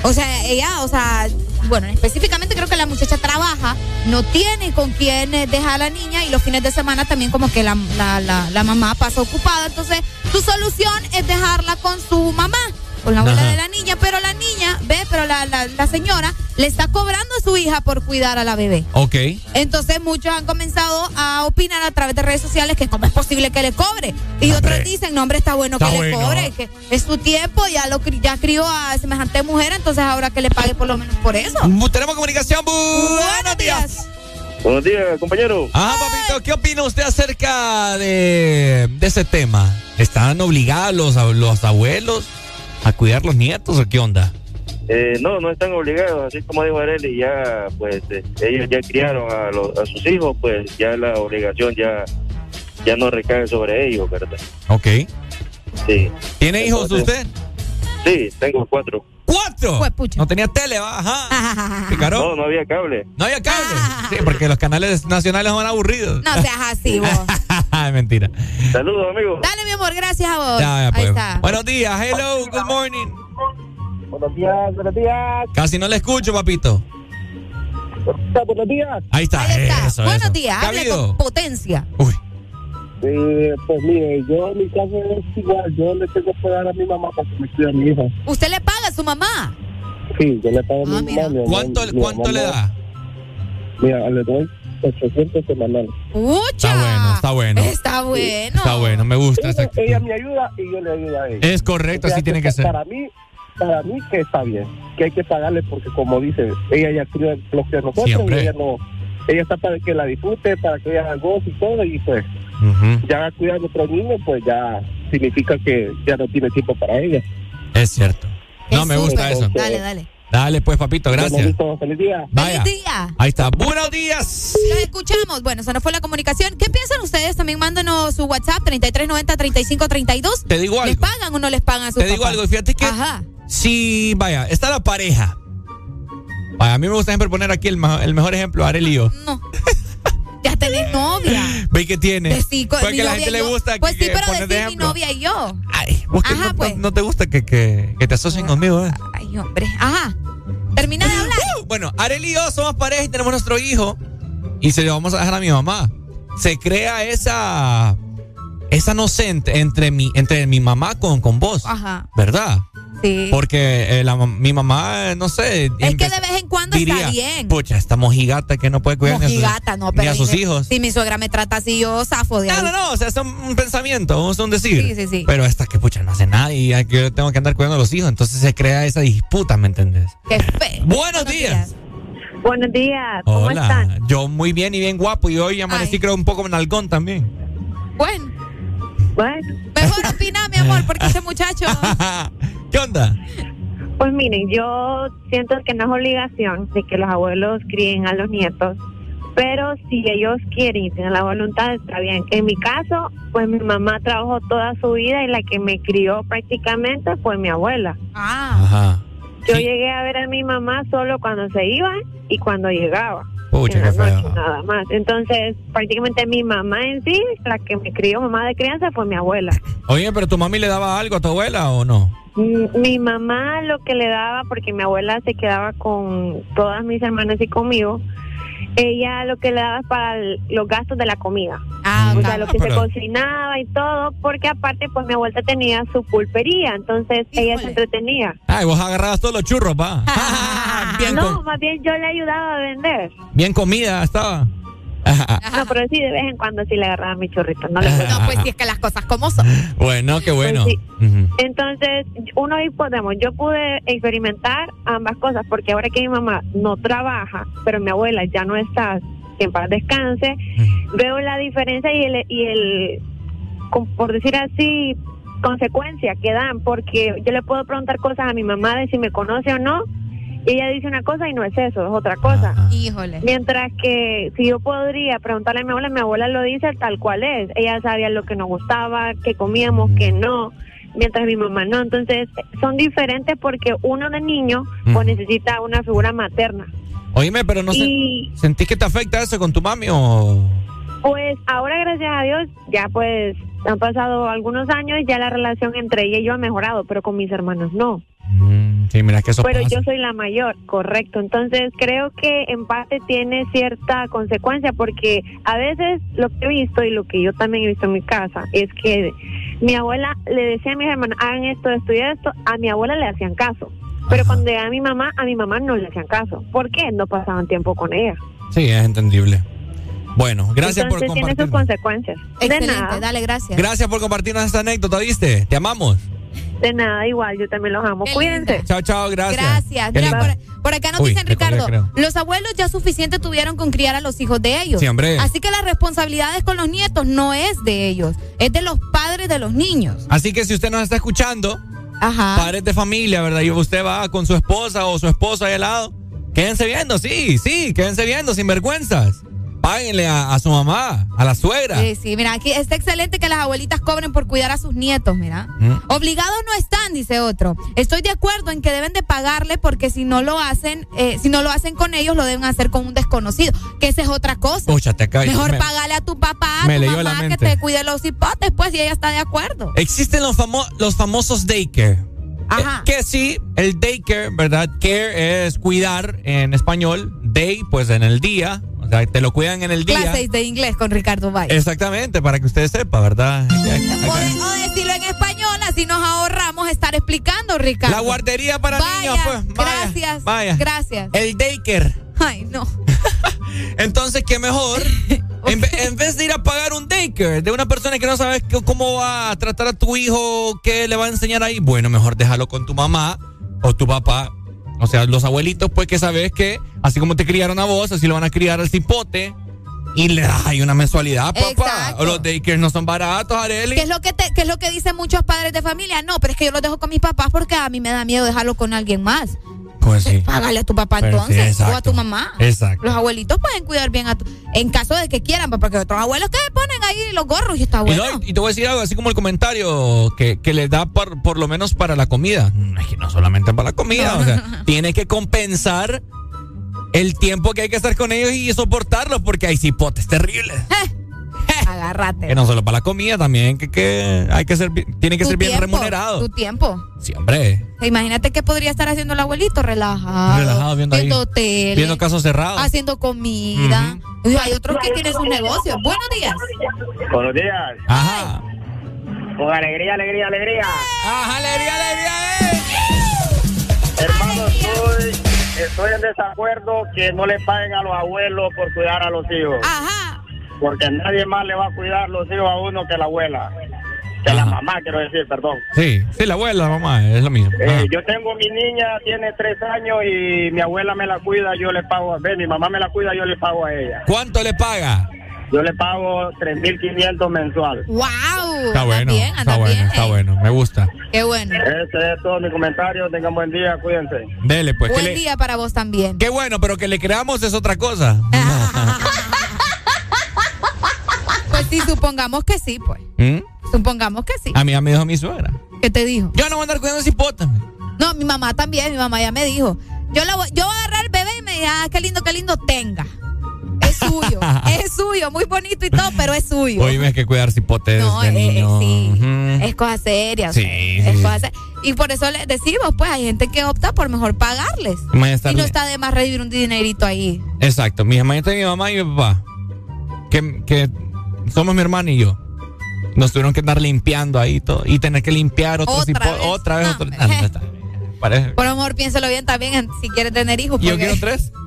O sea, ella, o sea, bueno, específicamente creo que la muchacha trabaja, no tiene con quién dejar a la niña y los fines de semana también como que la, la, la, la mamá pasa ocupada. Entonces, su solución es dejarla con su mamá, con la abuela Ajá. de la niña, pero la niña, ve, pero la, la, la señora le está cobrando a su hija por cuidar a la bebé. Ok. Entonces muchos han comenzado a opinar a través de redes sociales que cómo es posible que le cobre. Y Hombre. otros dicen, no hombre, está bueno Está que bueno. le cobre, que es su tiempo, ya lo ya crió a semejante mujer, entonces ahora que le pague por lo menos por eso. Tenemos comunicación. Bu- Buenos días. Buenos días, compañero. Ajá, papito, ¿qué opina usted acerca de, de ese tema? ¿Están obligados los, los abuelos a cuidar los nietos o qué onda? Eh, no, no están obligados, así como dijo Arely, ya pues eh, ellos ya criaron a, los- a sus hijos, pues ya la obligación ya, ya no recae sobre ellos, ¿verdad? Ok. Sí. ¿Tiene hijos Entonces, usted? Sí, tengo cuatro. 4. Pues, pucha. No tenía tele, va. Ajá. Picarón. No, no había cable. No había cable. Sí, porque los canales nacionales son aburridos. No seas así, vos. Mentira. Saludos, amigo. Dale, mi amor, gracias a vos. Ya, ya, pues. Ahí está. Buenos días. Hello, good morning. Buenos días, buenos días. Casi no le escucho, papito. Buenos días. Ahí está. Ahí está. Eso, Buenos eso. días, ¿Qué ha hable con potencia. Eh, pues mire, yo en mi caso es igual. Yo le tengo que dar a mi mamá para que me cuide a mi hija. ¿Usted le paga su mamá? Sí, yo le pago a mi Ah, mamá. mi ¿Cuánto, mi cuánto mamá le da? Mira, le doy 800 semanales. Está bueno, está bueno. Está bueno. Está bueno, me gusta Ella, ella me ayuda y yo le ayudo a ella. Es correcto, O sea, así tiene que ser. Para mí, para mí que está bien, que hay que pagarle porque como dice, ella ya crió lo que nosotros Siempre. y ella no, ella está para que la disfrute, para que ella goce y todo y pues Ujú. ya cuidar a nuestros niños pues ya significa que ya no tiene tiempo para ella. Es cierto. No, me gusta eso. Dale, dale. Dale, pues, papito, gracias. Feliz día. Vaya. ¡Feliz día! Ahí está. Buenos días. Los escuchamos. Bueno, se nos fue la comunicación. ¿Qué piensan ustedes? También mándenos su WhatsApp 3390-3532. Te digo ¿Les algo. pagan o no les pagan a sus Te digo papás? algo, fíjate que Ajá. si, vaya, está la pareja. Vaya, a mí me gusta siempre poner aquí el, el mejor ejemplo, Arel y yo. No. Ya tenés novia. ¿Ve que tiene? Pues sí, Porque a la gente le gusta Pues que, sí, pero pones de decir mi novia y yo. Vos que Ajá, no, pues. no- no te gusta que, que, que te asocien conmigo, ¿eh? Ay, hombre. Ajá. Termina de hablar. Uh, bueno, Arel y yo somos pareja y tenemos nuestro hijo. Y se lo vamos a dejar a mi mamá. Se crea esa. Esa inocente entre mi, entre mi mamá con, con vos. Ajá. ¿Verdad? Sí. Porque eh, la mi mamá, eh, no sé. Es que de vez en cuando diría, está bien. Pucha, esta mojigata que no puede cuidar ni a sus- no, ni pero a sus hijos. Si mi suegra me trata así, yo zafo de ahí. No, no, no, o sea, es un, un pensamiento, es un decir. Sí, sí, sí. Pero esta que, pucha, no hace nada y hay que- yo tengo que andar cuidando a los hijos. Entonces se crea esa disputa, ¿me entendés? Qué feo. Buenos días. Buenos días, ¿cómo Hola. están? Yo muy bien y bien guapo y hoy amanecí creo un poco nalgón también. Bueno. Bueno. Mejor opina, mi amor, porque este muchacho. ¿Qué onda? Pues miren, yo siento que no es obligación de que los abuelos críen a los nietos, pero si ellos quieren y tienen la voluntad, está bien. En mi caso, pues mi mamá trabajó toda su vida y la que me crió prácticamente fue mi abuela. Ah. Ajá. Yo llegué a ver a mi mamá solo cuando se iba y cuando llegaba. Pucha, en la qué feo. noche, nada más. Entonces, prácticamente mi mamá en sí, la que me crió, mamá de crianza, fue mi abuela. Oye, pero tu mami le daba algo a tu abuela o no? Mm, Mi mamá lo que le daba, porque mi abuela se quedaba con todas mis hermanas y conmigo, ella lo que le daba es para el- los gastos de la comida. Ah, o sea, lo que pero- se cocinaba y todo, porque aparte, pues mi abuelita tenía su pulpería, entonces ella se entretenía. Ay, vos agarrabas todos los churros, pa. bien, no, más bien yo le ayudaba a vender. bien comida estaba. No, pero sí, de vez en cuando sí le agarraba mi chorrito. No le No, pues sí, es que las cosas como son. Bueno, qué bueno. Pues sí. Ujú. Entonces, uno y podemos, yo pude experimentar ambas cosas, porque ahora que mi mamá no trabaja, pero mi abuela ya no está, que en paz descanse, veo la diferencia y el, y el por decir así, consecuencia que dan, porque yo le puedo preguntar cosas a mi mamá de si me conoce o no, ella dice una cosa y no es eso, es otra cosa. Híjole. Mientras que si yo podría preguntarle a mi abuela, mi abuela lo dice tal cual es. Ella sabía lo que nos gustaba, que comíamos, que no. Mientras mi mamá no. Entonces, son diferentes porque uno de niño pues necesita una figura materna. Oíme, pero no sé. Y- ¿Sentís que te afecta eso con tu mami o.? Pues ahora, gracias a Dios, ya pues han pasado algunos años, ya la relación entre ella y yo ha mejorado, pero con mis hermanos no. Mm, sí, mira que eso Pero pasa. yo soy la mayor, correcto. Entonces creo que en parte tiene cierta consecuencia porque a veces lo que he visto y lo que yo también he visto en mi casa es que mi abuela le decía a mis hermanos, hagan esto, esto y esto, a mi abuela le hacían caso. Pero cuando llegaba mi mamá, a mi mamá no le hacían caso. ¿Por qué? No pasaban tiempo con ella. Sí, es entendible. Bueno, gracias Entonces por tiene sus compartir. consecuencias. Excelente, de nada. dale, gracias. Gracias por compartirnos esta anécdota, ¿viste? Te amamos. De nada, igual, yo también los amo. Cuídense. Chao, chao, gracias. Gracias. Mira, por, por acá nos Uy, dicen, Ricardo, creo. los abuelos ya suficiente tuvieron con criar a los hijos de ellos. Sí, hombre. Así que las responsabilidades con los nietos no es de ellos, es de los padres de los niños. Así que si usted nos está escuchando, Ajá. padres de familia, ¿verdad? Y usted va con su esposa o su esposo ahí al lado, quédense viendo, sí, sí, quédense viendo, sin vergüenzas. Páguenle a, a su mamá, a la suegra. Sí, sí, mira, aquí está excelente que las abuelitas cobren por cuidar a sus nietos, mira. Mm. Obligados no están, dice otro. Estoy de acuerdo en que deben de pagarle porque si no lo hacen, eh, si no lo hacen con ellos, lo deben hacer con un desconocido. Que esa es otra cosa. Pucha, te acabas- Mejor me- pagarle a tu papá, a tu mamá, que te cuide los hipotes, pues, si ella está de acuerdo. Existen los, famo- los famosos daycare. Ajá. Eh, que sí, el daycare, ¿verdad? Care es cuidar en español. Day, pues en el día. O sea, te lo cuidan en el día. Clases de inglés con Ricardo Valle. Exactamente, para que usted sepa, ¿verdad? O, de- o decirlo en español, así nos ahorramos estar explicando, Ricardo. La guardería para Vaya, niños, pues. Vaya, Gracias. vaya. Gracias. El daycare. Ay, no. Entonces, ¿qué mejor? En, ve- en vez de ir a pagar un daycare de una persona que no sabes cómo va a tratar a tu hijo, qué le va a enseñar ahí, bueno, mejor déjalo con tu mamá o tu papá. O sea, los abuelitos, pues que sabes que así como te criaron a vos, así lo van a criar al cipote. Y le das ahí una mensualidad, papá. Exacto. Los daycares no son baratos, Areli. ¿Qué es lo que te, qué es lo que dicen muchos padres de familia? No, pero es que yo los dejo con mis papás porque a mí me da miedo dejarlo con alguien más. Pues sí. Págale a tu papá Pero sí, entonces o a tu mamá. Exacto. Los abuelitos pueden cuidar bien a tu, en caso de que quieran, pues, porque otros abuelos que ponen ahí los gorros y está Y, bueno. no, y te voy a decir algo, así como el comentario que, que le da por, por lo menos para la comida. No, Es que no solamente para la comida, o sea, tiene que compensar el tiempo que hay que estar con ellos y soportarlos, porque hay cipotes terribles. Agárrate. Que no solo para la comida, también que, que hay que ser, tiene que Tu ser bien remunerado. Tu tiempo. Sí, hombre. O sea, Imagínate qué podría estar haciendo el abuelito, relajado. Relajado viendo ahí. tele, Viendo casos cerrados. Haciendo comida. Hay otros que tienen sus negocios. Buenos días. Buenos días. Ajá. Con alegría, alegría, alegría. Ajá, alegría, alegría, Hermano, estoy, estoy en desacuerdo que no le paguen a los abuelos por cuidar a los hijos. Ajá. Porque nadie más le va a cuidar los hijos a uno que la abuela. Que la mamá, quiero decir, perdón. Sí, sí, la abuela, la mamá, es lo mismo. Eh, yo tengo mi niña, tiene tres años y mi abuela me la cuida, yo le pago, ve, mi mamá me la cuida, yo le pago a ella. ¿Cuánto le paga? Yo le pago 3.500 mensual. ¡Wow! Está bueno, bien, está bueno, bien. está bueno, me gusta. Qué bueno. Ese es todo mi comentario, tengan buen día, cuídense. Dele, pues. que Buen le- día para vos también. Qué bueno, pero que le creamos es otra cosa. Sí, supongamos que sí, pues. ¿Mm? Supongamos que sí. A mí ya me dijo mi suegra. ¿Qué te dijo? Yo no voy a andar cuidando cipotas. No, mi mamá también, mi mamá ya me dijo. Yo, la voy, yo voy a agarrar el bebé y me dice, ah, qué lindo, qué lindo, tenga. Es suyo, es suyo, muy bonito y todo, pero es suyo. Oíme, hay que cuidar cipotes No, de eh, niño. sí. Ujú. Es cosa seria. Sí, sí, es sí. cosa seria. Y por eso les decimos, pues hay gente que opta por mejor pagarles. Y no está de más recibir un dinerito ahí. Exacto, mi hermanita y mi mamá y mi papá. Que, que somos mi hermana y yo. Nos tuvieron que andar limpiando ahí todo. Y tener que limpiar otro Otra vez. Otra vez. Hombre. Ah, no está. Parece- Por amor, piénselo bien también si quieres tener hijos. ¿Y yo porque- quiero tres?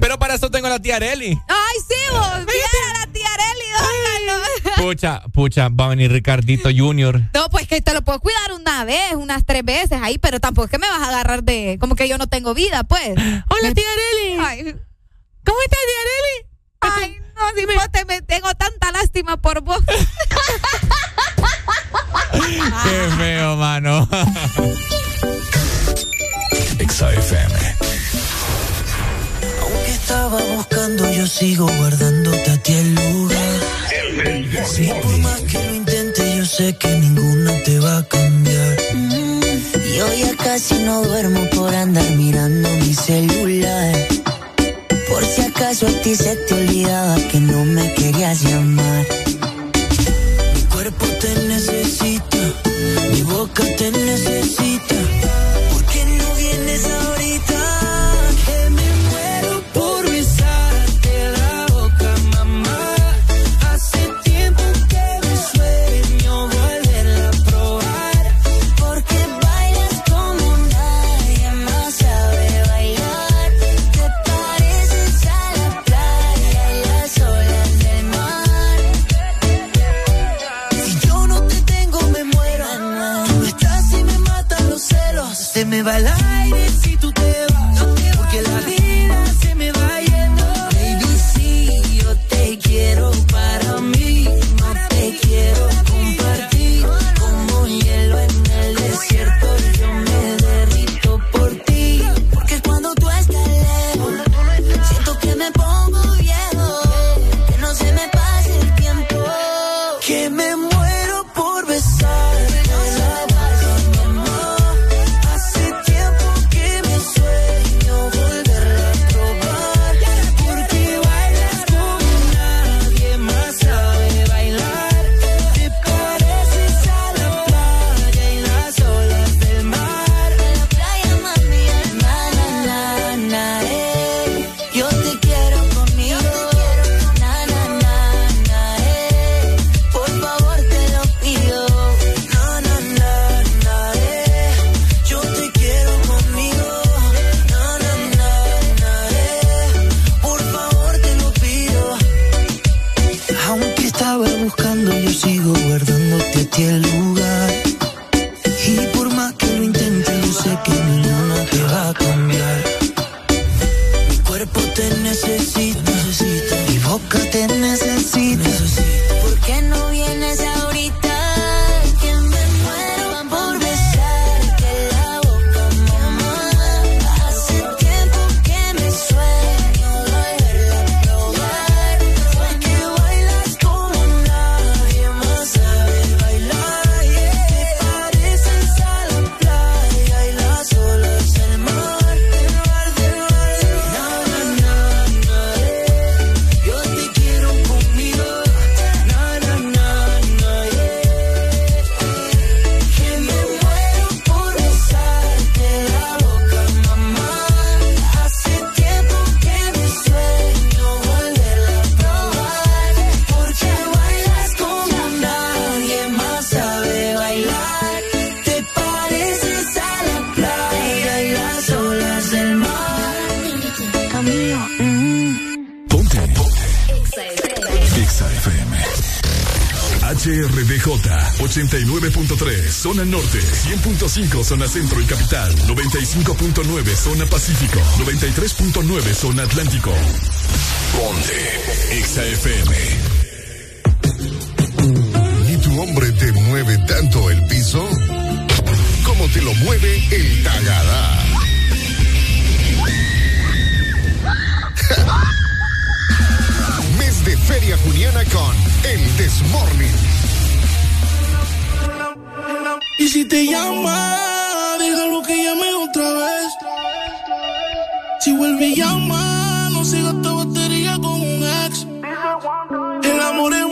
Pero para eso tengo a la tía Areli. Ay, sí, vos. Mira la tía Areli. Pucha, pucha, va a venir Ricardito Junior. No, pues que te lo puedo cuidar una vez, unas tres veces ahí, pero tampoco es que me vas a agarrar de. Como que yo no tengo vida, pues. Hola, tía Areli. ¿Cómo estás, tía Areli? Ay, no, si vos te me tengo tanta lástima por vos. Qué feo, mano. XFM. Aunque estaba buscando, yo sigo guardándote a ti el lugar. Y por más que lo intente, yo sé que ninguno te va a cambiar. Mm, Yo ya casi no duermo por andar mirando mi celular. Si acaso a ti se te olvidaba que no me querías llamar. va aire si tú te vas. Porque la vida se me va yendo. Baby, si yo te quiero para mí, no te quiero compartir. Como hielo en el desierto, yo me derrito por ti. Porque cuando tú estás lejos, siento que me pongo viejo. Que no se me pase el tiempo. Que me 95 zona centro y capital, 95.9 zona pacífico, 93.9 zona atlántico. Ponte XAFM. ¿Y tu hombre te mueve tanto el piso? Como te lo mueve el tagada? Mes de Feria Juniana con El Desmorning si te llama, déjalo que llame otra vez. Si vuelve y llama, no sigas tu batería con un ex. El amor es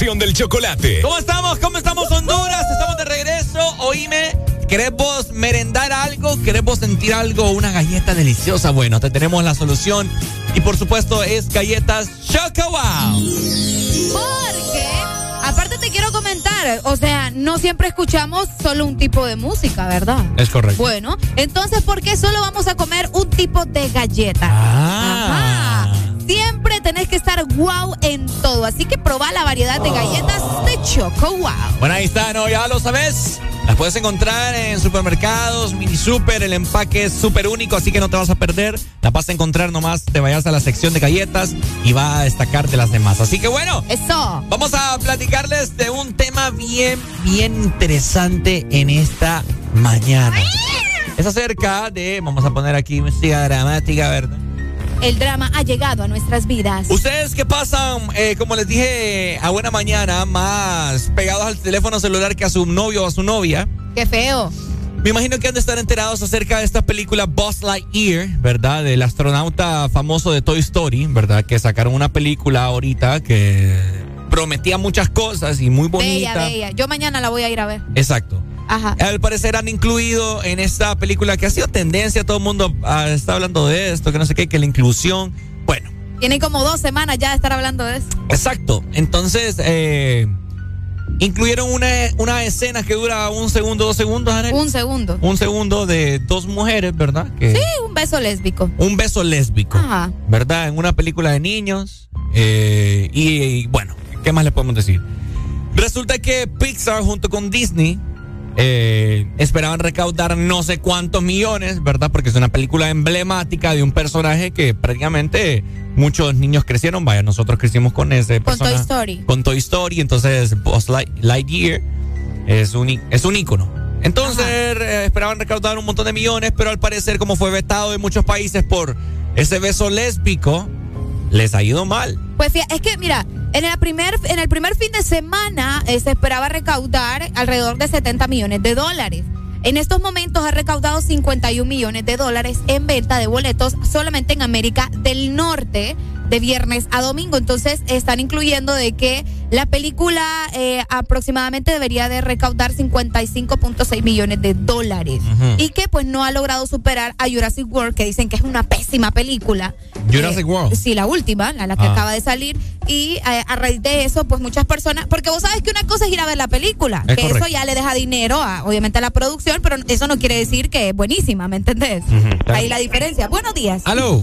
del chocolate. ¿Cómo estamos? ¿Cómo estamos Honduras? Estamos de regreso. Oíme, ¿querés merendar algo? ¿Querés vos sentir algo? Una galleta deliciosa. Bueno, te tenemos la solución. Y por supuesto es galletas Choco Porque, aparte te quiero comentar, o sea, no siempre escuchamos solo un tipo de música, ¿verdad? Es correcto. Bueno, entonces, ¿por qué solo vamos a comer un tipo de galleta? Ah. Siempre tenés que estar wow Así que probá la variedad de galletas de Choco Wow. Bueno, ahí está, ¿no? Ya lo sabes. Las puedes encontrar en supermercados, mini super, el empaque es súper único, así que no te vas a perder. La vas a encontrar nomás, te vayas a la sección de galletas y va a destacarte las demás. Así que bueno, eso. Vamos a platicarles de un tema bien, bien interesante en esta mañana. Es acerca de, vamos a poner aquí música dramática, ¿verdad? El drama ha llegado a nuestras vidas. Ustedes que pasan, eh, como les dije, a buena mañana, más pegados al teléfono celular que a su novio o a su novia. Qué feo. Me imagino que han de estar enterados acerca de esta película Buzz Lightyear, ¿verdad? Del astronauta famoso de Toy Story, ¿verdad? Que sacaron una película ahorita que prometía muchas cosas y muy bonita. Bella, bella. Yo mañana la voy a ir a ver. Exacto. Ajá. Al parecer han incluido en esta película que ha sido tendencia, todo el mundo ah, está hablando de esto, que no sé qué, que la inclusión. Bueno, Tienen como dos semanas ya de estar hablando de eso. exacto. Entonces, eh, incluyeron una, una escena que dura un segundo, dos segundos, Arely. Un segundo. Un segundo de dos mujeres, ¿verdad? Que, Sí, un beso lésbico. Un beso lésbico, Ajá. ¿verdad? En una película de niños. eh, y, y, bueno, ¿qué más le podemos decir? Resulta que Pixar junto con Disney eh, esperaban recaudar no sé cuántos millones, ¿verdad? Porque es una película emblemática de un personaje que prácticamente muchos niños crecieron. Vaya, nosotros crecimos con ese Con Toy. Story. Con Toy Story. Entonces, Buzz Light- Lightyear es un, es un ícono. Entonces, eh, esperaban recaudar un montón de millones, pero al parecer, como fue vetado en muchos países por ese beso lésbico, les ha ido mal. Pues fíjate, es que mira, en el primer, en el primer fin de semana eh, se esperaba recaudar alrededor de 70 millones de dólares. En estos momentos ha recaudado 51 millones de dólares en venta de boletos solamente en América del Norte de viernes a domingo. Entonces están incluyendo de que la película eh, aproximadamente debería de recaudar 55.6 millones de dólares y que pues no ha logrado superar a Jurassic World que dicen que es una pésima película. Jurassic World. Sí, la última, la, la que Ah. acaba de salir. Y eh, a raíz de eso, pues muchas personas, porque vos sabes que una cosa es ir a ver la película, Es que eso ya le deja dinero, a, obviamente, a la producción, pero eso no quiere decir que es buenísima, ¿me entendés? Ahí la diferencia. Buenos días. ¡Aló!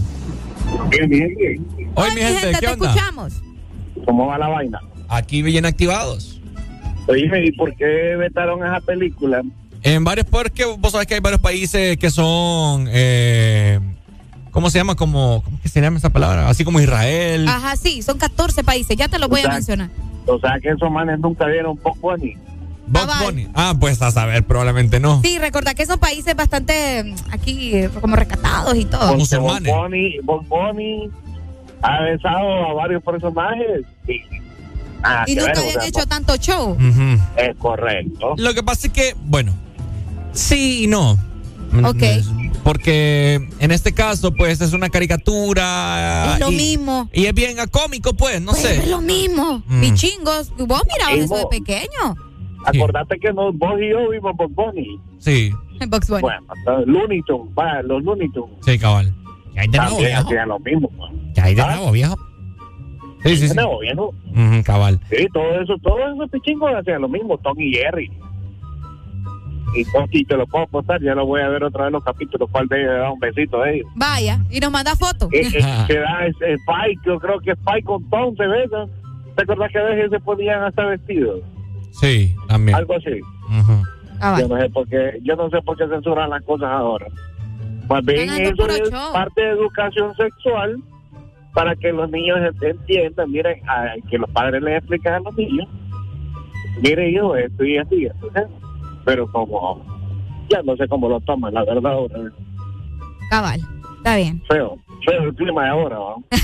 Bien, bien, bien. Hoy, mi gente, ¿qué te onda? escuchamos. ¿Cómo va la vaina? Aquí bien activados. Oye, ¿y por qué vetaron esa película? En varios, porque vos sabés que hay varios países que son, eh, ¿cómo se llama? Como, ¿Cómo que se llama esa palabra? Así como Israel. Ajá, sí, son 14 países, ya te los voy a mencionar. O sea, que esos manes nunca vieron Pop Bunny. Bugs Bunny. Ah, pues a saber, probablemente no. Sí, recordá que son países bastante mm, aquí como recatados y todo. Porque Bob Bunny, ha besado a varios personajes. Y, nada Y nunca habían hecho tanto show. Ujú. Es correcto. Lo que pasa es que, bueno, sí y no. Ok. Porque en este caso, pues es una caricatura. Es lo y- mismo. Y es bien cómico, pues, no Pues, sé. Es lo mismo. Mm. Pichingos. Vos mirabas eso de pequeño. Acordate que no, vos y yo vimos Bob Bunny. Sí, Bugs Bunny. Bueno, Looney Tunes, va, los Looney Tunes. sí, cabal. ¿Qué hay de nuevo, viejo? hacían lo mismo. man. ¿Qué hay de ¿Ah? nuevo, viejo? Sí, sí, De sí. nuevo, viejo. Cabal. Sí, todo eso, todos esos pichingos hacían lo mismo, Tom y Jerry. Y Toki, te lo puedo apostar, ya lo voy a ver otra vez los capítulos, cuál de ellos le da un besito a ellos. Vaya, y nos manda fotos. Eh, eh, se da es Spike, yo creo que Spike con Tom se besan. ¿Te acuerdas que a veces se ponían hasta vestidos? Sí, también. Algo así. Ah, Yo no sé por qué, yo no sé por qué censuran las cosas ahora. Más bien eso es show. parte de educación sexual para que los niños ent- entiendan, miren, a- que los padres les explican a los niños, mire yo esto y esto y esto, ¿eh? pero como ya no sé cómo lo toman, la verdad, ahora, Cabal. Está bien. feo, feo el clima de ahora, ¿no?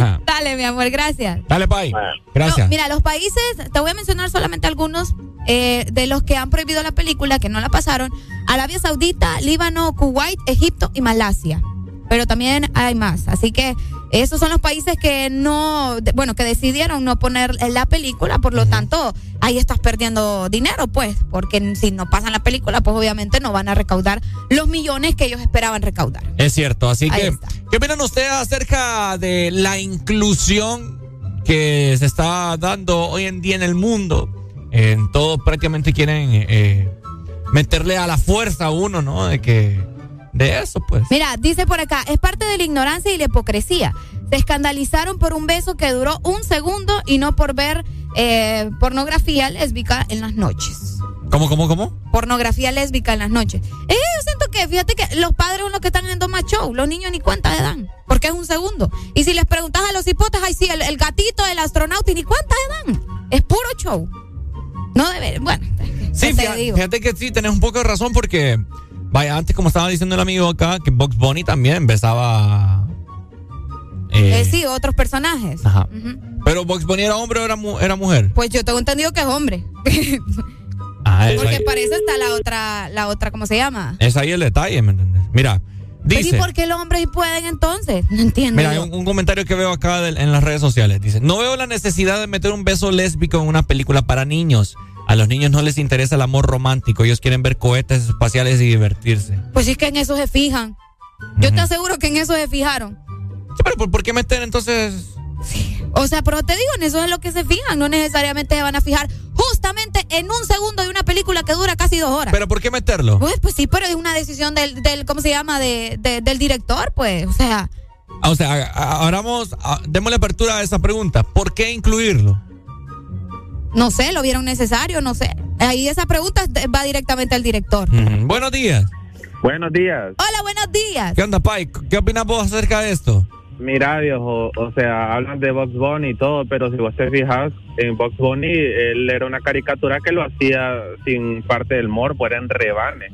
Ah. Dale, mi amor, gracias. Dale, Pai. Gracias. No, mira, los países, te voy a mencionar solamente algunos eh, de los que han prohibido la película, que no la pasaron. Arabia Saudita, Líbano, Kuwait, Egipto y Malasia. Pero también hay más. Así que esos son los países que no, bueno, que decidieron no poner la película. Por lo tanto, ahí estás perdiendo dinero, pues. Porque si no pasan la película, pues obviamente no van a recaudar los millones que ellos esperaban recaudar. Es cierto, así Ahí que, está. ¿qué opinan ustedes acerca de la inclusión que se está dando hoy en día en el mundo? En todo prácticamente quieren eh, meterle a la fuerza a uno, ¿no? De que, de eso, pues. Mira, dice por acá, es parte de la ignorancia y la hipocresía. Se escandalizaron por un beso que duró un segundo y no por ver eh, pornografía lésbica en las noches. ¿Cómo, cómo, cómo? Pornografía lésbica en las noches. Eh, yo siento que, fíjate que los padres son los que están haciendo más show, los niños ni cuenta le dan, porque es un segundo. Y si les preguntas a los hipotes, ay sí, el, el gatito del astronauta ni cuenta le dan. Es puro show. No debe, bueno. Sí, ¿qué te fíjate, fíjate que sí, tenés un poco de razón porque, vaya, antes como estaba diciendo el amigo acá, que Box Bunny también besaba... eh, Eh, sí, otros personajes. Ajá. Ujú. Pero Box Bunny era hombre o era, mu- era mujer. Pues yo tengo entendido que es hombre. Ah, es Porque ahí, para eso está la otra, la otra, ¿cómo se llama? es ahí el detalle, ¿me entiendes? Mira, ¿y dice... por qué los hombres pueden entonces? No entiendo. Mira, hay un, un comentario que veo acá del- en las redes sociales. Dice, no veo la necesidad de meter un beso lésbico en una película para niños. A los niños no les interesa el amor romántico. Ellos quieren ver cohetes espaciales y divertirse. Pues sí es que en eso se fijan. Yo te aseguro que en eso se fijaron. Sí, pero ¿por, qué meter entonces...? O sea, pero te digo, en eso es lo que se fijan. No necesariamente se van a fijar justamente en un segundo de una película que dura casi dos horas. ¿Pero por qué meterlo? Pues, pues sí, pero es una decisión del, del ¿cómo se llama? De, de- del director, pues. O sea, Ah, O sea, a- a- abramos, a- démosle apertura a esa pregunta. ¿Por qué incluirlo? No sé, lo vieron necesario, no sé. Ahí esa pregunta va directamente al director. Buenos días. Buenos días. Hola, buenos días. ¿Qué onda, Pai? ¿Qué opinas vos acerca de esto? Mira, viejo, o sea, hablan de Box Bunny y todo, pero si vos te fijas, en Box Bunny él era una caricatura que lo hacía sin parte del morbo, era en rebane.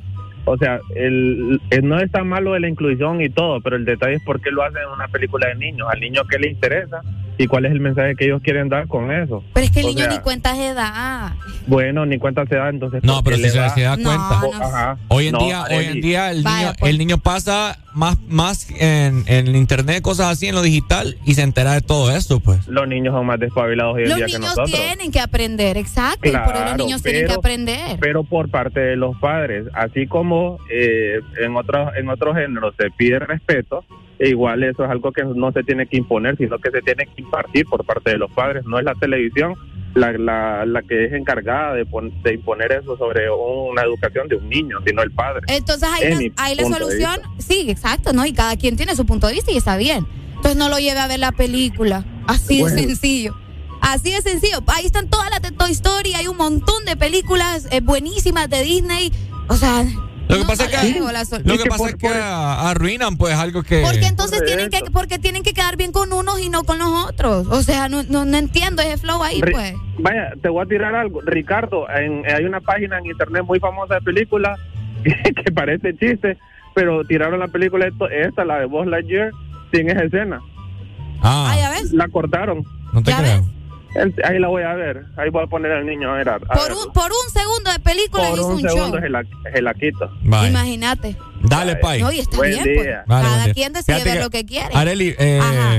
O sea, el, el- no es tan malo de la inclusión y todo, pero el detalle es por qué lo hacen en una película de niños. Al niño qué le interesa y cuál es el mensaje que ellos quieren dar con eso. Pero es que el O niño sea, ni cuenta de edad. Bueno, ni cuenta se da, entonces. No, ¿por pero si se, se da cuenta. Ajá. Hoy en No, día, hoy en día el Vaya, niño, pues. el niño pasa más, más en, en internet, cosas así, en lo digital, y se entera de todo eso, pues. Los niños son más despabilados hoy en Los día que niños nosotros. tienen que aprender, exacto. y por eso los Claro, niños tienen que pero- aprender. pero por parte de los padres, así como eh, en otros en otros géneros se pide respeto, e igual eso es algo que no se tiene que imponer, sino que se tiene que impartir por parte de los padres. No es la televisión la, la, la que es encargada de, pon- de imponer eso sobre una educación de un niño, sino el padre. Entonces ahí, En la, solución, sí, exacto, ¿no? Y cada quien tiene su punto de vista y está bien. Entonces no lo lleve a ver la película. Así Bueno. de sencillo. Así de sencillo. Ahí están todas las de Toy Story, hay un montón de películas eh, buenísimas de Disney. O sea, Lo que pasa es que, no la sol- lo que, pasa es que a- arruinan, pues, algo que... porque entonces tienen que, porque tienen que quedar bien con unos y no con los otros. O sea, no, no, no entiendo ese flow ahí, Ri- pues. Vaya, te voy a tirar algo. Ricardo, en- hay una página en internet muy famosa de películas que parece chiste, pero tiraron la película esto- esta, la de Buzz Lightyear, sin esa escena. Ah, ya ves. La cortaron. No te creo. Ahí la voy a ver. Ahí voy a poner al niño a ver. a- Por verlo. un, por un segundo de película Por hizo un un, segundo show. se la, se la quito. Imagínate. Dale, Pai. No, y está Buen bien, día. pues. Vale, Cada día. quien decide Fíjate ver que- lo que quiere. Areli, eh, Ajá.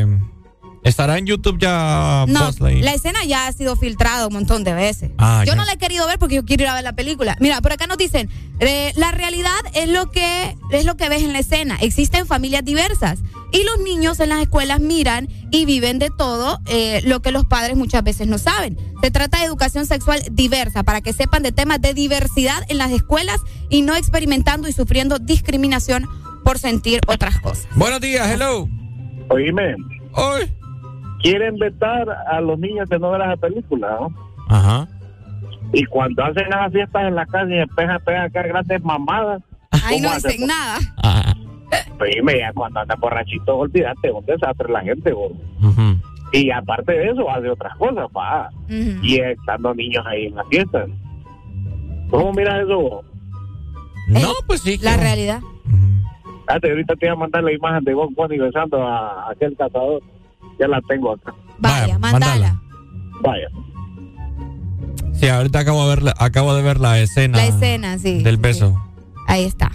¿Estará en YouTube ya No, la escena ya ha sido filtrada un montón de veces. Ah, yo ya. no la he querido ver porque yo quiero ir a ver la película. Mira, por acá nos dicen, eh, la realidad es lo que es lo que ves en la escena. Existen familias diversas y los niños en las escuelas miran y viven de todo eh, lo que los padres muchas veces no saben. Se trata de educación sexual diversa para que sepan de temas de diversidad en las escuelas y no experimentando y sufriendo discriminación por sentir otras cosas. Buenos días, hello. Oíme. Hoy. Quieren vetar a los niños de no ver esa película, ¿no? Ajá. Y cuando hacen las fiestas en la calle y empiezan a pegar acá grandes mamadas. Ahí no ¿cómo hacen? dicen nada. Oíme, ya cuando andan borrachitos, olvídate, un desastre la gente, gordo. Y aparte de eso, hace otras cosas, pa. Y estando niños ahí en las fiestas. ¿Cómo miras eso? vos? No, pues sí. La realidad. Fíjate, ahorita te voy a mandar la imagen de Bob Bunny besando a aquel cazador. Ya la tengo acá. Vaya, mándala. Vaya. Sí, ahorita acabo de ver la, acabo de ver la escena. La escena, sí. Del beso. Ahí está.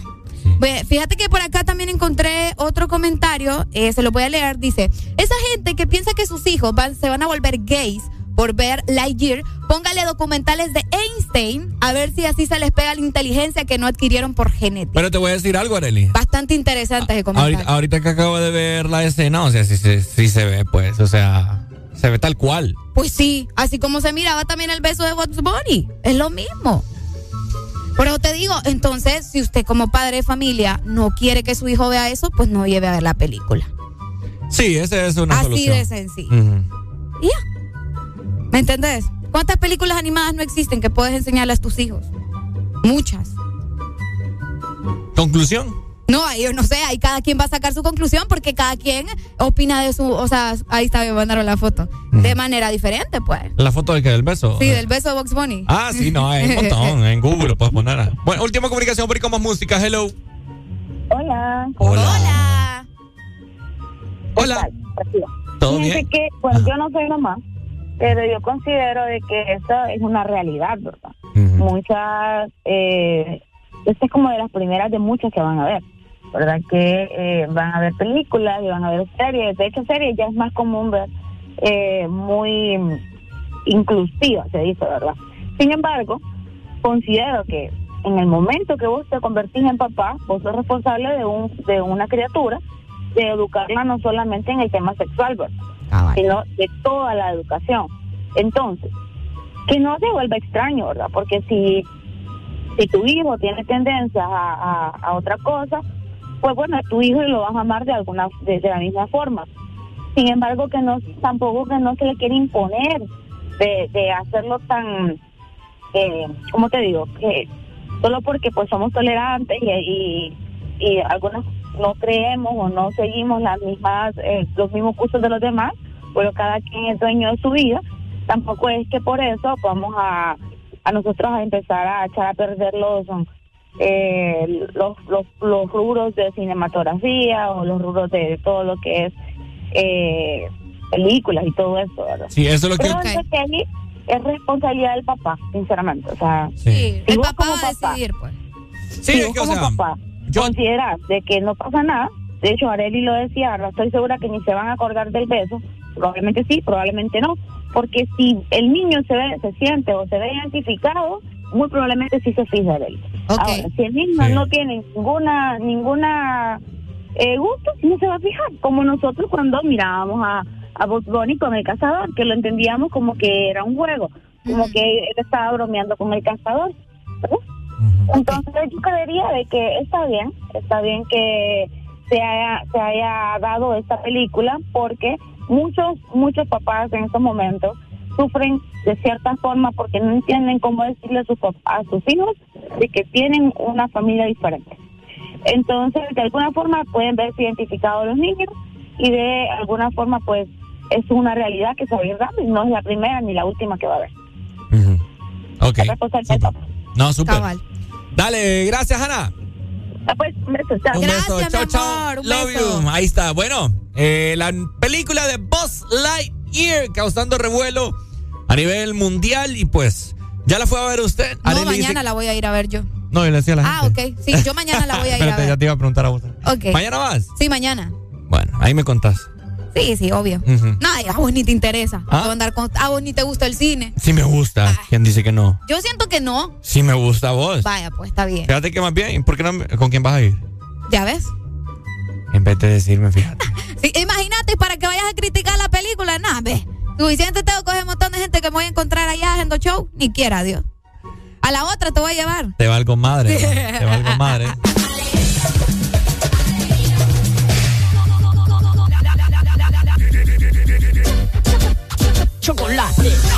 Fíjate que por acá también encontré otro comentario, eh, se lo voy a leer, dice, esa gente que piensa que sus hijos van- se van a volver gays por ver Lightyear, póngale documentales de Einstein a ver si así se les pega la inteligencia que no adquirieron por genética. Pero te voy a decir algo, Areli. Bastante interesante ese comentario. Ahorita, ahorita que acabo de ver la escena, o sea, sí, sí, sí se ve, pues, o sea, se ve tal cual. Pues sí, así como se miraba también el beso de Bugs Bunny, es lo mismo. Pero te digo, entonces, si usted como padre de familia no quiere que su hijo vea eso, pues no lleve a ver la película. Sí, esa es una Así solución. de sencillo. Y ya. ¿Me entendés? ¿Cuántas películas animadas no existen que puedes enseñarle a tus hijos? Muchas. Conclusión. No, ahí yo no sé, ahí cada quien va a sacar su conclusión porque cada quien opina de su, o sea, ahí está, me mandaron la foto, de manera diferente, pues. La foto del que del beso. Sí, del beso de Box Bunny. Ah, sí, no, hay un montón. En Google lo puedes poner. Bueno, última comunicación, por con más música. Hello. Hola. Hola. Hola. ¿Todo Fíjense bien? que, bueno, yo no soy mamá, pero yo considero de que eso es una realidad, ¿verdad? Muchas, eh, esta es como de las primeras de muchas que van a ver, ¿verdad? Que eh, van a ver películas y van a ver series. De hecho, series ya es más común ver eh, muy inclusiva, se dice, ¿verdad? Sin embargo, considero que en el momento que vos te convertís en papá, vos sos responsable de, un, de una criatura, de educarla no solamente en el tema sexual, ¿verdad? Sino de toda la educación. Entonces, que no se vuelva extraño, ¿verdad? Porque si, si tu hijo tiene tendencias a, a, otra cosa, pues bueno, a tu hijo lo vas a amar de alguna de, de la misma forma. Sin embargo, que no tampoco que no se le quiere imponer de, de hacerlo tan, eh, ¿cómo te digo? Que solo porque pues somos tolerantes y, y, y algunos no creemos o no seguimos las mismas eh, los mismos cursos de los demás, pero cada quien es dueño de su vida. Tampoco es que por eso vamos a, a nosotros a empezar a echar a perder los eh, los, los, los rubros de cinematografía o los rubros de todo lo que es eh, películas y todo eso, ¿verdad? Sí, eso es lo que... Que ahí es responsabilidad del papá, sinceramente. O sea, Sí. si El papá como va a papá, decidir, pues. Sí, si es que, o como sea, papá consideras de que no pasa nada, de hecho Areli lo decía, no estoy segura que ni se van a acordar del beso, probablemente sí, probablemente no, porque si el niño se ve, se siente o se ve identificado, muy probablemente sí se fija de él. Ahora, si el niño Sí. no tiene ninguna ninguna eh, gusto, no se va a fijar, como nosotros cuando mirábamos a, a Bugs Bunny con el cazador, que lo entendíamos como que era un juego, como que él estaba bromeando con el cazador. Entonces yo creería de que está bien, está bien que se haya, se haya dado esta película porque muchos, muchos papás en estos momentos sufren de cierta forma porque no entienden cómo decirle a sus, a sus hijos de que tienen una familia diferente. Entonces, de alguna forma pueden verse identificados los niños y de alguna forma pues es una realidad que se va a ir dando y no es la primera ni la última que va a haber. Ok. La responsabilidad del papá. No, súper. Dale, gracias, Ana. Ah, pues, un beso, chao. Un beso, chao, chao. Love you. Ahí está. Bueno, eh, la película de Buzz Lightyear causando revuelo a nivel mundial y pues, ¿ya la fue a ver usted? No, Arely dice- mañana la voy a ir a ver yo. No, yo le decía a la Ah, gente. ok. Sí, yo mañana la voy a ir a Espérate, ya ver. te iba a preguntar a vos. Ok. ¿Mañana vas? Sí, mañana. Bueno, ahí me contás. Sí, sí, obvio. Ujú. No, a vos ni te interesa. ¿Ah? A andar con- a vos ni te gusta el cine. Sí me gusta. ¿Quién dice que no? Yo siento que no. Sí me gusta a vos. Vaya, pues está bien. Fíjate que más bien, ¿por qué no ¿con quién vas a ir? ¿Ya ves? En vez de decirme, fíjate. Sí, imagínate para que vayas a criticar la película. Nada, ve. Suficiente tengo con ese montón de gente que me voy a encontrar allá haciendo show. Ni quiera, Dios. A la otra te voy a llevar. Te valgo madre. ¿no? Te valgo madre. Chocolate.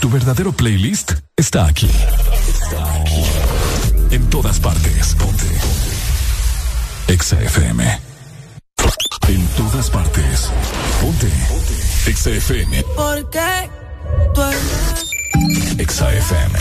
Tu verdadero playlist está aquí. Está aquí. En todas partes. Ponte. Exa FM. En todas partes. Ponte. Exa FM. ¿Por qué? Exa FM.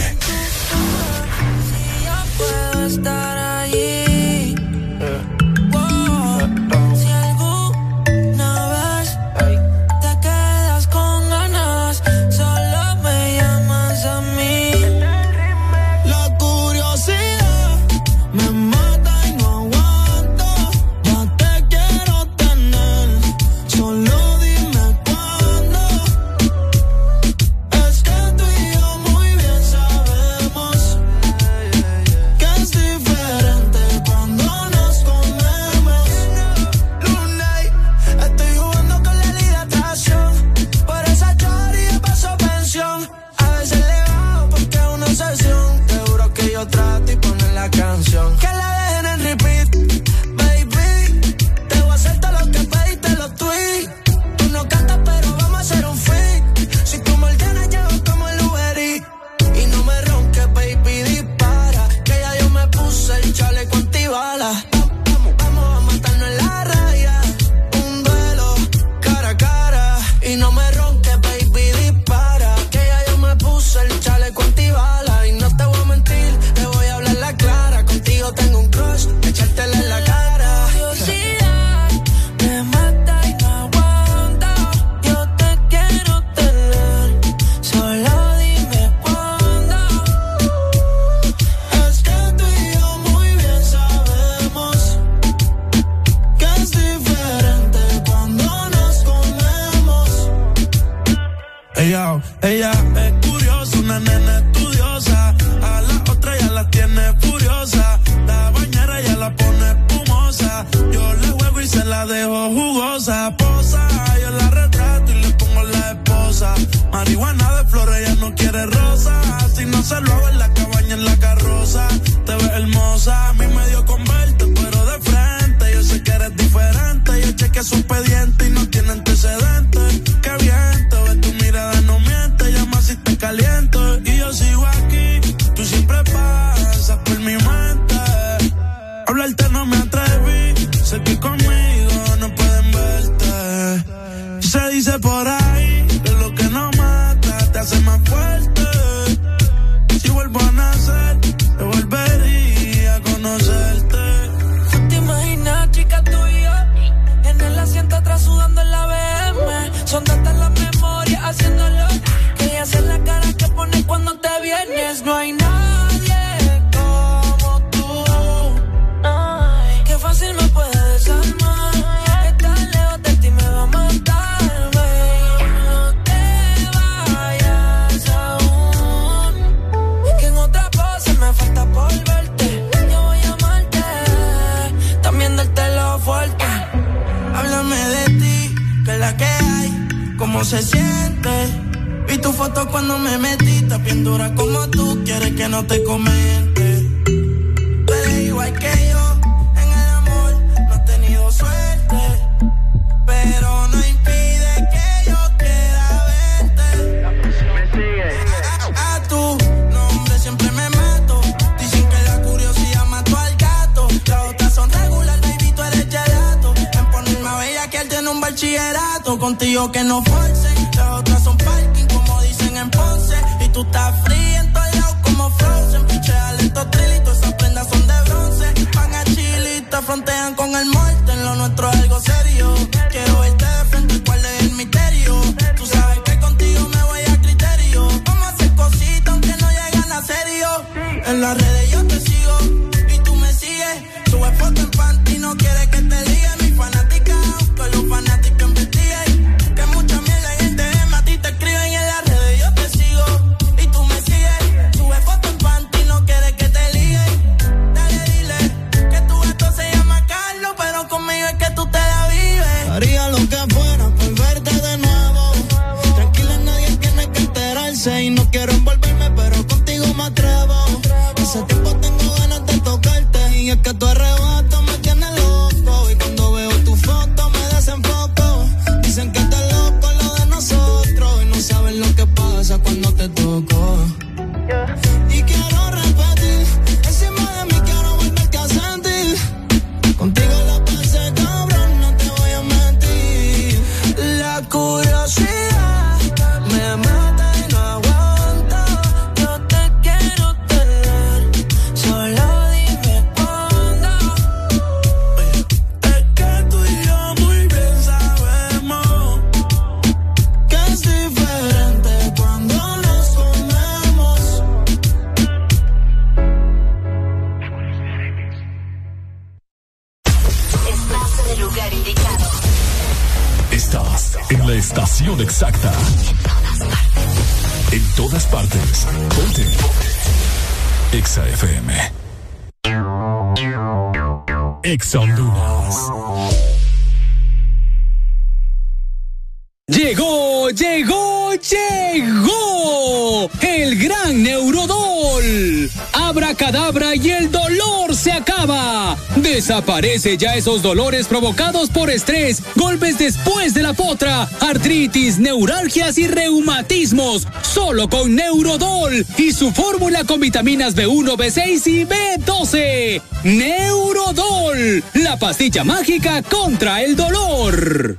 Ya esos dolores provocados por estrés, golpes después de la potra, artritis, neuralgias y reumatismos. Solo con Neurodol y su fórmula con vitaminas B1, B6 y B12. Neurodol, la pastilla mágica contra el dolor.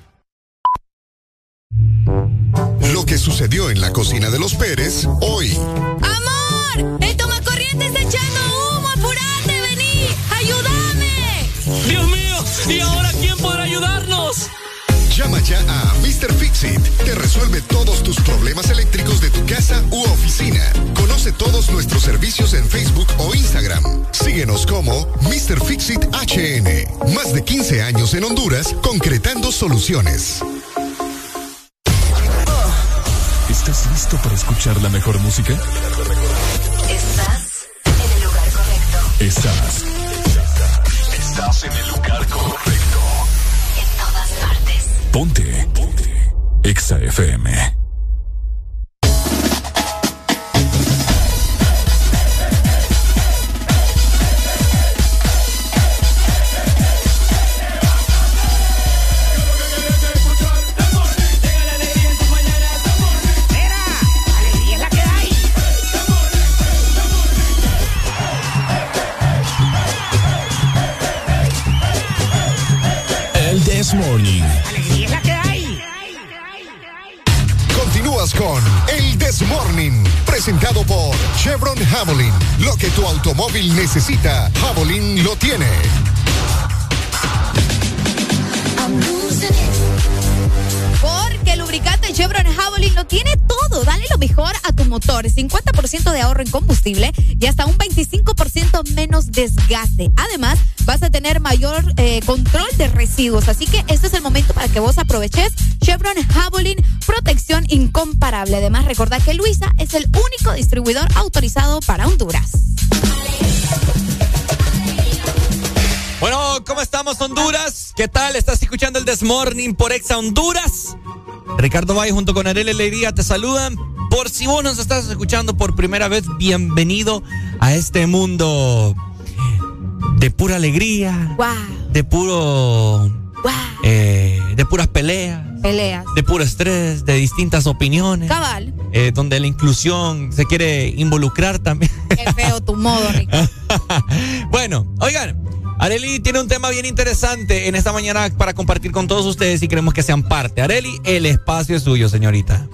soluciones. Necesita, Javelin lo tiene. Porque el lubricante Chevron Javelin lo tiene todo. Dale lo mejor a tu motor. 50% de ahorro en combustible y hasta un 25% menos desgaste. Además, vas a tener mayor eh, control de residuos. Así que este es el momento para que vos aproveches Chevron Javelin protección incomparable. Además, recordad que Luisa es el único distribuidor autorizado para Honduras. Bueno, ¿cómo estamos, Honduras? ¿Qué tal? ¿Estás escuchando el Desmorning por Exa Honduras? Ricardo Valle junto con Arely Alegría te saludan. Por si vos nos estás escuchando por primera vez, bienvenido a este mundo de pura alegría, de puro. eh, de puras peleas, Peleas. de puro estrés, de distintas opiniones. Cabal. eh, donde la inclusión se quiere involucrar también. Qué feo tu modo, Ricardo. bueno, oigan, Areli tiene un tema bien interesante en esta mañana para compartir con todos ustedes y queremos que sean parte. Areli, el espacio es suyo, señorita.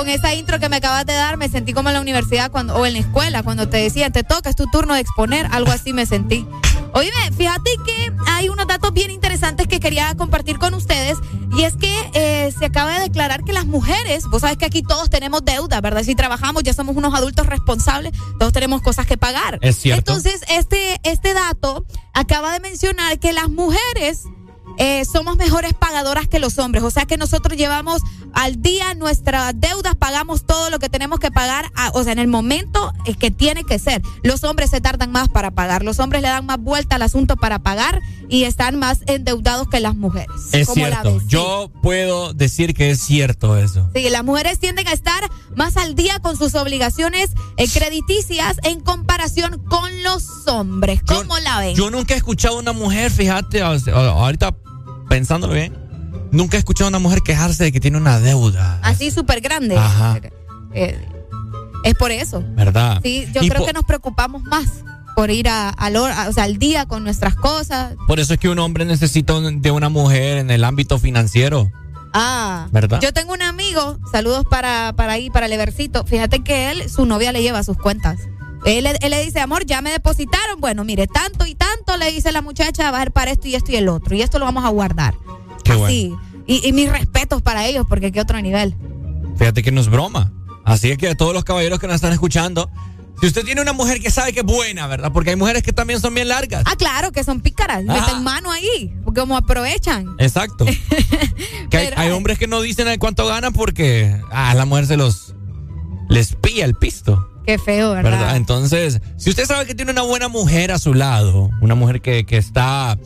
Con esa intro que me acabas de dar, me sentí como en la universidad cuando, o en la escuela, cuando te decían, te toca, es tu turno de exponer, algo así me sentí. Oíme, fíjate que hay unos datos bien interesantes que quería compartir con ustedes y es que eh, se acaba de declarar que las mujeres, vos sabes que aquí todos tenemos deuda, ¿verdad? Si trabajamos, ya somos unos adultos responsables, todos tenemos cosas que pagar. Es cierto. Entonces, este, este dato acaba de mencionar que las mujeres eh, somos mejores pagadoras que los hombres. O sea que nosotros llevamos al día nuestras deudas, pagamos todo lo que tenemos que pagar, a- o sea, en el momento es que tiene que ser. Los hombres se tardan más para pagar, los hombres le dan más vuelta al asunto para pagar y están más endeudados que las mujeres. Es ¿Cómo la cierto. Yo puedo decir que es cierto eso. Sí, las mujeres tienden a estar más al día con sus obligaciones eh, crediticias en comparación con los hombres. ¿Cómo la ven? Yo nunca he escuchado a una mujer, fíjate, ahorita pensándolo bien, nunca he escuchado a una mujer quejarse de que tiene una deuda, Así súper grande. Ajá. Eh, es por eso. ¿verdad? Sí, yo Y creo que nos preocupamos más por ir a, al hor- a- o sea, al día con nuestras cosas. Por eso es que un hombre necesita de una mujer en el ámbito financiero. Ah, ¿Verdad? Yo tengo un amigo, saludos para, para ahí, para el Evercito. Fíjate que él, su novia le lleva sus cuentas. Él, le- él le dice, amor, ya me depositaron. Bueno, mire, tanto y tanto le dice la muchacha, va a ser para esto y esto y el otro. Y esto lo vamos a guardar. Qué Así. Y, y mis respetos para ellos, porque qué otro nivel. Fíjate que no es broma. Así es que a todos los caballeros que nos están escuchando, si usted tiene una mujer que sabe que es buena, ¿verdad? Porque hay mujeres que también son bien largas. Ah, claro, que son pícaras. Ajá. Meten mano ahí, porque como aprovechan. Exacto. que hay, hay hombres que no dicen cuánto ganan porque a la mujer se los les pilla el pisto. Qué feo, ¿verdad? ¿verdad? Entonces, si usted sabe que tiene una buena mujer a su lado, una mujer que, que está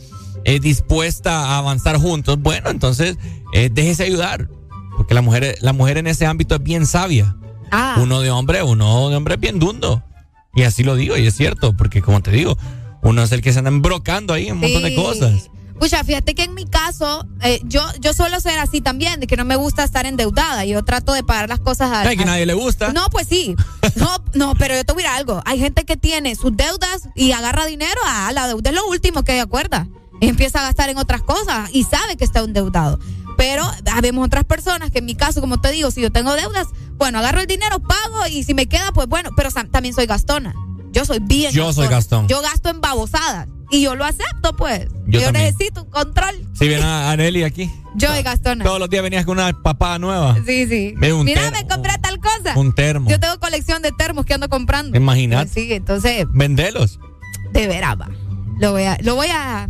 eh, dispuesta a avanzar juntos, bueno, entonces eh, déjese ayudar. Porque la mujer, la mujer en ese ámbito es bien sabia. Ah. Uno de hombre, uno de hombre es bien dundo. Y así lo digo, y es cierto, porque como te digo, uno es el que se anda embrocando ahí en un montón de cosas. Pucha, fíjate que en mi caso, eh, yo, yo suelo ser así también, de que no me gusta estar endeudada. Yo trato de pagar las cosas a. Ay, que a- nadie le gusta. No, pues sí. No, no, pero yo te voy a decir algo. Hay gente que tiene sus deudas y agarra dinero. Ah, la deuda es lo último que acuerda. Y empieza a gastar en otras cosas y sabe que está endeudado. Pero habemos otras personas que en mi caso, como te digo, si yo tengo deudas, bueno, agarro el dinero, pago y si me queda, pues bueno, pero también soy gastona. Yo soy bien Yo soy gastón. Yo gasto en babosadas y yo lo acepto, pues. Yo necesito un control. Si viene a Areli aquí, Yo soy gastona. todos los días venías con una papada nueva. Sí, sí. Mira, me compré tal cosa. Un termo. Yo tengo colección de termos que ando comprando. Imagínate. Sí, entonces, Vendelos. de veras va. Lo voy a, lo voy a,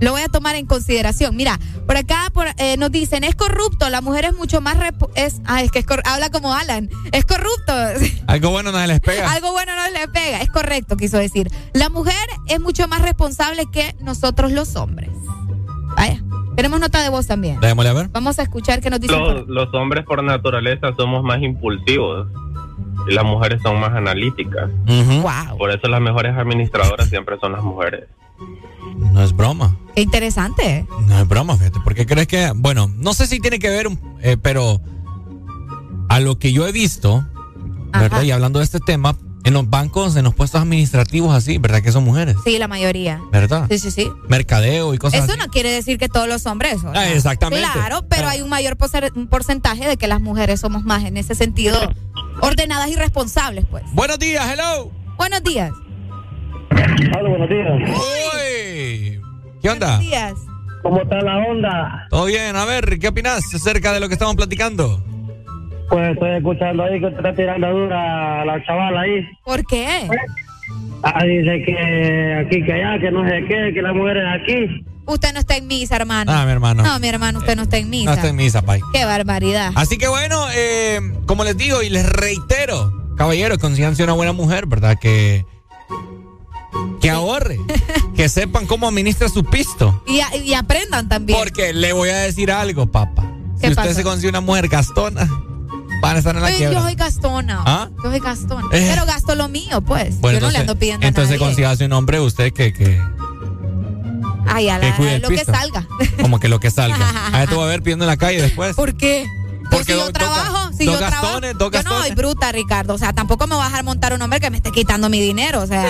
lo voy a tomar en consideración. Mira, por acá por, eh, nos dicen, es corrupto, la mujer es mucho más es, ah, es que es habla como Alan, es corrupto. Algo bueno no se les pega. Algo bueno no le pega, es correcto, quiso decir. La mujer es mucho más responsable que nosotros los hombres. Vaya. Tenemos nota de voz también. Démosle a ver. Vamos a escuchar qué nos dicen. por- Los, los hombres por naturaleza somos más impulsivos y las mujeres son más analíticas. Por eso las mejores administradoras siempre son las mujeres. No es broma. Qué interesante. No es broma, fíjate. ¿Por qué crees que.? Bueno, no sé si tiene que ver, eh, pero a lo que yo he visto, ¿verdad? Y hablando de este tema, en los bancos, en los puestos administrativos así, ¿verdad? Que son mujeres, Sí, la mayoría. ¿verdad? Sí, sí, sí. Mercadeo y cosas Eso así. no quiere decir que todos los hombres. o Ah, exactamente. Claro, pero hay un mayor porcentaje de que las mujeres somos más en ese sentido ordenadas y responsables, pues. Buenos días, hello. Buenos días. Hola, buenos días. Uy. ¿Qué onda? Buenos días. ¿Cómo está la onda? Todo bien, a ver, ¿qué opinas acerca de lo que estamos platicando? Pues estoy escuchando ahí que está tirando dura a la chavala ahí. ¿Por qué? Ah, dice que aquí, que allá, que no sé qué, que las mujeres aquí. Usted no está en misa, hermano. Ah, mi hermano. No, mi hermano, usted no está en misa. No está en misa, pay. Qué barbaridad. Así que bueno, eh, como les digo y les reitero, caballeros, consíganse una buena mujer, ¿verdad? Que, que ahorre, que sepan cómo administra su pisto. Y, a- y aprendan también. Porque le voy a decir algo, papá. Si ¿Qué usted se consigue una mujer gastona, van a estar en la Ay, yo quiebra. soy gastona. ¿Ah? Yo soy gastona. Eh. Pero gasto lo mío, pues. Bueno, yo no le ando pidiendo entonces a nadie. consígase un hombre usted que, que Ay, a que la, cuide el lo que salga. como que lo que salga. A te voy a ver pidiendo en la calle después. ¿Por qué? Pues Porque si yo trabajo, si yo trabajo, yo no soy bruta, Ricardo. O sea, tampoco me voy a dejar montar un hombre que me esté quitando mi dinero. O sea,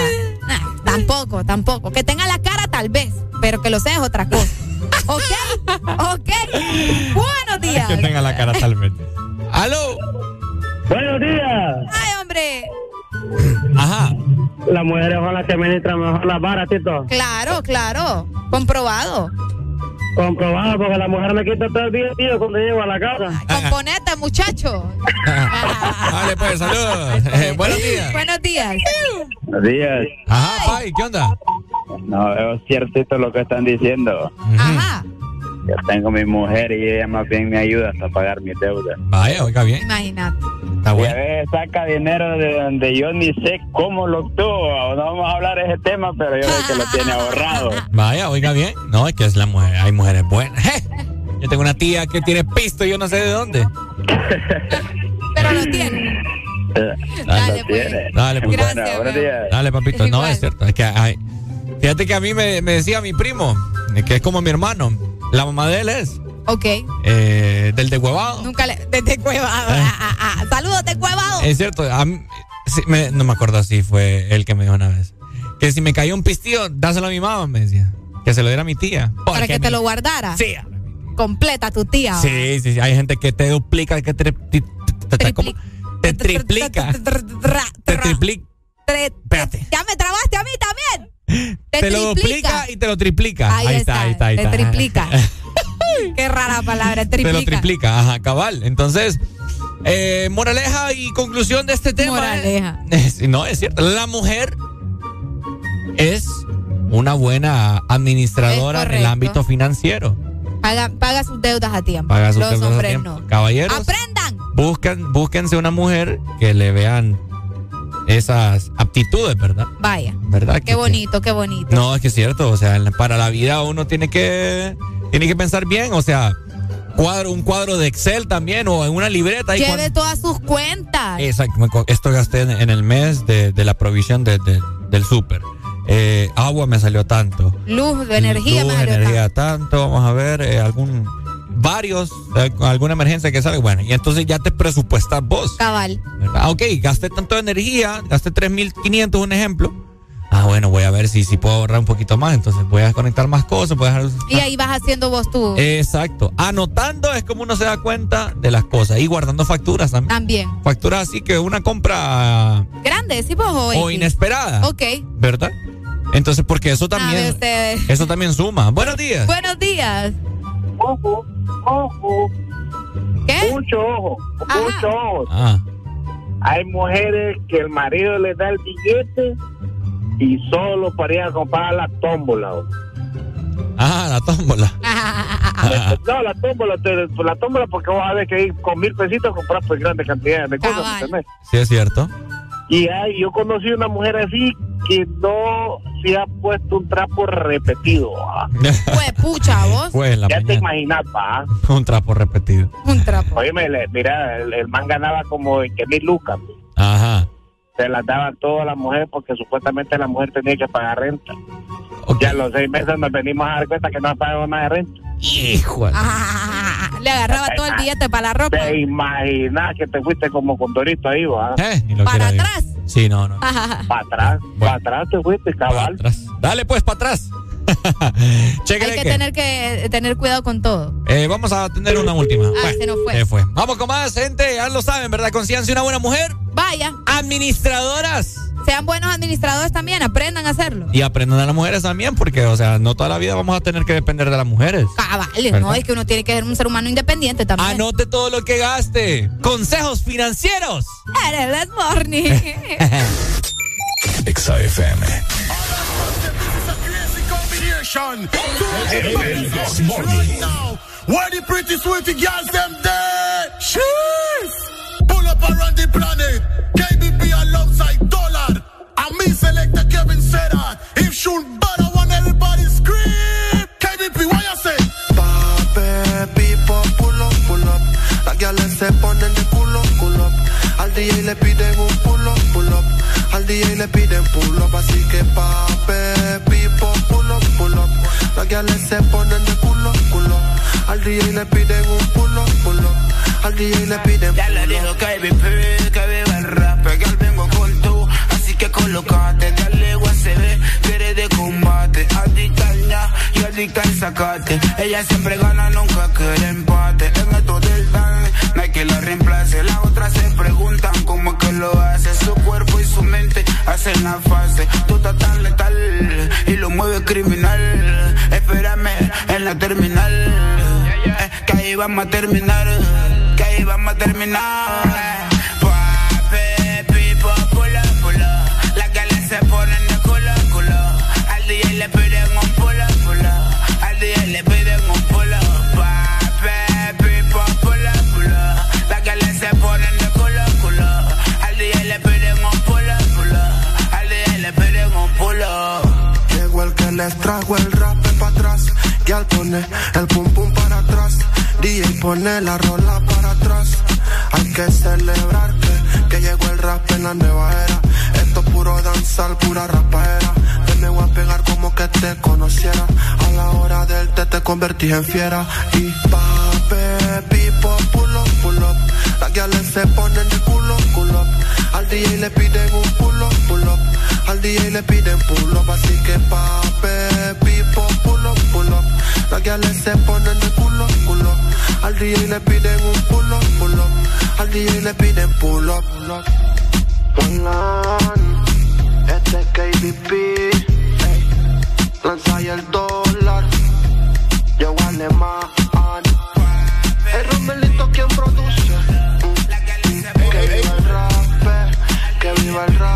nah, tampoco, tampoco. Que tenga la cara tal vez, pero que lo sea es otra cosa. ¿Ok? ¿Ok? Buenos días. Que tenga la cara tal vez. ¡Aló! Buenos días. Ay, hombre. Ajá. Las mujeres son las que administran mejor las varas, Tito. Claro, claro. Comprobado. Comprobado, porque la mujer me quita todo el día, tío, cuando llego a la casa. Componete, muchacho. Dale, pues, saludos. Eh, buenos días. Buenos días. Buenos días. Ajá, Pai, ¿qué onda? No, es ciertito lo que están diciendo. Ajá. Yo tengo mi mujer y ella más bien me ayuda hasta pagar mis deudas. Vaya, oiga bien. Imagínate. Está Y a bueno. veces saca dinero de donde yo ni sé cómo lo obtuvo. No vamos a hablar de ese tema, pero yo sé que lo tiene ahorrado. Vaya, oiga bien. No, es que es la mujer. Hay mujeres buenas. Yo tengo una tía que tiene pisto y yo no sé de dónde. Pero lo tiene. Dale, pues. Dale, pues. Gracias, Bueno. Dale, papito. No, es cierto. Es que hay- fíjate que a mí me, me decía mi primo, que es como mi hermano. La mamá de él es Ok. eh, del de Huevado. Nunca le. Desde Cuevado. Eh. Ah, ah, ah. Saludos de Cuevado. Es cierto. a mí- sí, me- no me acuerdo si fue él que me dijo una vez. Que si me caía un pistillo, dáselo a mi mamá, me decía. Que se lo diera a mi tía. Para que te lo guardara. Sí. Completa tu tía. Sí, sí, sí. Hay gente que te duplica, que te, te, triplica. Te triplica. Espérate. Ya me trabaste a mí también. Te, Te lo duplica y te lo triplica. Ahí, está, ahí está, ahí te está. triplica. Qué rara palabra, Te lo triplica. triplica, ajá, cabal. Entonces, eh, moraleja y conclusión de este tema. Moraleja. Es- no, es cierto. La mujer es una buena administradora en el ámbito financiero. Paga, paga sus deudas a tiempo. Paga sus Los deudas a hombres tiempo. no. Caballeros, Aprendan. buscan, búsquense una mujer que le vean esas aptitudes, ¿verdad? Vaya. ¿Verdad? Qué Que- bonito, qué bonito. No, es que es cierto, o sea, para la vida uno tiene que tiene que pensar bien, o sea, cuadro un cuadro de Excel también o en una libreta Lleve todas sus cuentas. Exacto, esto gasté en, en el mes de, de la provisión de- de- del súper. Eh, agua me salió tanto. Luz, de energía, Luz, me salió energía tanto. Vamos a ver, eh, algún varios, eh, alguna emergencia que salga. Bueno, y entonces ya te presupuestas vos. Cabal. ¿verdad? Ah, ok, gasté tanto de energía, gasté 3.500, un ejemplo. Ah, bueno, voy a ver si, si puedo ahorrar un poquito más. Entonces voy a conectar más cosas. Voy a dejar- Y ahí vas haciendo vos tú. Exacto. Anotando es como uno se da cuenta de las cosas. Y guardando facturas también. También. Facturas así que una compra Grande, sí, vos hoy. o inesperada. Ok. ¿Verdad? Entonces, porque eso A ver también, eso también suma. Buenos días. Buenos días. Ojo, ojo. ¿Qué? Mucho ojo, mucho ojo. Ah, Hay mujeres que el marido les da el billete y solo para ir a comprar la tómbola. ah, la tómbola. No, la tómbola, te- la tómbola porque vos sabés que ahí con mil pesitos compras pues grandes cantidades de cosas. Sí, es cierto. Y hay, yo conocí una mujer así que no se ha puesto un trapo repetido. ¿va? Pues pucha, vos. Fue en la ya te imaginas, va. Un trapo repetido. Un trapo. Oye, mira, el, el man ganaba como 20 mil lucas. Ajá. Se las daban todas las mujeres porque supuestamente la mujer tenía que pagar renta. Ya a los seis meses nos venimos a dar cuenta que no pagamos nada de renta. Hijo. Ah, le agarraba todo el billete para la ropa. Te imaginas que te fuiste como con Dorito ahí, va. Eh, Para atrás. Sí, no, no. Para atrás, para atrás te fuiste, cabal. Dale pues para atrás. Hay que que- tener que tener cuidado con todo. Eh, vamos a tener una última. Ah, se nos fue. Se fue. Vamos con más, gente. Ya lo saben, ¿verdad? Consíganse una buena mujer. Vaya. Administradoras. Sean buenos administradores también, aprendan a hacerlo. Y aprendan a las mujeres también, porque, o sea, no toda la vida vamos a tener que depender de las mujeres. Cabales, ¿Verdad? ¿no? Es que uno tiene que ser un ser humano independiente también. Anote todo lo que gaste. Consejos financieros. Eres this morning. Exa FM. combination. Right now, where the pretty sweetie girls them there? Sheesh. Pull up around the planet. KBP alongside Dollar. And me selector Kevin. If shoot better, want everybody scream. KBP, what you say? Pape, pipo, pull up, pull up. Las gales se ponen de culo, culo up. Al DJ le piden un pull up, pull up. Al DJ le piden pull up. Así que pape, pipo, pull up, pull up. Las gales se ponen de culo, culo up. Al DJ le piden un pull up, pull up. Al DJ le piden Ya le digo KBP, que viva el rap, que colocate, dale ve que eres de combate, adicta al ña y adicta al sacate, ella siempre gana, nunca quiere empate, en esto del dan, no hay que la reemplace, las otras se preguntan cómo es que lo hace, su cuerpo y su mente hacen la fase, tú estás tan letal y lo mueves criminal, espérame en la terminal, eh, que ahí vamos a terminar, que ahí vamos a terminar. Les trajo el rap para atrás. Y al pone el pum pum para atrás. DJ pone la rola para atrás. Hay que celebrar que, que llegó el rap en la nueva era. Esto es puro danzar, pura rapaera. Que me voy a pegar como que te conociera. A la hora del té te convertí en fiera. Y pape, pipo, pull up, pull up. Las gales se ponen de culo, culo. Al DJ le piden un pull up, DJ le piden pull up. Así que pape, pipo, pull up, pull up. Las gales se ponen de culo, culo. Al DJ le piden un pull up, pull up. Al DJ le piden pull up, pull up. Este es KBP. Lanza y el dólar. Yo alemán. El Romelito quien produce. Que viva el rap, que viva el rap.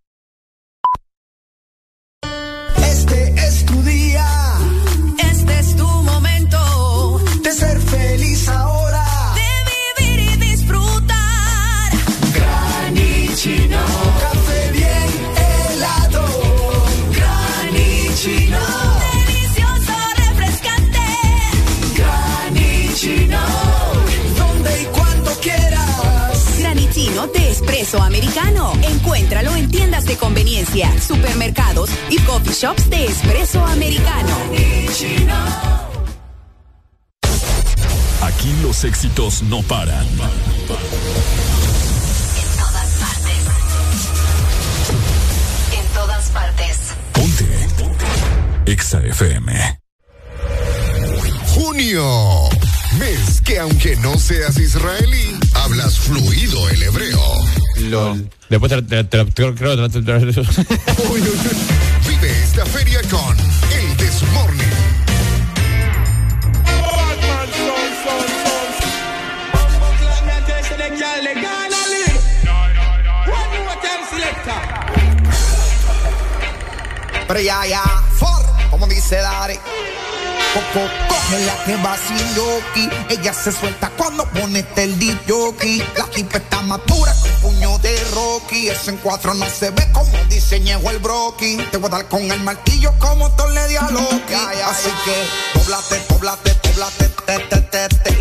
Encuéntralo en tiendas de conveniencia, supermercados y coffee shops de espresso americano. Aquí los éxitos no paran. En todas partes. En todas partes. Ponte. Exa FM. Junio. Mes que aunque no seas israelí, hablas fluido el hebreo. LOL. Después te, te, creo Vive esta feria con el This Morning. Pero ya, ya, for, como dice Dari. Coco, coge la que va sin yoki. Ella se suelta cuando ponete el jockey. La tipa está madura con puño de Rocky. Eso en cuatro no se ve como diseñó el broki. Te voy a dar con el martillo como tú le di a Loki. Así que, doblate, doblate, doblate, te, te, te, te.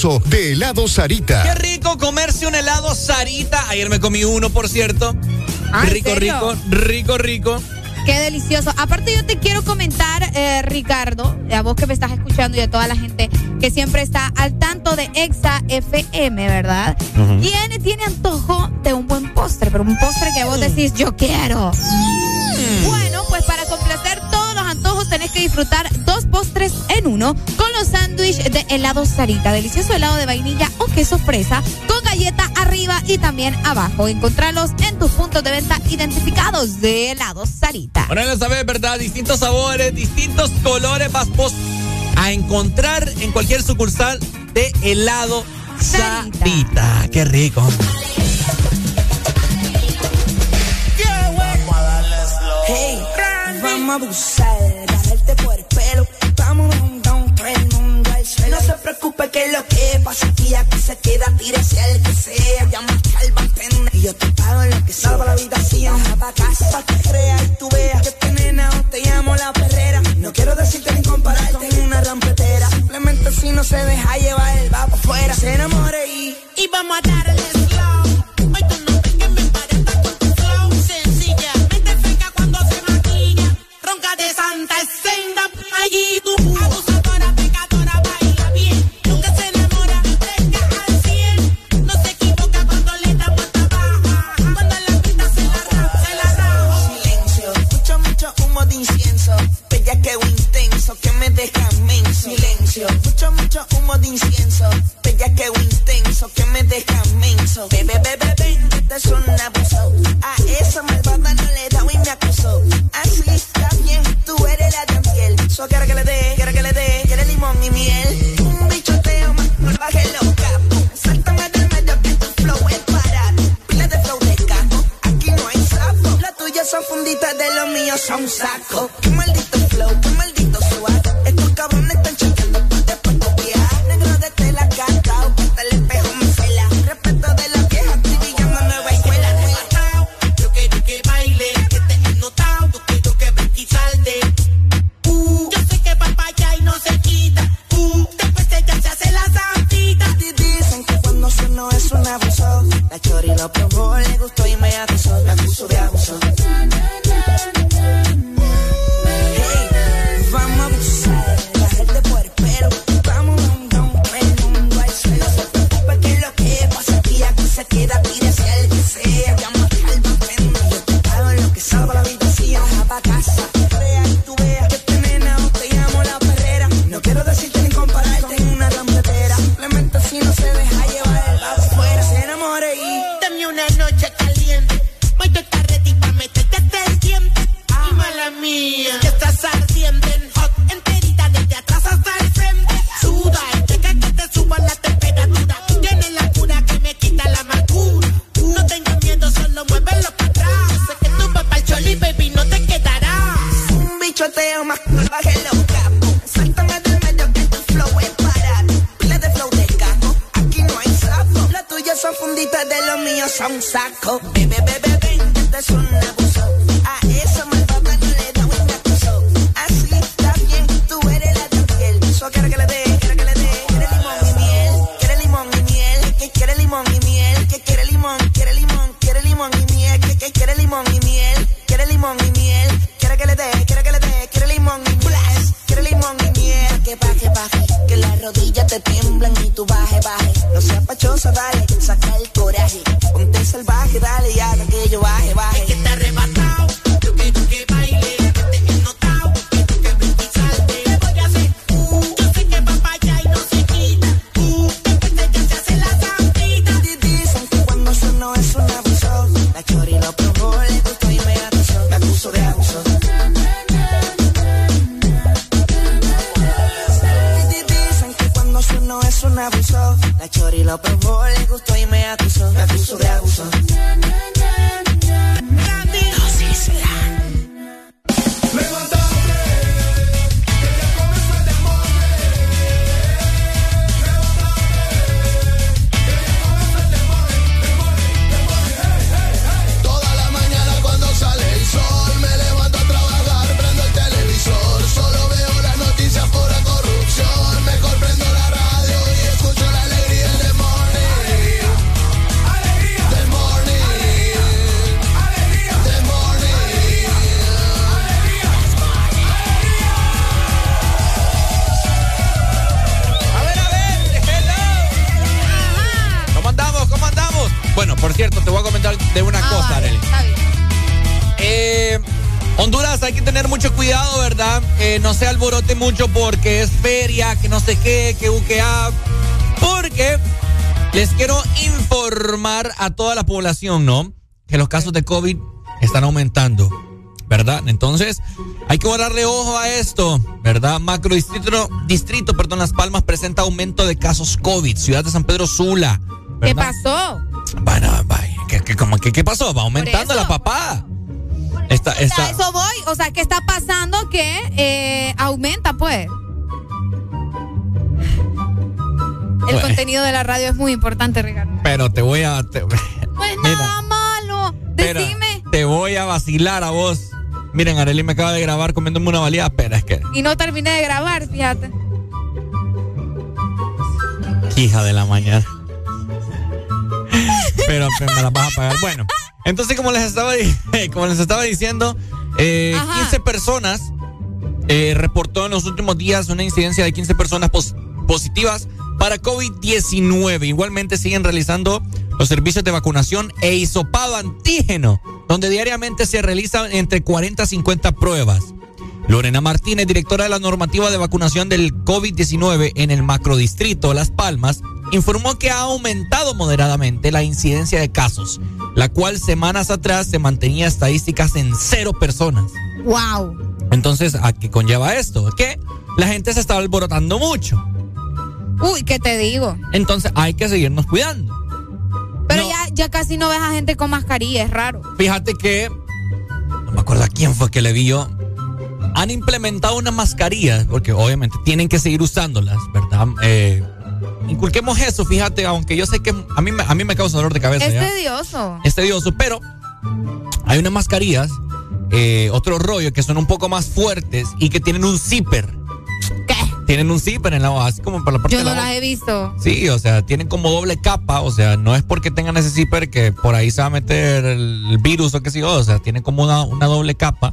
De Helado Sarita. Qué rico comerse un helado Sarita. Ayer me comí uno, por cierto. Ah, ¿en rico, serio? rico, rico, rico. Qué delicioso. Aparte yo te quiero comentar, eh, Ricardo, a vos que me estás escuchando y a toda la gente que siempre está al tanto de Exa FM, ¿verdad? ¿Quién tiene antojo de un buen postre? Pero un postre que vos decís, yo quiero. Bueno, pues para complacer todos los antojos tenés que disfrutar helado Sarita. Delicioso helado de vainilla o queso fresa con galleta arriba y también abajo. Encontralos en tus puntos de venta identificados de helado Sarita. Bueno, ya sabes, ¿verdad? Distintos sabores, distintos colores vas a encontrar en cualquier sucursal de helado Sarita. Qué rico. Yeah, Vamos. Hey, Vamos a abusar. de una ah, cosa. Está bien. Eh, Honduras, hay que tener mucho cuidado, ¿verdad? Eh, no se alborote mucho porque es feria, que no sé qué, que UQA. Porque les quiero informar a toda la población, ¿no? Que los casos de COVID están aumentando, ¿verdad? Entonces, hay que guardarle ojo a esto, ¿verdad? Macro distrito, distrito, perdón, Las Palmas presenta aumento de casos COVID. Ciudad de San Pedro Sula. ¿Qué pasó? Bueno que como qué pasó, va aumentando la papá. Esta, esta... A eso voy, o sea, ¿qué está pasando que eh, aumenta pues? El pues. contenido de la radio es muy importante, Ricardo. Pero te voy a. Te... Pues nada malo. Decime. Te voy a vacilar a vos. Miren, Arely me acaba de grabar comiéndome una valía, pero es que. Y no terminé de grabar, fíjate. Hija de la mañana. Pero me la vas a pagar. Bueno, entonces como les estaba, como les estaba diciendo, eh, 15 personas eh, reportó en los últimos días una incidencia de 15 personas pos- positivas para COVID-19. Igualmente siguen realizando los servicios de vacunación e hisopado antígeno, donde diariamente se realizan entre 40 a 50 pruebas. Lorena Martínez, directora de la normativa de vacunación del COVID-19 en el macrodistrito Las Palmas, informó que ha aumentado moderadamente la incidencia de casos, la cual semanas atrás se mantenía estadísticas en cero personas. Wow. Entonces, ¿a qué conlleva esto? Que la gente se está alborotando mucho. Uy, ¿qué te digo? Entonces, hay que seguirnos cuidando. Pero ya, ya casi no ves a gente con mascarilla, es raro. Fíjate que, no me acuerdo a quién fue que le vi yo, han implementado unas mascarillas, porque obviamente tienen que seguir usándolas, ¿verdad? Eh, inculquemos eso, fíjate, aunque yo sé que a mí, me- a mí me causa dolor de cabeza. Es ¿ya? tedioso. es tedioso, pero hay unas mascarillas, eh, otro rollo, que son un poco más fuertes y que tienen un zipper. ¿Qué? Tienen un zipper en la boca, así como para la parte Yo de la no las he visto. Sí, o sea, tienen como doble capa, o sea, no es porque tengan ese zipper que por ahí se va a meter el virus o qué sé yo, o sea, tienen como una, una doble capa.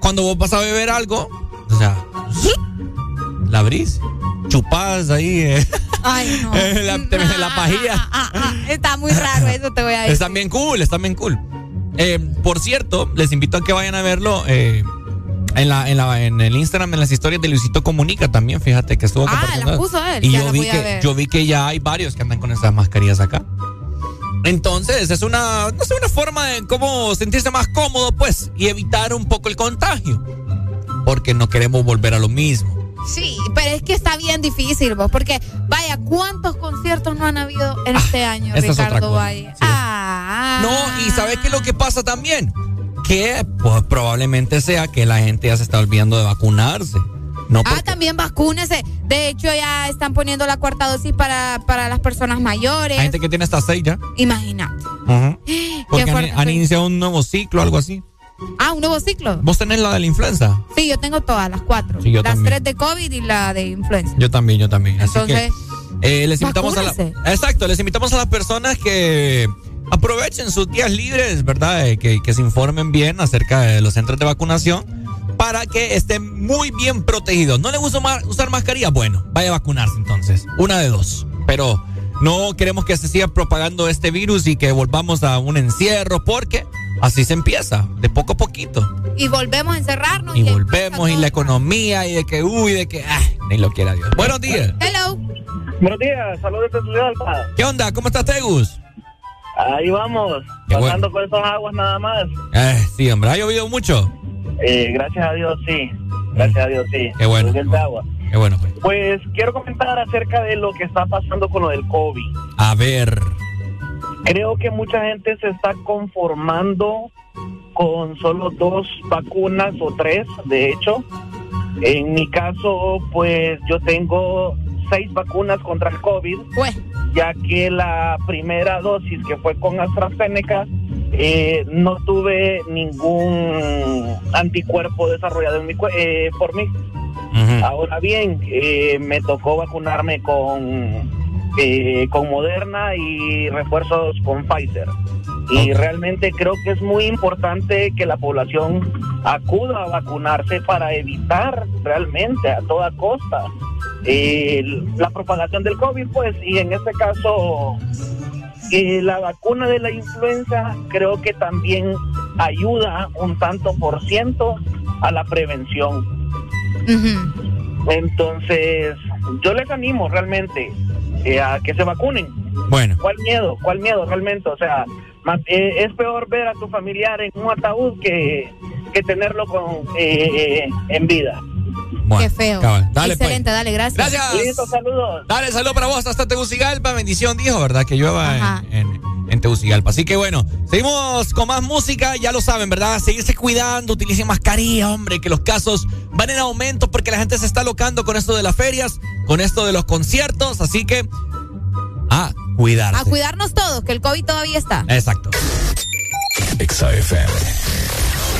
Cuando vos vas a beber algo, o sea, la abrís, chupás ahí eh, Ay, no. la, te- la pajilla. Ah, ah, está muy raro eso, te voy a decir. Están bien cool, están bien cool. Eh, por cierto, les invito a que vayan a verlo eh, en, la, en, la, en el Instagram, en las historias de Luisito Comunica también, fíjate que estuvo Ah, las puso él, Y ya yo vi, voy a que, ver. yo vi que ya hay varios que andan con esas mascarillas acá. Entonces, es una, no sé, una forma de cómo sentirse más cómodo, pues, y evitar un poco el contagio. Porque no queremos volver a lo mismo. Sí, pero es que está bien difícil, vos, porque vaya, ¿cuántos conciertos no han habido en este año, Ricardo Valle? Ah, No, y ¿sabes qué es lo que pasa también? Que pues, probablemente sea que la gente ya se está olvidando de vacunarse. No Ah, también vacúnese. De hecho, ya están poniendo la cuarta dosis para, para las personas mayores. hay gente que tiene hasta seis ya. Imagínate. Porque han, iniciado un nuevo ciclo, algo así. Ah, un nuevo ciclo. ¿Vos tenés la de la influenza? Sí, yo tengo todas, las cuatro. Sí, yo las también. tres de COVID y la de influenza. Yo también, yo también. Así Entonces, que eh, les invitamos a la. Exacto, les invitamos a las personas que aprovechen sus días libres, ¿verdad? Eh, que, que se informen bien acerca de los centros de vacunación para que estén muy bien protegidos. ¿No les gusta usar mascarilla? Bueno, vaya a vacunarse entonces. Una de dos. Pero no queremos que se siga propagando este virus y que volvamos a un encierro porque así se empieza, de poco a poquito. y volvemos a encerrarnos. Y volvemos y la economía y de que, uy, de que, ah, ni lo quiera Dios. Buenos días. Hello. Buenos días, saludos desde Ciudad Alpa. ¿Qué onda? ¿Cómo estás, Tegus? Ahí vamos, Qué pasando con esas aguas nada más. Eh, sí, hombre, ¿ha llovido mucho? Eh, gracias a Dios, sí. Gracias a Dios, sí. Qué bueno. Agua. Qué bueno, pues. Pues quiero comentar acerca de lo que está pasando con lo del COVID. A ver. Creo que mucha gente se está conformando con solo dos vacunas o tres, de hecho. En mi caso, pues yo tengo seis vacunas contra el COVID, ya que la primera dosis que fue con AstraZeneca, eh, no tuve ningún anticuerpo desarrollado en mi, cue- eh, por mí. Ahora bien, eh, me tocó vacunarme con, eh, con Moderna y refuerzos con Pfizer. Y realmente creo que es muy importante que la población acuda a vacunarse para evitar realmente a toda costa eh, la propagación del COVID, pues, y en este caso eh, la vacuna de la influenza creo que también ayuda un tanto por ciento a la prevención. Entonces, yo les animo realmente eh, a que se vacunen. Bueno. ¿Cuál miedo? ¿Cuál miedo realmente? O sea, más- eh, es peor ver a tu familiar en un ataúd que, que tenerlo con eh, en vida. Bueno, Qué feo. cabal. Dale, pues. Excelente, dale, gracias. Gracias. Listo, saludos. Dale, saludo para vos hasta Tegucigalpa. Bendición, dijo, ¿verdad? Que llueva Ajá. en, en, Tegucigalpa. Así que bueno, seguimos con más música, ya lo saben, ¿verdad? Seguirse cuidando, utilicen mascarilla, hombre, que los casos van en aumento porque la gente se está locando con esto de las ferias, con esto de los conciertos, así que a cuidarse. A cuidarnos todos, que el COVID todavía está. Exacto. XAFM.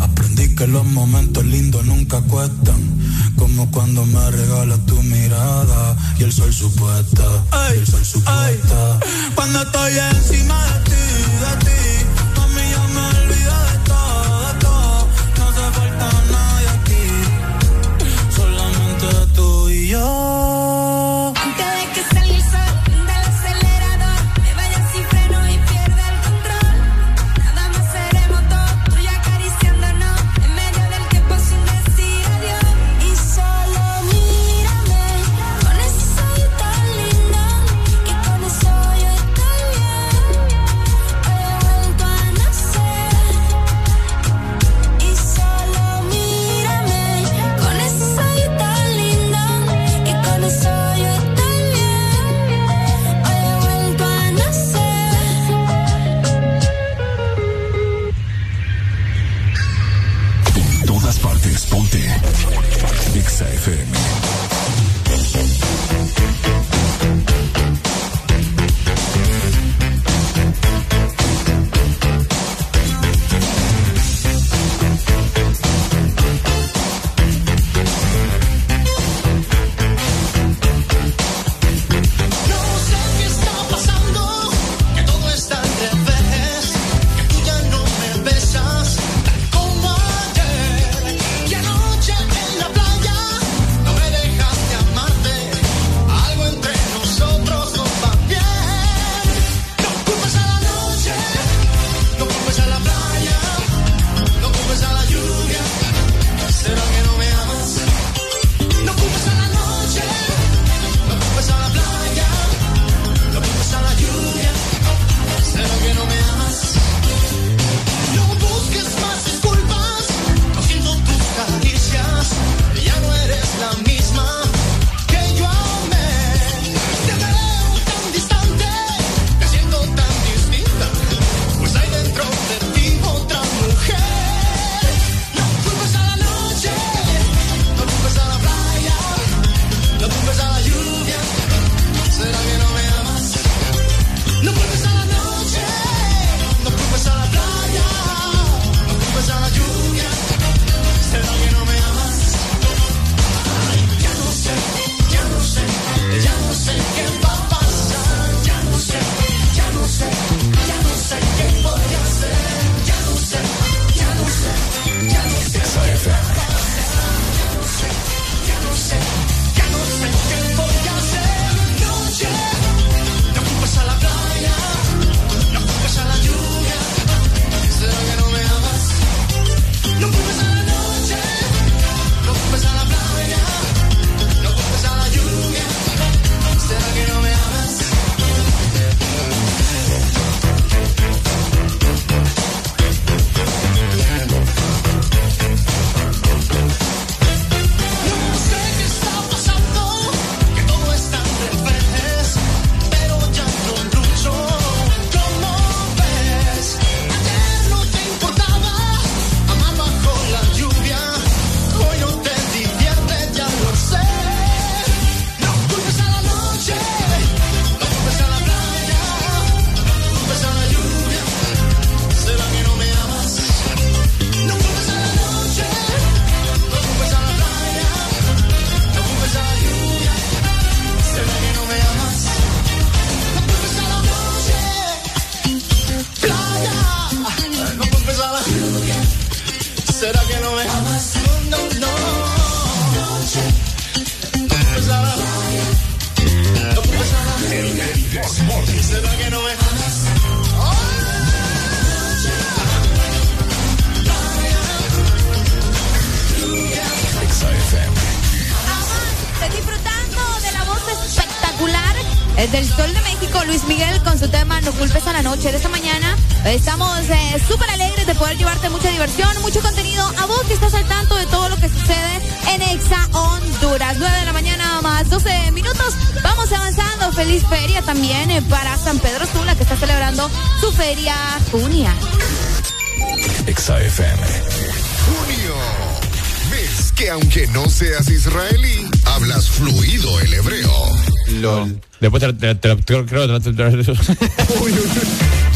Aprendí que los momentos lindos nunca cuestan. Como cuando me regalas tu mirada y el sol supuesta. Y el sol supuesta. Cuando estoy encima de ti, de ti.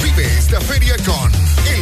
Vive esta feria con el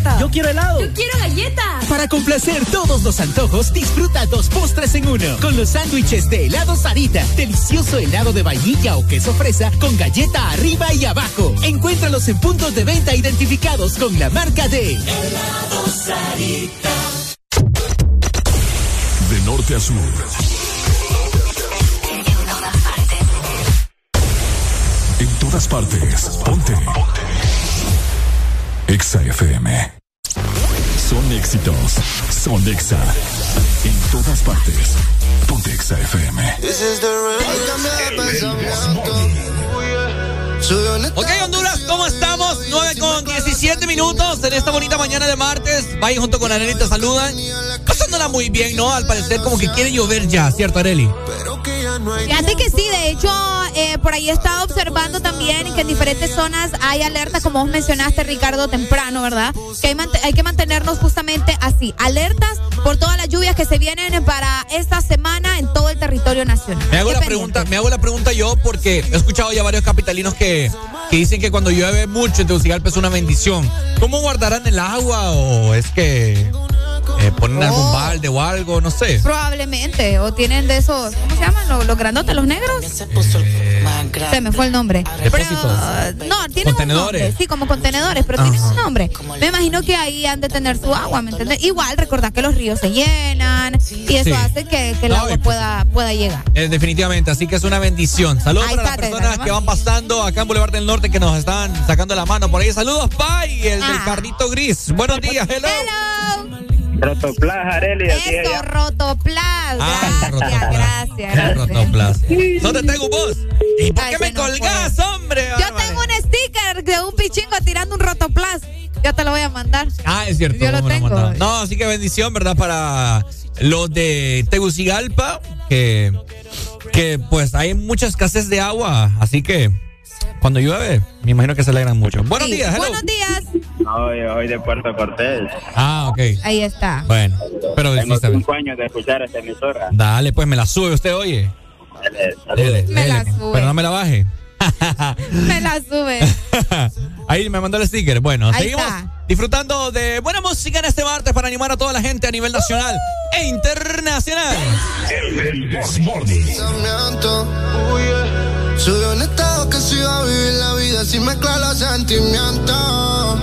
galleta. Yo quiero helado. Yo quiero galleta. Para complacer todos los antojos, disfruta dos postres en uno. Con los sándwiches de helado Sarita. Delicioso helado de vainilla o queso fresa con galleta arriba y abajo. Encuéntralos en puntos de venta identificados con la marca de Helado Sarita. De norte a sur. En todas partes. Ponte. Ponte. Exa FM. Son éxitos. Son Exa. En todas partes. Ponte Exa FM. Ok, Honduras, ¿cómo estamos? 9 con 17 minutos en esta bonita mañana de martes. Vayan junto con Areli, te saludan. Pasándola muy bien, ¿no? Al parecer como que quiere llover ya, ¿cierto, Areli? Fíjate que sí, de hecho, eh, por ahí he estado observando también que en diferentes zonas hay alerta, como vos mencionaste, Ricardo, temprano, ¿verdad? Que hay, hay que mantenernos justamente así, alertas por todas las lluvias que se vienen para esta semana en todo el territorio nacional. Me hago la pregunta, me hago la pregunta yo porque he escuchado ya varios capitalinos que, que dicen que cuando llueve mucho en Tegucigalpa es una bendición. ¿Cómo guardarán el agua o es que eh, ponen algún Oh. balde o algo? No sé. Probablemente, o tienen de esos, ¿cómo se llaman? Los, los grandotes, los negros. Se me fue el nombre. Depósitos. Pero, no, tienen un Contenedores. nombre, sí, como contenedores, pero tienen un nombre. Me imagino que ahí han de tener su agua, ¿me entiendes? Igual, recordad que los ríos se llenan y eso Sí. hace que, que el No, agua pues- pueda, pueda llegar. Eh, definitivamente, así que es una bendición. Saludos Ahí para las personas que van pasando acá en Boulevard del Norte que nos están sacando la mano por ahí. Saludos, Pai, el Ah. del carrito gris. Buenos días, hello. Rotoplas, Areli, Eso, allá. Rotoplas. Ah, Gracias, gracias, gracias. Rotoplas. No te tengo voz. ¿Y por Ay, qué me nos colgás, hombre? Yo tengo un sticker de un pichingo tirando un Rotoplas. Ya te lo voy a mandar. Ah, es cierto. Yo lo no tengo. No, así que bendición, ¿verdad? Para los de Tegucigalpa, que, que pues hay mucha escasez de agua, así que cuando llueve, me imagino que se alegran mucho. Buenos Sí. días, hello. Buenos días. Hoy, hoy de Puerto Cortés. Ah, ok. Ahí está. Bueno, pero Tengo cinco años de escuchar esta emisora. Dale, pues me la sube usted, oye. Dale, Dele, Me la sube. Pero no me la baje. Me la sube. Ahí me mandó el sticker. Bueno, Ahí seguimos está. disfrutando de buena música en este martes para animar a toda la gente a nivel nacional e internacional. Pensamiento, Soy honesto que si va a vivir la vida sin mezclar los sentimientos.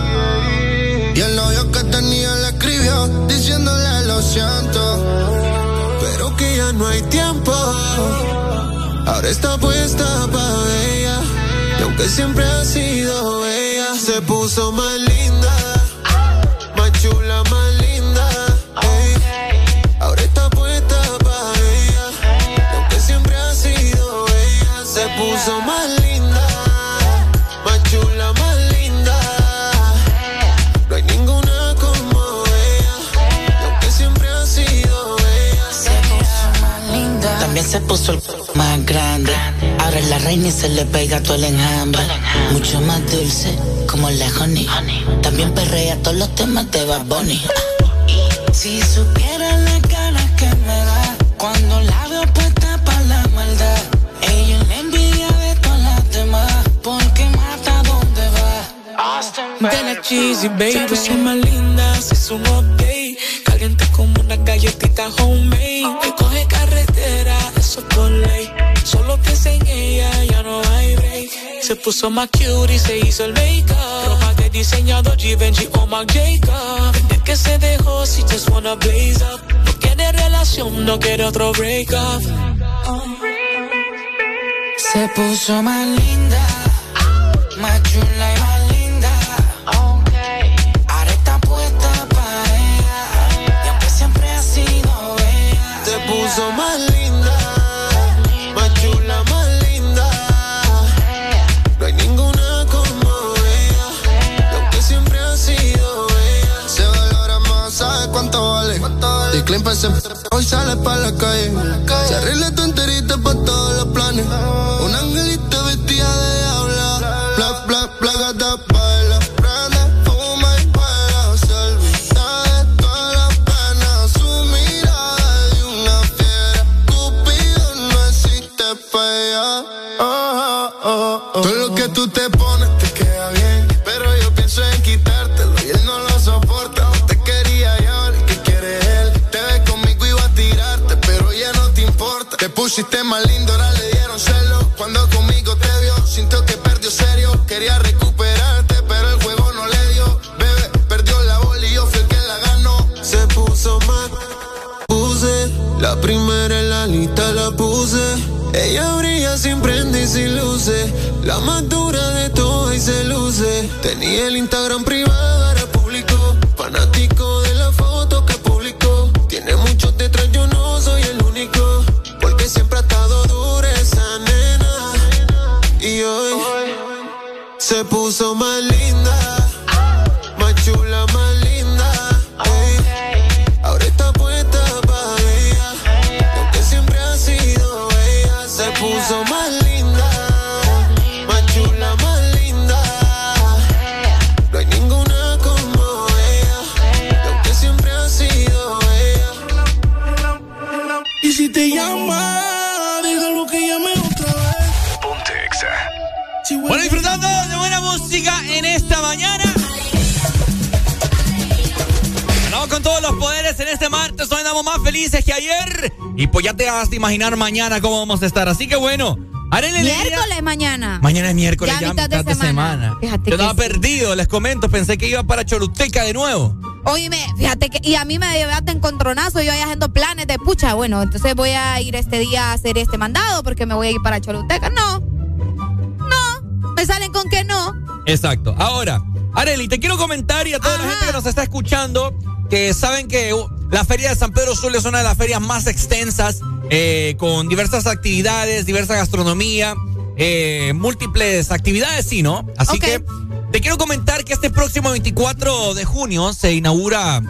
Y el novio que tenía le escribió diciéndole lo siento. Pero que ya no hay tiempo. Ahora está puesta para ella. Y aunque siempre ha sido ella, se puso más linda. Se puso el más grande. Ahora la reina y se le pega todo el enjambre. Mucho más dulce, como la honey. También perrea todos los temas de Bad Bunny. Si supieran las ganas que me da cuando la veo puesta para la maldad. Ella la envidia de todas las demás, porque mata donde va. De la cheesy, baby. Soy más linda, si es un update. Caliente como una galletita homemade. Piensa en ella, ya no hay break. Se puso más cute y se hizo el make-up. Ropa de diseñador Givenchy o Marc Jacob. Desde que se dejó, si just wanna blaze up. No quiere relación, no quiere otro break up. Se puso más linda, más chula y más linda. Ahora está Pa' ese hoy sale pa' la calle. Se arregla tu enterita pa' todos los planes. Un angelito más lindo, ahora le dieron celo. Cuando conmigo te vio, sintió que perdió serio. Quería recuperarte, pero el juego no le dio. Bebé, perdió la bola y yo fui el que la ganó. Se puso mal, puse. La primera en la lista la puse. Ella brilla sin prenda y sin luces. La más dura de todas y se luce. Tenía el Instagram privado, se puso más linda. Más chula, más linda. ey. Ahora está puesta para ella. Y aunque siempre ha sido ella, se puso más linda. Más chula, más linda. No hay ninguna como ella. Y aunque siempre ha sido ella. Y si te llama, dígalo que llame otra vez. Ponte Exa. Bueno, música en esta mañana. Andamos con todos los poderes en este martes. Hoy andamos más felices que ayer. Y pues ya te vas a imaginar mañana cómo vamos a estar. Así que bueno. Miércoles mañana. Mañana es miércoles, Ya ya, mitad de mitad de semana. semana. Yo estaba sí. perdido, les comento. Pensé que iba para Choluteca de nuevo. Oíme, fíjate que, y a mí me llevaste encontronazo, yo ahí haciendo planes de pucha, bueno, entonces voy a ir este día a hacer este mandado porque me voy a ir para Choluteca. No, no, me salen con que no. Exacto. Ahora, Areli, te quiero comentar y a toda la gente que nos está escuchando que saben que uh, la Feria de San Pedro Sula es una de las ferias más extensas, eh, con diversas actividades, diversa gastronomía, eh, múltiples actividades, sí, ¿no? Así que te quiero comentar que este próximo 24 de junio se inaugura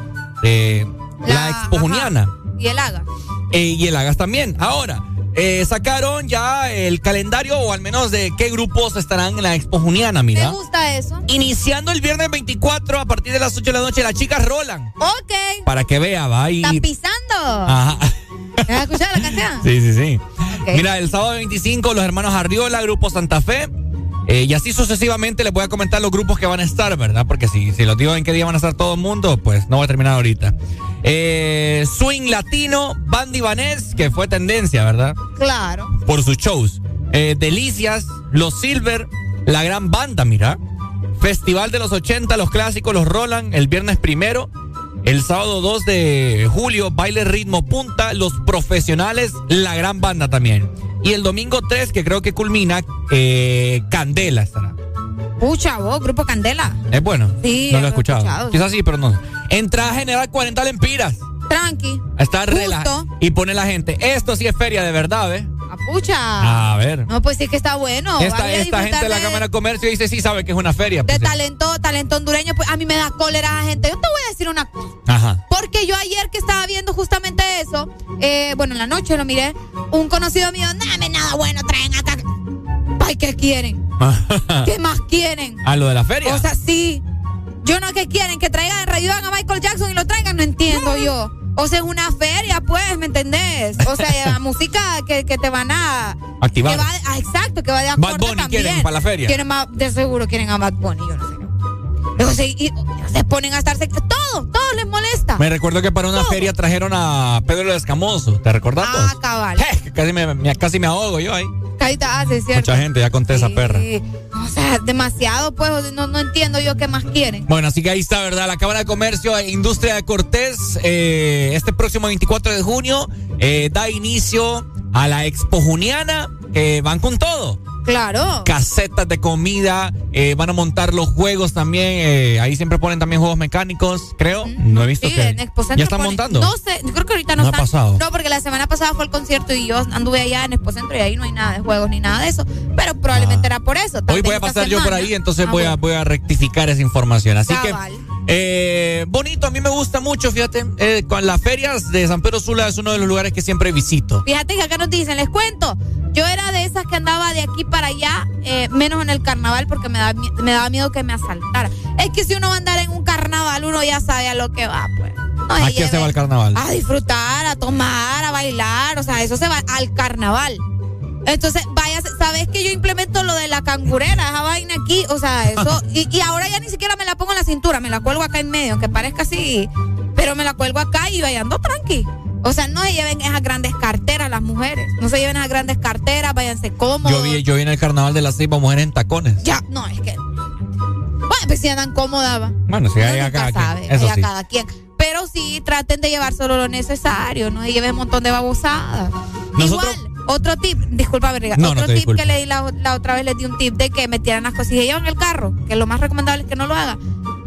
eh, la, Expo Juniana. Y el haga. Eh, y el Hagas también. Ahora, eh, sacaron ya el calendario o al menos de qué grupos estarán en la Expo Juniana, Me mira. gusta eso. Iniciando el viernes 24 a partir de las 8 de la noche, las chicas rolan. Ok. Para que vea, va. Y... Está pisando. Ajá. ¿Has escuchado la canción? Sí, sí, sí. Mira, el sábado 25 los hermanos Arriola, Grupo Santa Fe. eh, y así sucesivamente les voy a comentar los grupos que van a estar, ¿verdad? Porque si, si los digo en qué día van a estar todo el mundo, pues no va a terminar ahorita. Eh, Swing Latino, Bandy Vanés, que fue tendencia, ¿verdad? Claro. Por sus shows. Eh, Delicias, Los Silver, La Gran Banda, mira. Festival de los 80, los clásicos, los Roland, el viernes primero. El sábado 2 de julio, baile ritmo punta, los profesionales, la gran banda también. Y el domingo 3, que creo que culmina, eh, Candela estará. Pucha, vos, Grupo Candela. Es bueno. Sí, no lo he escuchado. escuchado. Quizás sí, pero no. Entrada general 40 lempiras. Tranqui. Está relajado. Y pone la gente. Esto sí es feria de verdad, ¿ves? A pucha. A ver. No, pues sí que está bueno. esta a esta gente de la Cámara de Comercio dice sí sabe que es una feria. de pues, sí. talento, talento hondureño, pues a mí me da cólera la gente. Yo te voy a decir una cosa. Ajá. Porque yo ayer que estaba viendo justamente eso, eh, bueno, en la noche lo miré, un conocido mío, dame nada bueno, traen acá. Ay, ¿qué quieren? ¿Qué más quieren? ¿A lo de la feria? O sea, sí. Yo no que quieren que traigan, revivan a Michael Jackson y lo traigan, no entiendo yo. O sea, es una feria, pues, ¿me entendés? O sea, la música que, que te van a... Activar. que va de- ah, exacto, que va de Bad acorde Bunny también. quieren para la feria. Quieren más, de seguro quieren a Bad Bunny, yo no sé. O sea, y, se ponen a estarse... Todo, todo les molesta. Me recuerdo que para una feria trajeron a Pedro el Escamoso. ¿Te recordás? Ah, cabal. Casi me, me- casi me ahogo yo ahí. Ahorita hace, ¿cierto? Mucha gente, ya conté esa perra. Sí. O sea, demasiado, pues, no, no entiendo yo qué más quieren. Bueno, así que ahí está, ¿verdad? La Cámara de Comercio e Industria de Cortés, eh, este próximo 24 de junio, eh, da inicio a la Expo Juniana, que van con todo. Claro. Casetas de comida, eh, van a montar los juegos también. eh, ahí siempre ponen también juegos mecánicos, creo. No he visto Sí, que. en Expo Centro ¿Ya están ponen- montando? No sé, yo creo que ahorita no, No ha pasado. No, porque la semana pasada fue el concierto y yo anduve allá en Expo Centro y ahí no hay nada de juegos ni nada de eso. Pero probablemente era por eso. Ah. Hoy voy a pasar yo por ahí, entonces Ah, voy, a, bueno. voy a rectificar esa información. Así Cabal. que, eh, bonito, a mí me gusta mucho, fíjate. eh, con las ferias de San Pedro Sula es uno de los lugares que siempre visito. Fíjate que acá nos dicen, les cuento. Yo era de esas que andaba de aquí para allá, eh, menos en el carnaval, porque me, da, me daba miedo que me asaltara. Es que si uno va a andar en un carnaval, uno ya sabe a lo que va, pues. No ¿A qué se va el carnaval? A disfrutar, a tomar, a bailar, o sea, eso se va al carnaval. Entonces, vaya, sabes que yo implemento lo de la cangurera, esa vaina aquí, o sea, eso, y, y ahora ya ni siquiera me la pongo en la cintura, me la cuelgo acá en medio, aunque parezca así, pero me la cuelgo acá y vayando tranqui. O sea, no se lleven esas grandes carteras las mujeres, no se lleven esas grandes carteras, váyanse cómodos. Yo vi, yo vi en el carnaval de la Ceiba mujeres en tacones. Ya, no, es que. Bueno, pues si andan cómodas, va. Bueno, Uno hay a cada quien, eso sí. cada quien. Pero sí, traten de llevar solo lo necesario, no se lleven un montón de babosadas. Nosotros- Igual, Otro tip, disculpa, Verga, No, no otro te tip que le di la, la otra vez, le di un tip de que metieran las cosillas en el carro, que lo más recomendable es que no lo haga.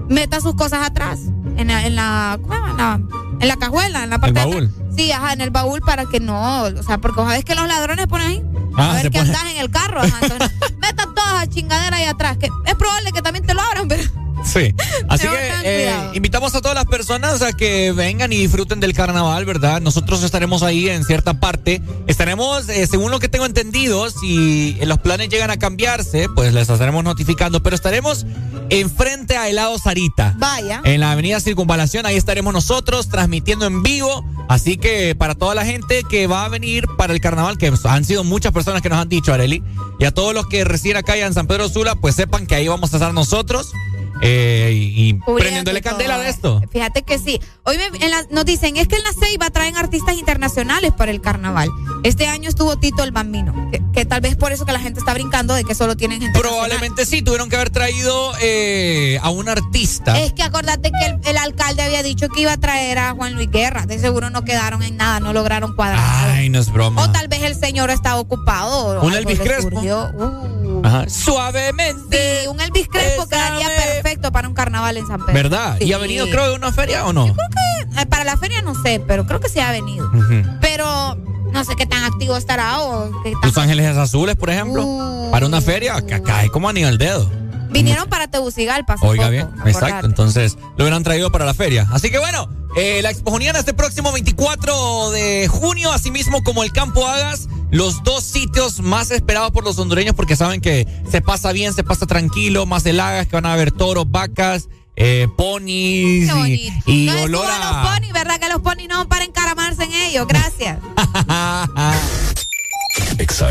Meta sus cosas atrás, en la, en la, en la, en la cajuela, en la parte de baúl. atrás. Sí, ajá, en el baúl para que no, o sea, porque sabes que los ladrones ponen ahí. Ah, a ver se qué pone- andas en el carro. Ajá, entonces, meta todas las chingaderas ahí atrás, que es probable que también te lo abran, pero Sí. Así que eh, invitamos a todas las personas a que vengan y disfruten del carnaval, ¿verdad? Nosotros estaremos ahí en cierta parte. Estaremos, eh, según lo que tengo entendido, si los planes llegan a cambiarse, pues les estaremos notificando. Pero estaremos enfrente a Helado Sarita. vaya. En la avenida Circunvalación, ahí estaremos nosotros transmitiendo en vivo. Así que para toda la gente que va a venir para el carnaval, que han sido muchas personas que nos han dicho, Areli, y a todos los que residen acá en San Pedro Sula, pues sepan que ahí vamos a estar nosotros eh, y, prendiéndole candela de esto. Fíjate que sí. Hoy me- en la- nos dicen, es que en la Ceiba traen artistas internacionales para el carnaval. Este año estuvo Tito el Bambino, que, que tal vez por eso que la gente está brincando de que solo tienen gente Probablemente sí, tuvieron que haber traído eh, a un artista. Es que acordate que el, el alcalde había dicho que iba a traer a Juan Luis Guerra. De seguro no quedaron en nada, no lograron cuadrar. Ay, no es broma. O tal vez el señor está ocupado. Un Elvis Crespo. Uh. Ajá. Suavemente. Sí, un Elvis Crespo quedaría perfecto para un carnaval en San Pedro. ¿Verdad? ¿Y Sí. ha venido, creo, de una feria o no? Eh, Para la feria no sé, pero creo que sí ha venido. Ujú. Pero no sé qué tan activo estará o qué tan- Los Ángeles Azules, por ejemplo. Uh. Para una feria, cae como anillo al dedo. Vinieron para Tegucigalpa. Oiga poco, bien, acordate. exacto. Entonces lo hubieran traído para la feria. Así que bueno, eh, la Expo Juniana este próximo 24 de junio, asimismo como el Campo Hagas, los dos sitios más esperados por los hondureños porque saben que se pasa bien, se pasa tranquilo, más el Hagas, que van a haber toros, vacas, eh, ponis Qué y, y no olor a los ponis, ¿verdad? Que los ponis no para encaramarse en ellos. Gracias. Exa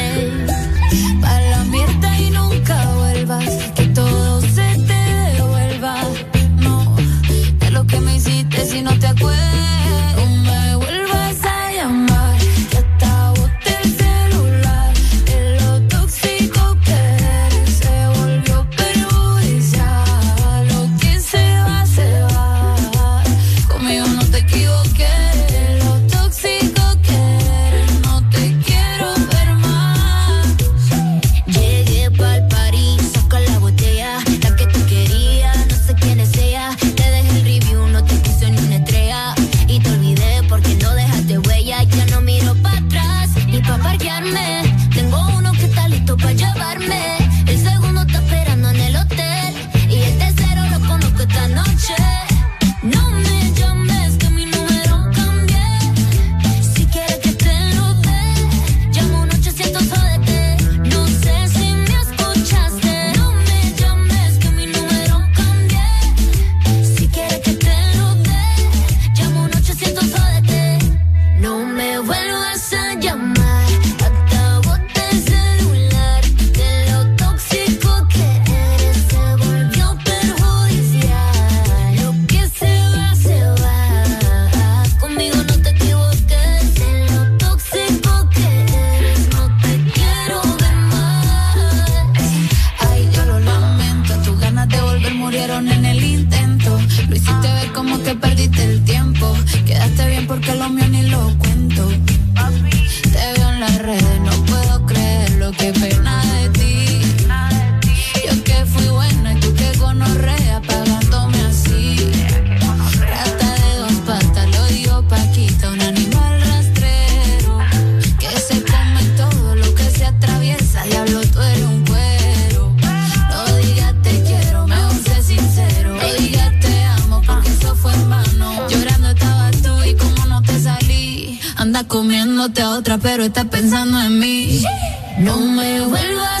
Te acuerdas. Comiéndote a otra, pero estás pensando en mí. No me vuelvas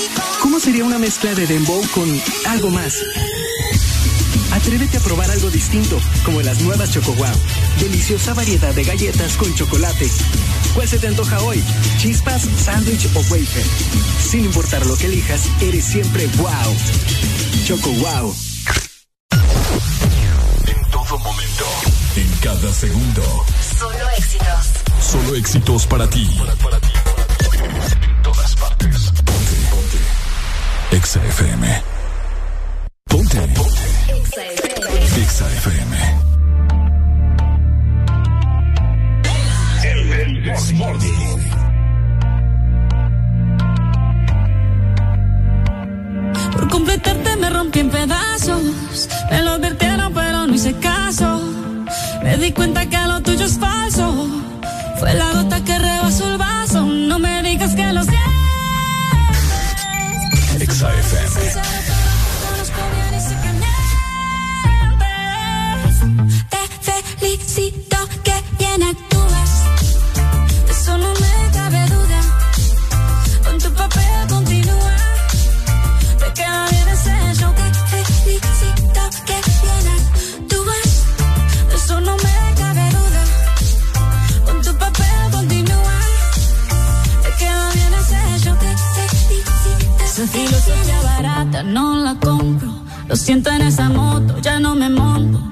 ¿cómo sería una mezcla de dembow con algo más? Atrévete a probar algo distinto, como las nuevas Choco Wow. Deliciosa variedad de galletas con chocolate. ¿Cuál se te antoja hoy? ¿Chispas, sándwich o wafer? Sin importar lo que elijas, eres siempre wow. Choco Wow. En todo momento. En cada segundo. Solo éxitos. Solo éxitos para ti. Todas partes. Exa FM. Ponte. Ponte. Exa. Por completarte me rompí en pedazos. Me lo advirtieron, pero no hice caso. Me di cuenta que lo tuyo es falso. Fue la gota que rebasó el vaso. No me digas que lo sientes. Felicito que bien actúas. De eso no me cabe duda. Con tu papel continúa. Te queda bien ese show. Te felicito que bien actúas. De eso no me cabe duda. Con tu papel continúa. Te queda bien ese show. Te felicito. Esa filosofía barata no la compro. Lo siento en esa moto, ya no me monto.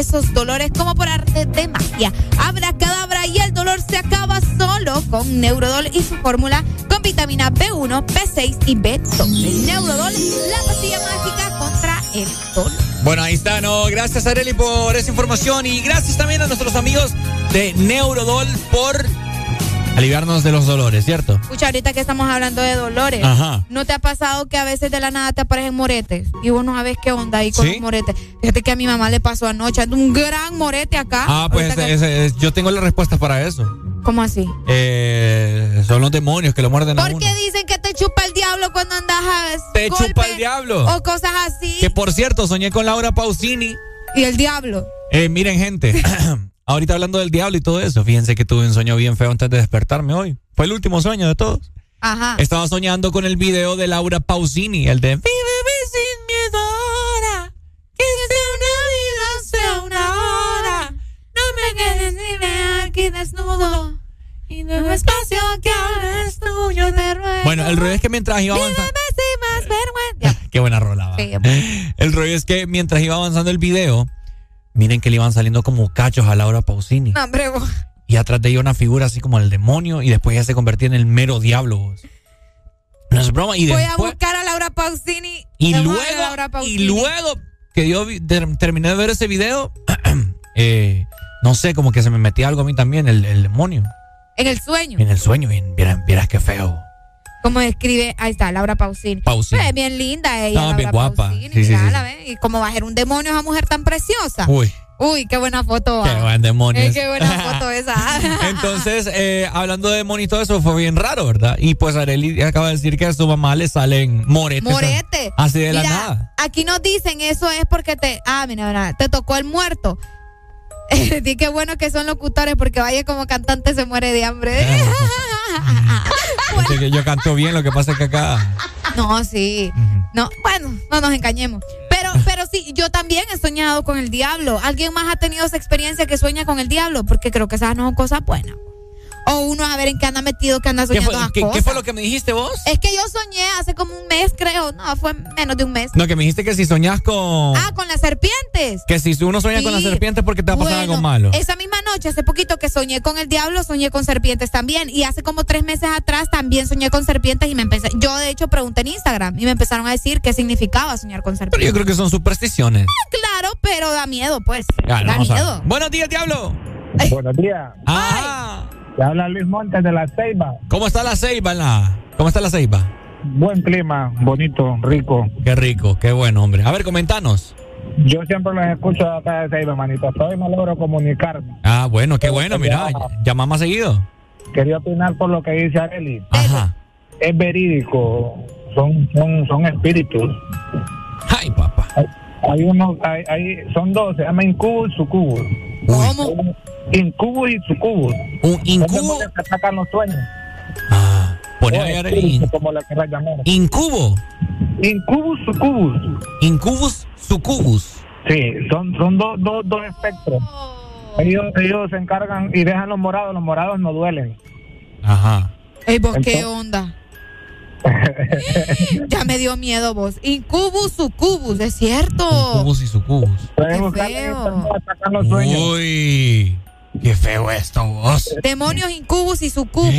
Esos dolores como por arte de magia. Abra cadabra y el dolor se acaba solo con Neurodol y su fórmula con vitamina B1, B6 y B12. Neurodol, la pastilla mágica contra el dolor. Bueno, ahí está, ¿no? Gracias, Areli, por esa información y gracias también a nuestros amigos de Neurodol por aliviarnos de los dolores, ¿cierto? Escucha, ahorita que estamos hablando de dolores, Ajá. ¿no te ha pasado que a veces de la nada te aparecen moretes? Y vos no sabes qué onda ahí con ¿Sí? los moretes. Fíjate que a mi mamá le pasó anoche, un gran morete acá. Ah, pues Ahorita ese- que- ese- yo tengo la respuesta para eso. ¿Cómo así? Eh, son los demonios que lo muerden a ¿Por uno. qué dicen que te chupa el diablo cuando andas a Te golpe chupa el diablo. O cosas así. Que por cierto, soñé con Laura Pausini. Y el diablo. Eh, miren, gente, ahorita hablando del diablo y todo eso, fíjense que tuve un sueño bien feo antes de despertarme hoy. Fue el último sueño de todos. Ajá. Estaba soñando con el video de Laura Pausini, el de Vive desnudo. Y no espacio que ahora es tuyo, te ruego. Bueno, el rollo es que mientras iba avanzando. Si más vergüenza. Qué buena rola. Sí, El rollo es que mientras iba avanzando el video, miren que le iban saliendo como cachos a Laura Pausini. No, hombre, vos. Y atrás de ella una figura así como el demonio y después ya se convertía en el mero diablo. vos. No es broma. Y Voy a buscar a Laura Pausini. y luego, Laura y Pausini. luego que yo vi- ter- terminé de ver ese video, eh, no sé, como que se me metía algo a mí también, el, el demonio, En el sueño. en el sueño. Y vieras, vieras qué feo. Como escribe, ahí está, Laura Pausini. Pausini. Pues, bien linda ella. Estaba bien Laura guapa. Pausini, Sí, sí, sí. ¿ves? Y cómo va a ser un demonio esa mujer tan preciosa. Uy, Uy, qué buena foto. qué buen demonio. Eh, qué buena foto esa. Entonces, eh, hablando de demonio y todo eso, fue bien raro, ¿verdad? Y pues Arely acaba de decir que a su mamá le salen moretes. Morete. Así de la nada. Aquí nos dicen eso es porque te. Ah, mira, mira, te tocó el muerto. Di qué bueno que son locutores porque vaya como cantante se muere de hambre. Que yo canto bien, lo que pasa es que acá. No, sí. No, bueno, no nos engañemos. Pero, pero sí, yo también he soñado con el diablo. ¿Alguien más ha tenido esa experiencia que sueña con el diablo? Porque creo que esas no son cosas buenas. O uno a ver en qué anda metido, que anda ¿Qué soñando fue, qué- qué cosas. fue lo que me dijiste vos? Es que yo soñé hace como un mes, creo. No, fue menos de un mes. No, que me dijiste que si soñás con. Ah, con las serpientes. Que si uno sueña con la Sí. serpiente es porque te va a pasar Bueno, algo malo. Esa misma noche, hace poquito que soñé con el diablo, soñé con serpientes también. Y hace como tres meses atrás también soñé con serpientes y me empecé. Yo, de hecho, pregunté en Instagram y me empezaron a decir qué significaba soñar con Pero serpientes. yo creo que son supersticiones. Claro, pero da miedo, pues. Claro, da miedo. Buenos días, diablo. Buenos días. Ah, Te habla Luis Montes de la Ceiba. ¿cómo está la ceiba? La... ¿Cómo está la ceiba? Buen clima, bonito, rico. Qué rico, qué bueno, hombre. A ver, comentanos. Yo siempre los escucho de acá de Ceiba, manito. Hoy me logro comunicarme. Ah, bueno, qué bueno, mira. Llama más seguido. Quería opinar por lo que dice Areli. Ajá. Es verídico. Son, son, son espíritus. Ay, papá. Hay, hay uno, hay, hay- son dos, se llama Incubus y Sucubus. ¿Cómo? Incubus y Sucubus. Un incubo. que atacan los sueños. Pone O ahí, Arely. espíritus, como llamar. Incubo. Incubus, Sucubus. Incubus, sucubus. Sí, son, son dos, dos, dos espectros. Ellos, ellos se encargan y dejan los morados. Los morados no duelen. Ajá. Ey, vos, ¿qué onda? ya me dio miedo vos. Incubus, sucubus, es cierto. Incubus y sucubus. Qué feo. Uy, qué feo esto, vos. Demonios, incubus y sucubus.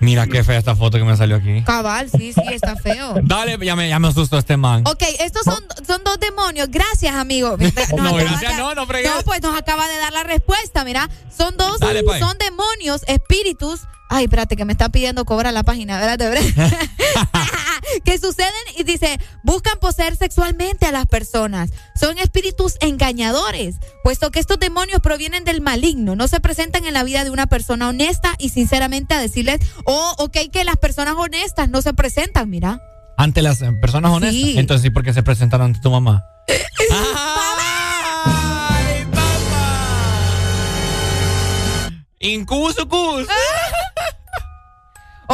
Mira qué fea esta foto que me salió aquí. Cabal, sí, sí, está feo. Dale, ya me, ya me asustó este man. Ok, estos son, son dos demonios. Gracias, amigo. Nos No, gracias, de- no, no fregues. No, pues nos acaba de dar la respuesta, mira. Son dos, Dale, pues. son demonios, espíritus. Ay, espérate, que me está pidiendo cobrar la página, espérate. que suceden y dice, buscan poseer sexualmente a las personas. Son espíritus engañadores, puesto que estos demonios provienen del maligno, no se presentan en la vida de una persona honesta y sinceramente a decirles, oh, ok, que las personas honestas no se presentan, mira. Ante las eh, personas honestas. Sí. Entonces sí, porque se presentaron ante tu mamá. Incubus, sucubus.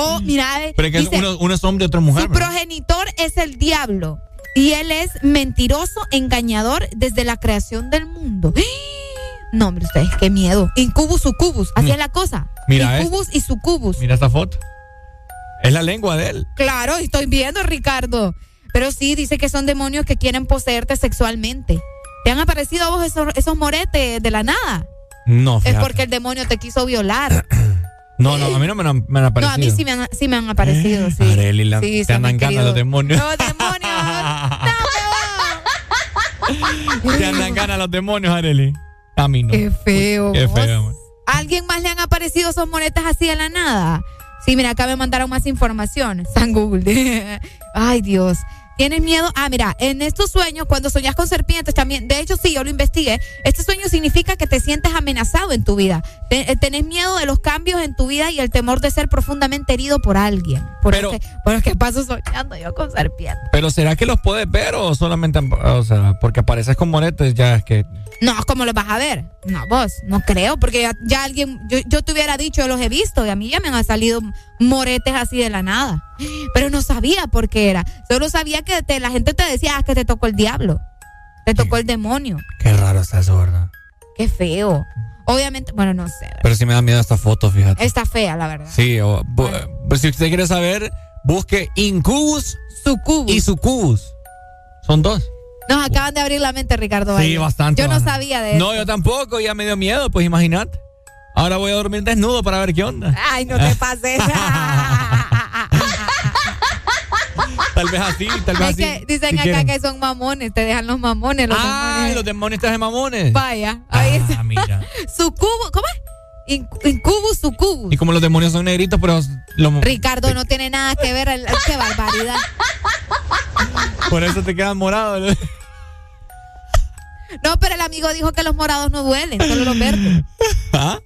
Oh, mira, eh, Pero es que dice, uno, uno es hombre y otro es mujer. su ¿verdad? progenitor es el diablo y él es mentiroso, engañador desde la creación del mundo. No, hombre, ustedes, qué miedo. Incubus, sucubus, así es la cosa. Mira, Incubus y sucubus. Mira esta foto. Es la lengua de él. Claro, estoy viendo, Ricardo. Pero sí, dice que son demonios que quieren poseerte sexualmente. ¿Te han aparecido a vos esos, esos moretes de la nada? No, Es fíjate. porque el demonio te quiso violar. No, no, a mí no me, han- me han No, aparecido. a mí sí me han, sí me han aparecido, sí. Arely, la- Sí, te andan querido. los demonios. Los demonios. Te andan ganas los demonios, Areli. A mí no. Qué feo. Qué feo. ¿A alguien más le han aparecido esos monetas así de la nada? Sí, mira, acá me mandaron más información. San Google. Ay, Dios. ¿Tienes miedo? Ah, mira, en estos sueños, cuando soñas con serpientes también, de hecho sí, yo lo investigué, este sueño significa que te sientes amenazado en tu vida. Eh, tenés miedo de los cambios en tu vida y el temor de ser profundamente herido por alguien. Por Pero- por eso que paso soñando yo con serpientes. Pero ¿será que los puedes ver o solamente, o sea, porque apareces con monetes ya es que... No, ¿cómo los vas a ver? No, vos, no creo, porque ya, ya alguien, yo, yo te hubiera dicho, los he visto y a mí ya me han salido moretes así de la nada. Pero no sabía por qué era. Solo sabía que te- la gente te decía ah, que te tocó el diablo, te tocó el demonio. Qué raro está eso, ¿verdad? Qué feo. Obviamente, bueno, no sé. Pero sí me da miedo esta foto, fíjate. Está fea, la verdad. Sí, o- pues si usted quiere saber, busque Incubus Sucubus. y Sucubus. Son dos. Nos acaban de abrir la mente, Ricardo. Sí, bastante. Yo no sabía de eso. No, yo tampoco, ya me dio miedo, pues imagínate. Ahora voy a dormir desnudo para ver qué onda. Ay, no te pases. Tal vez así, tal vez es así. que dicen si acá quieren. que son mamones, te dejan los mamones. Los Ay, demonios. los demonios de mamones. Vaya, ahí está. Ah, mira. Sucubo, ¿cómo es? Inc- Incubus, sucubus. Y como los demonios son negritos, pero lo- Ricardo no tiene nada que ver, el- qué barbaridad. por eso te quedan morados. No, pero el amigo dijo que los morados no duelen, solo los verdes. ¿Ah?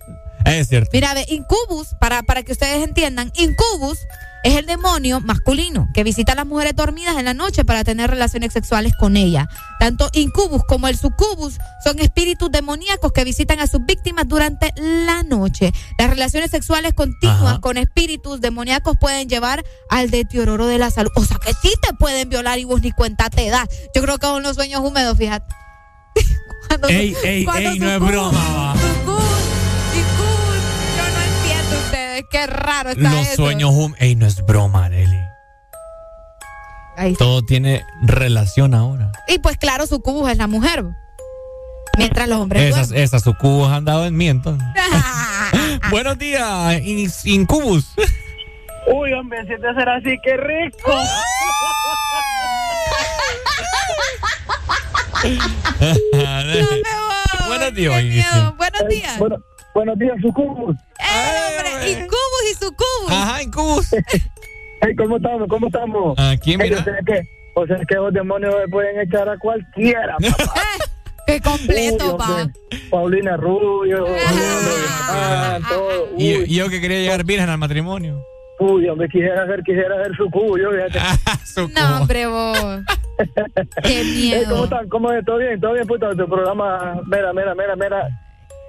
Es cierto. Mira, ve, Incubus, para, para que ustedes entiendan, Incubus es el demonio masculino que visita a las mujeres dormidas en la noche para tener relaciones sexuales con ellas. Tanto Incubus como el Sucubus son espíritus demoníacos que visitan a sus víctimas durante la noche. Las relaciones sexuales continuas Ajá. con espíritus demoníacos pueden llevar al deterioro de la salud. O sea que sí te pueden violar y vos ni cuenta te das. Yo creo que con los sueños húmedos, fíjate. Cuando- Ey, ey, cuando ey, no es broma, va. Qué raro está Los eso. sueños hum... Ey, no es broma. Ahí está. Todo tiene relación ahora. Y pues claro, Sucubus es la mujer. Mientras los hombres Esas, duermen. esas sucubos han dado en mí, entonces. Buenos días, In- Incubus. Uy, hombre, si te será así, qué rico. Buenos días, Qué miedo. Buenos días. Bueno, buenos días, Sucubus. Eh, Incubus y Sucubus. Ajá, Incubus. Hey, ¿cómo estamos? ¿Cómo estamos? Aquí, mira. o sea que, o sea que los demonios me pueden echar a cualquiera. papá. Qué completo, Uy, pa. Paulina Rubio, ah, todo. Y, Uy, y yo que quería llegar virgen al matrimonio. uy, hombre, quisiera ser, quisiera ser Sucubus, yo fíjate. No, hombre, vos. Qué miedo. ¿Cómo están? ¿Cómo es? ¿Todo bien? ¿Todo bien, puto? Tu programa, mira, mira, mira, mira.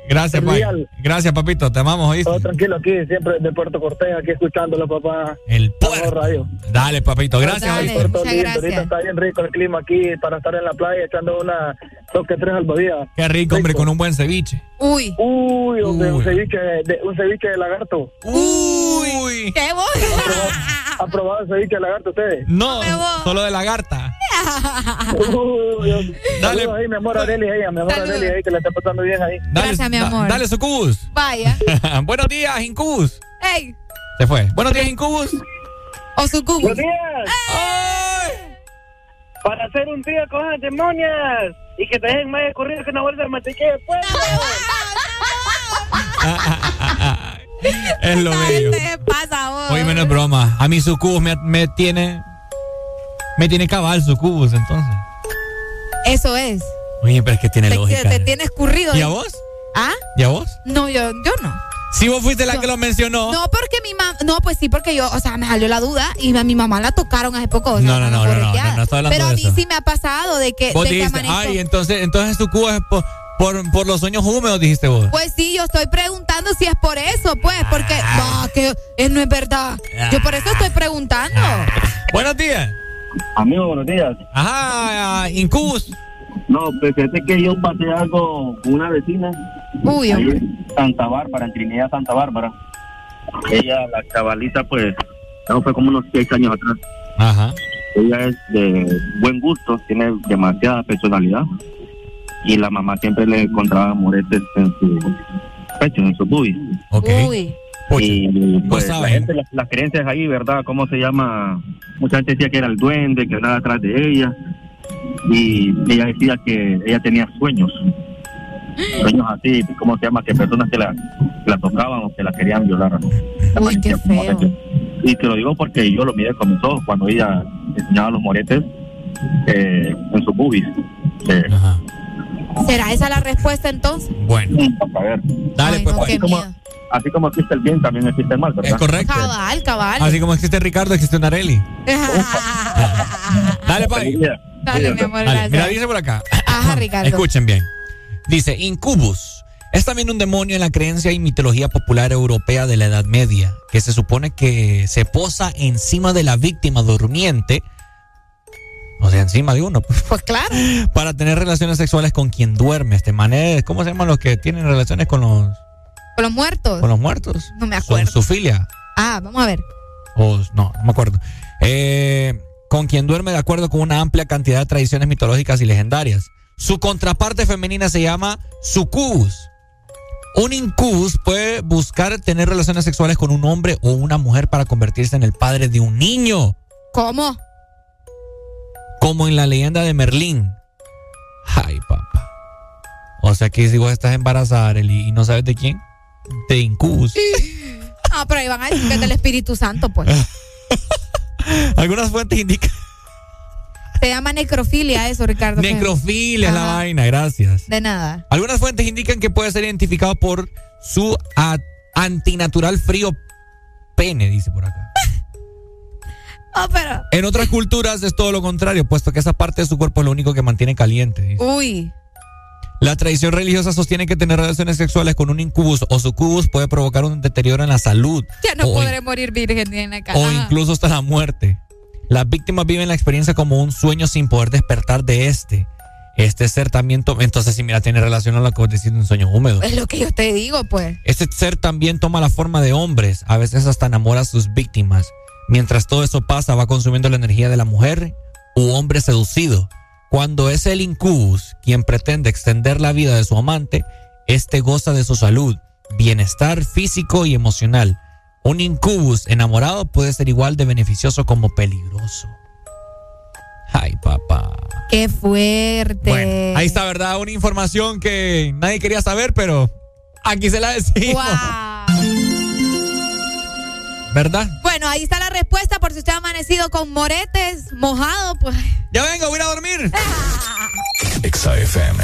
Gracias. Genial. Gracias, papito. Te amamos, ¿oíste? Todo tranquilo aquí, siempre de Puerto Cortés, aquí escuchándolo, papá. El puerto. radio. Dale, papito. Gracias, Dale. ¿oíste? Puerto muchas lindo, gracias. Ahorita está bien rico el clima aquí para estar en la playa echando una toque tres albadías. Qué rico, hombre, con un buen ceviche. Uy. Uy, hombre, un Uy. ceviche de, un ceviche de lagarto. Uy. ¿Qué vos? ¿Han probado el ceviche de lagarto ustedes? No, solo de lagarta. Hombre. Dale. Ahí, mi amor Areli, ahí, mi amor. Areli, ahí, que la está pasando bien ahí. Dale, Gracias, mi da- amor. dale, Sucubus. Vaya. Buenos días, Incubus. Ey, Se fue. Buenos días, Incubus. o Sucubus. ¡Buenos días! Para hacer un día con las demonias y que te dejen más de corrido que una bolsa de mantequilla después. Es lo bello. ¿Qué pasa? Oye, menos broma. A mí Sucubus me, me tiene. Me tiene cabal Sucubus, entonces. Eso es. Oye, pero es que tiene Te, lógica. te tienes escurrido. ¿Y a vos? ¿Ah? ¿Y a vos? No, yo, yo no. Si vos fuiste la que lo mencionó. No, porque mi mamá. No, pues sí, porque yo, o sea, me salió la duda y a mi mamá la tocaron hace poco. o sea, No, no, no, no, no, no, no estoy hablando Pero de a mí eso. sí me ha pasado de que, Vos de que dijiste, amanezco- ay, entonces, entonces Sucubus es por, por, por los sueños húmedos, dijiste vos. Pues sí, yo estoy preguntando si es por eso, pues, porque. Ah. No, que es- no es verdad. Yo por eso estoy preguntando. Buenos días. Amigo, buenos días. Ajá, Incubus. No, pues fíjate que yo pasé algo con una vecina. Uy, ahí hombre. en Santa Bárbara, en Trinidad Santa Bárbara. Ella, la chavalita, pues, eso fue como unos seis años atrás. Ajá. Ella es de buen gusto, tiene demasiada personalidad. Y la mamá siempre le encontraba moretes en su pecho, en su boobies. Ok. Uy. Y pues, la gente, las, las creencias ahí, ¿verdad? ¿Cómo se llama? Mucha gente decía que era el duende, que andaba atrás de ella. y ella decía que ella tenía sueños. Sueños así, ¿cómo se llama? Que personas que la, que la tocaban o que la querían violar. Uy, qué feo. Y te lo digo porque yo lo miré con mis ojos cuando ella enseñaba los moretes eh, en sus boobies. Eh, ¿Será esa la respuesta entonces? Bueno. a ver. Dale, Ay, pues, no, pues. Así como existe el bien, también existe el mal, ¿verdad? Es correcto. Cabal, cabal. Así como existe Ricardo, existe Areli. Dale, pai. Dale, mi amor, Dale, gracias. Mira, dice por acá. Ajá, Ricardo. Escuchen bien. Dice, Incubus es también un demonio en la creencia y mitología popular europea de la Edad Media, que se supone que se posa encima de la víctima durmiente, o sea, encima de uno, Pues claro. para tener relaciones sexuales con quien duerme. Este manera, ¿cómo se llaman los que tienen relaciones con los, ¿Con los muertos? con los muertos? No me acuerdo. su filia. Ah, vamos a ver. O, no, no me acuerdo. Eh, con quien duerme de acuerdo con una amplia cantidad de tradiciones mitológicas y legendarias. Su contraparte femenina se llama sucubus. Un incubus puede buscar tener relaciones sexuales con un hombre o una mujer para convertirse en el padre de un niño, ¿Cómo? como en la leyenda de Merlín. Ay, papá. O sea que si vos estás embarazada Arely, y no sabes de quién, de incubus. Ah, pero ahí van a decir que es del Espíritu Santo, pues. Algunas fuentes indican Se llama necrofilia eso, Ricardo. necrofilia es la vaina, gracias. De nada. Algunas fuentes indican que puede ser identificado por su antinatural frío pene, dice por acá. Oh, pero. En otras culturas es todo lo contrario, puesto que esa parte de su cuerpo es lo único que mantiene caliente. dice. Uy. La tradición religiosa sostiene que tener relaciones sexuales con un incubus o sucubus puede provocar un deterioro en la salud Ya no o, podré morir virgen en la casa. o incluso hasta la muerte. Las víctimas viven la experiencia como un sueño sin poder despertar de este. Este ser también, to- entonces si mira, tiene relación a lo que vos decís de un sueño húmedo. Es lo que yo te digo, pues. Este ser también toma la forma de hombres, a veces hasta enamora a sus víctimas. Mientras todo eso pasa, va consumiendo la energía de la mujer u hombre seducido. Cuando es el incubus quien pretende extender la vida de su amante, este goza de su salud, bienestar físico y emocional. Un incubus enamorado puede ser igual de beneficioso como peligroso. Ay, papá. Qué fuerte. Bueno, ahí está, ¿verdad? Una información que nadie quería saber, pero aquí se la decimos. ¿Verdad? Bueno, ahí está la respuesta por si usted ha amanecido con moretes, mojado, pues. Ya vengo, voy a ir a dormir. XFM.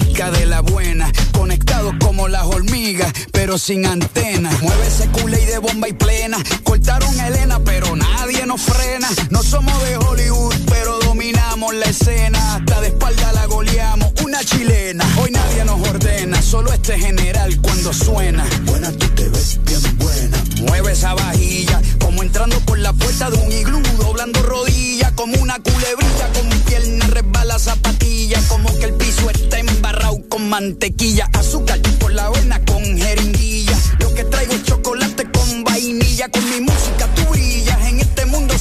De la buena, conectados como las hormigas, pero sin antena. Mueve ese culé de bomba y plena. Cortaron a Elena, pero nadie nos frena. No somos de Hollywood, pero dominamos la escena. Hasta de espalda la goleamos, una chilena. Hoy nadie nos ordena, solo este general cuando suena. Buena, tú te ves bien buena. Mueve esa vajilla, como entrando por la puerta de un iglú, doblando rodillas, como una culebrilla, pierna resbala zapatilla, como que el piso está embarrado con mantequilla, azúcar por la avena con jeringuilla. Lo que traigo es chocolate con vainilla, con mi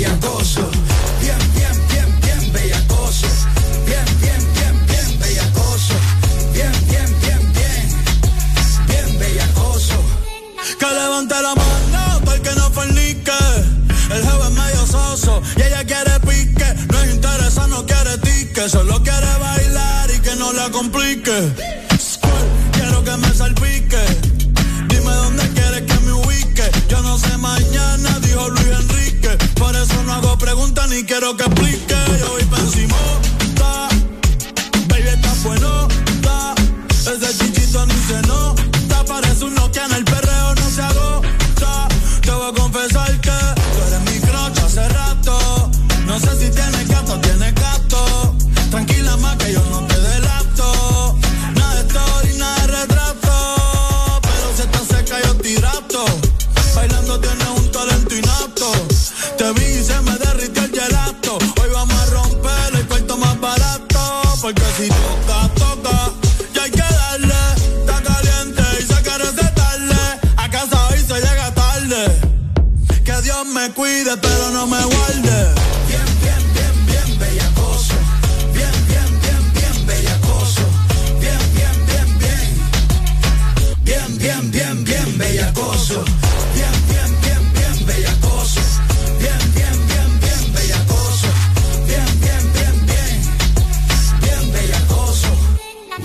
bellacoso. Bien, bien, bien, bien bellacoso. Bien, bien, bien, bien bellacoso. Bien, bien, bien, bien. Bien bellacoso. Que levante la mano para que no fornique. El jefe es medio soso y ella quiere pique. No es interesa, no quiere tique. Solo quiere bailar y que no la complique. Quiero que me salpique. Dime dónde quieres que me ubique. Yo no sé mañana, dijo Luis Enrique. Por eso no hago preguntas ni quiero que explique. Yo voy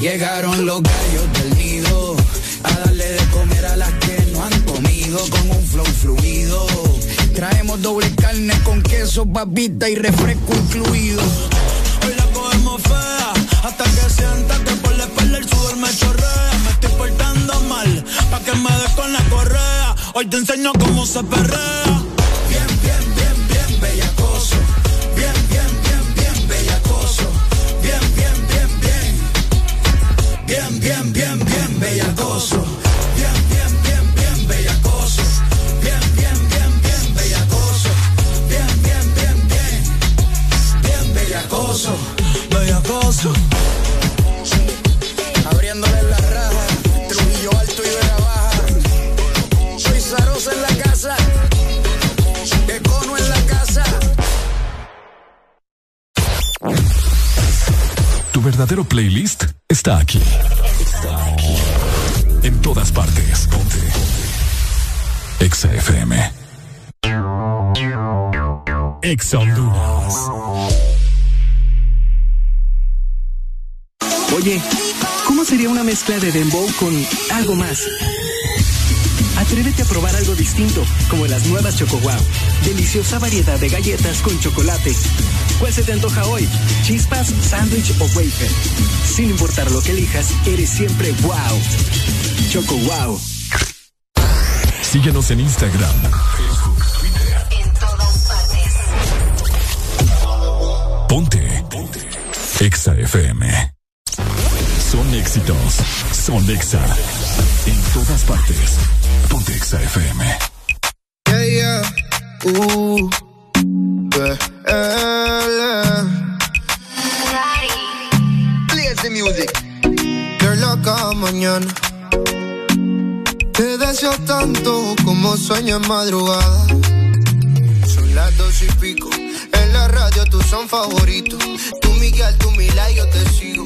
Llegaron los gallos del nido a darle de comer a las que no han comido con un flow fluido. Traemos doble carne con queso, babita y refresco incluido. Hoy la cogemos fea hasta que sienta que por la espalda el sudor me chorrea. Me estoy portando mal pa' que me des con la correa. Hoy te enseño cómo se perrea. Bien, bien, bien, bien, bellacoso. Bien, bien, bien, bien, bellacoso. Bien, bien, bien, bien, bellacoso. Bien, bien, bien, bien. Bien bellacoso. Bellacoso. Abriéndole la raja, Trujillo alto y Vega baja. Soy Zarosa en la casa, Econo en la casa. Tu verdadero playlist está aquí. Está aquí. En todas partes. Ponte. Exa FM. Exa Honduras. Oye, ¿cómo sería una mezcla de dembow con algo más? Atrévete a probar algo distinto, como las nuevas Choco. Deliciosa variedad de galletas con chocolate. ¿Cuál se te antoja hoy? ¿Chispas, sándwich o wafer? Sin importar lo que elijas, eres siempre wow. Choco Wow. Síguenos en Instagram, Facebook, Twitter. En todas partes. Ponte. Ponte. Exa FM. Son éxitos. Son Exa. En todas partes. Ponte Exa FM. Yeah, yeah. Ooh. Play the music. Te deseo tanto como sueño en madrugada. Son las dos y pico. En la radio tú son favoritos. Tú Miguel, tú Mila yo te sigo.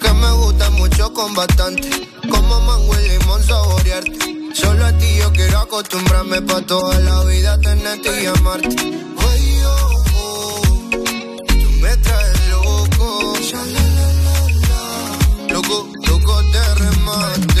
que me gusta mucho con bastante. Como mango y limón saborearte. Solo a ti yo quiero acostumbrarme pa' toda la vida tenerte y amarte. Ay, oh, oh, tú me traes loco. Sha, la, la, la. Loco, loco de remate.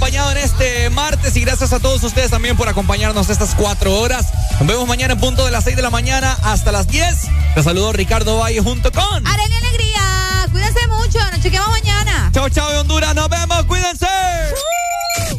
acompañado en este martes y gracias a todos ustedes también por acompañarnos estas cuatro horas. Nos vemos mañana en punto de las 6 de la mañana hasta las 10. Te saludo Ricardo Valle junto con... Arena Alegría, cuídense mucho, nos chequeamos mañana. Chao, chao de Honduras, nos vemos, cuídense. Uh.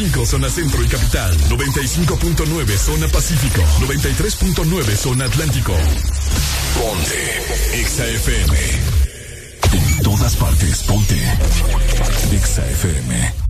100.5 zona centro y capital, 95.9 zona pacífico, 93.9 zona atlántico. Ponte XAFM. En todas partes, ponte XAFM.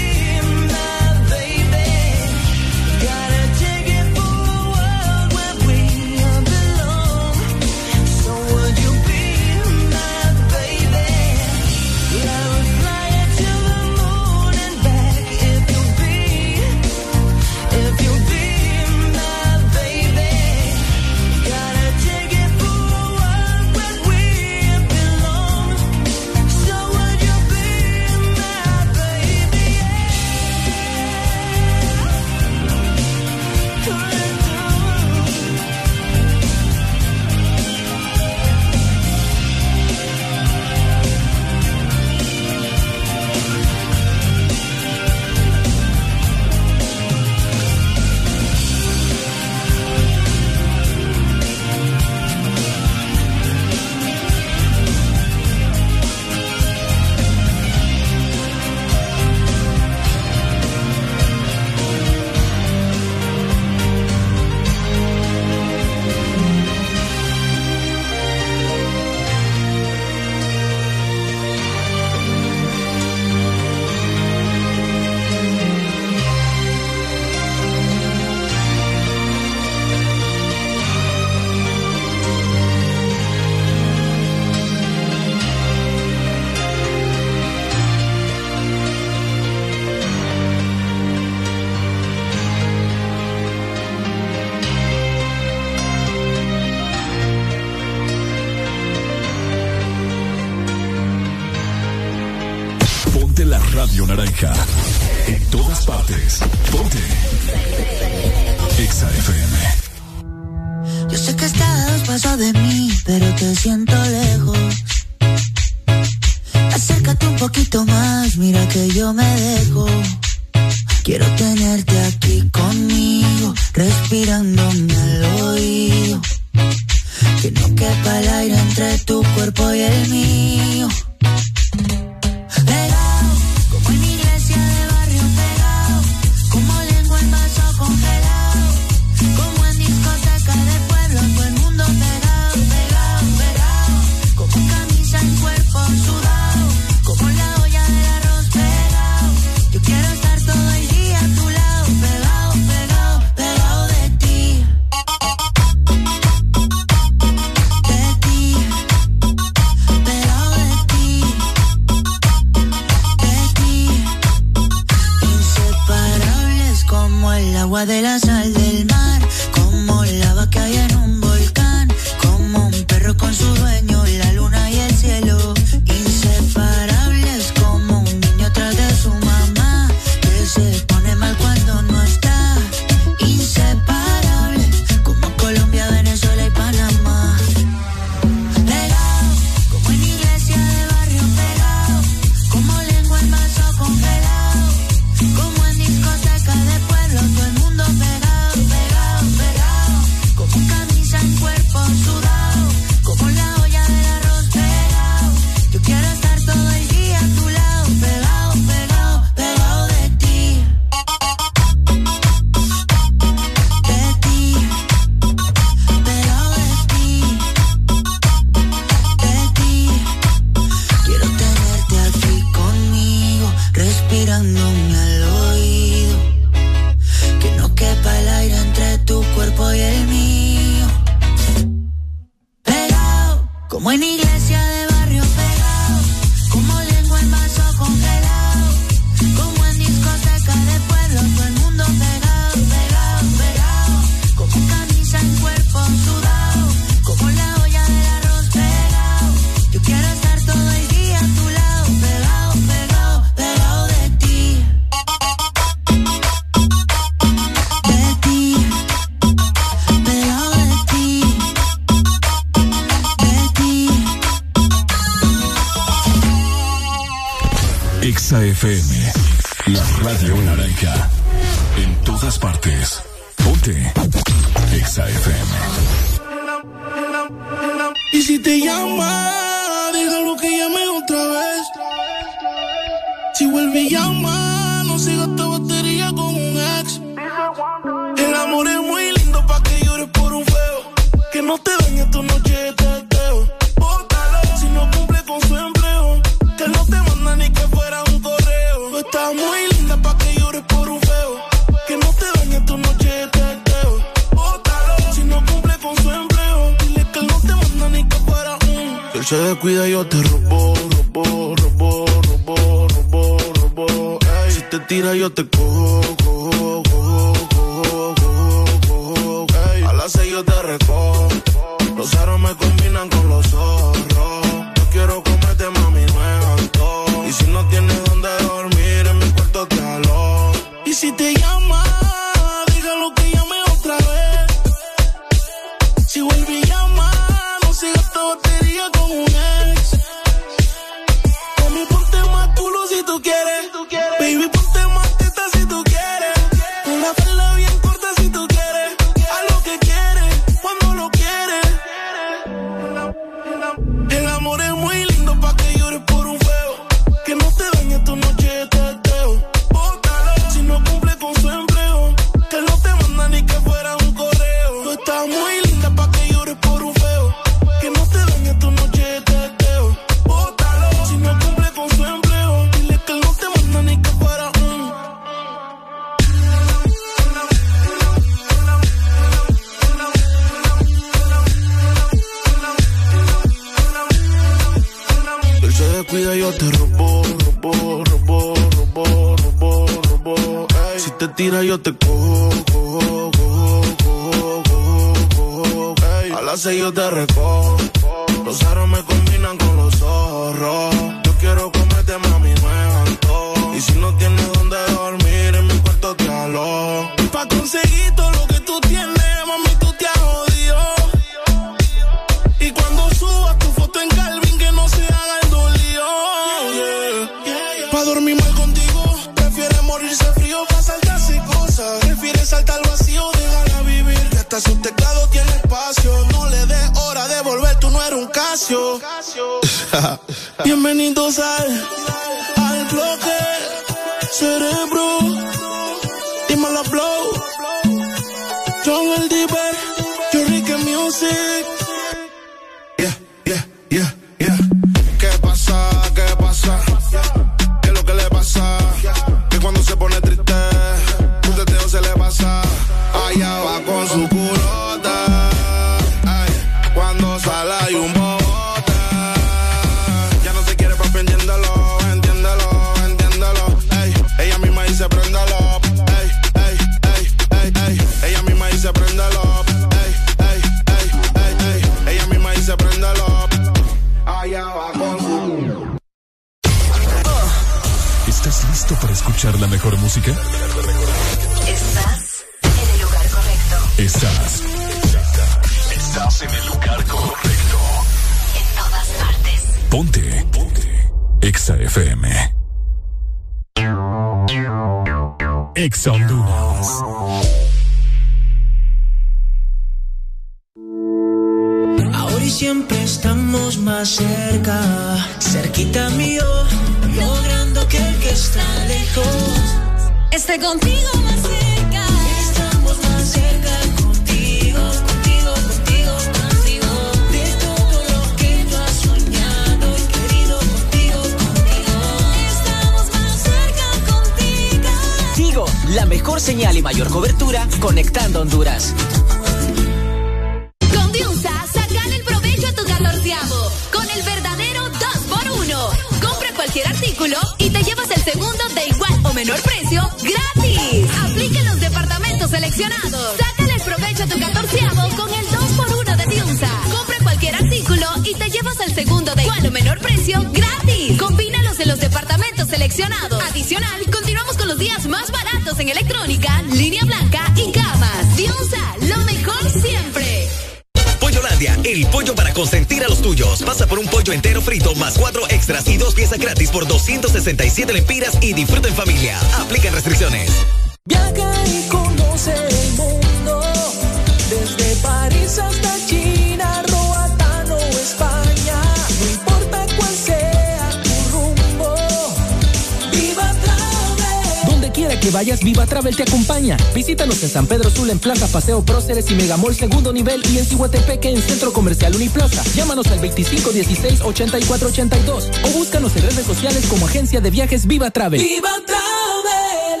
Y Megamol segundo nivel y en Cihuatepeque en Centro Comercial Uniplaza. Llámanos al 2516-8482 o búscanos en redes sociales como Agencia de Viajes Viva Travel. ¡Viva Travel!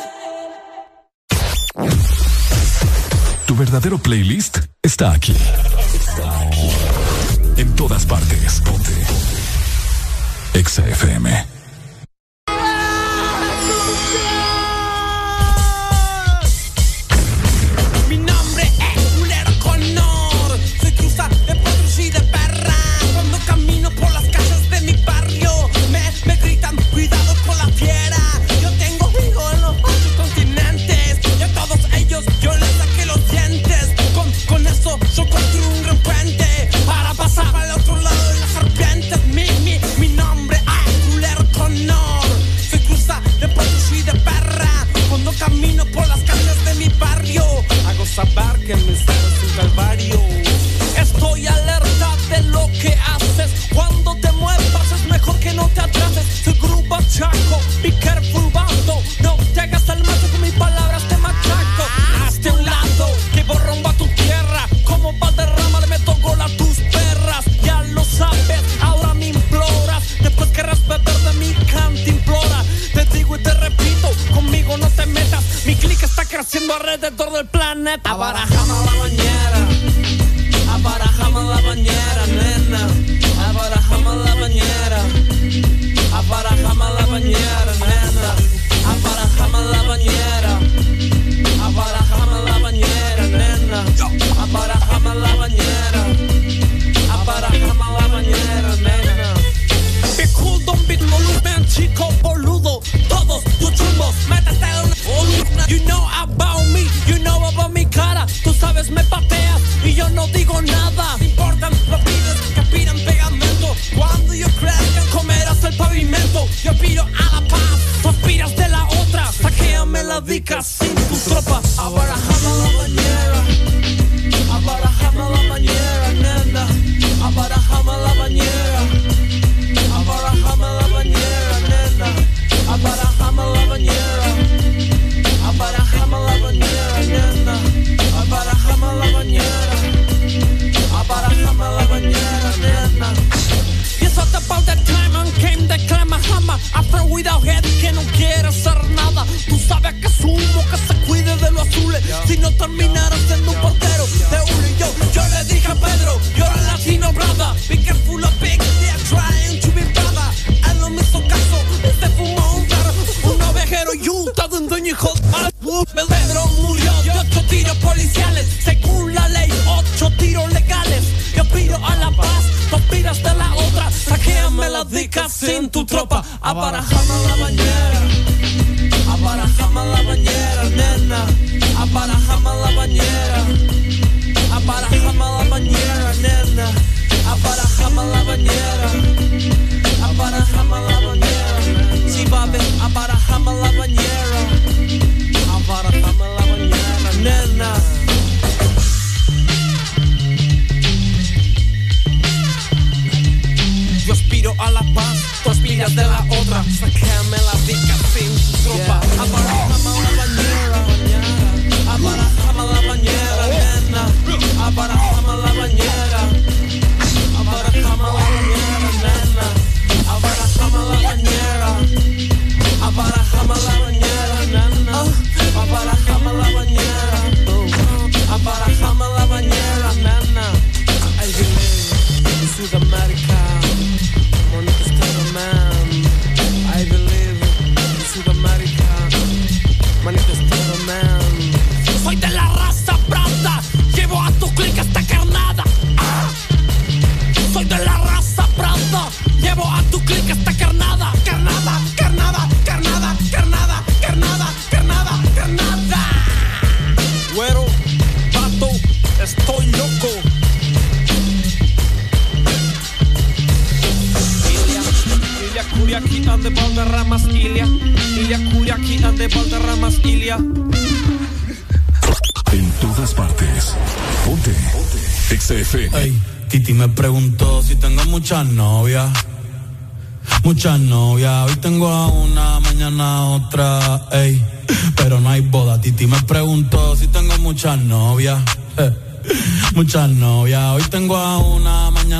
Tu verdadero playlist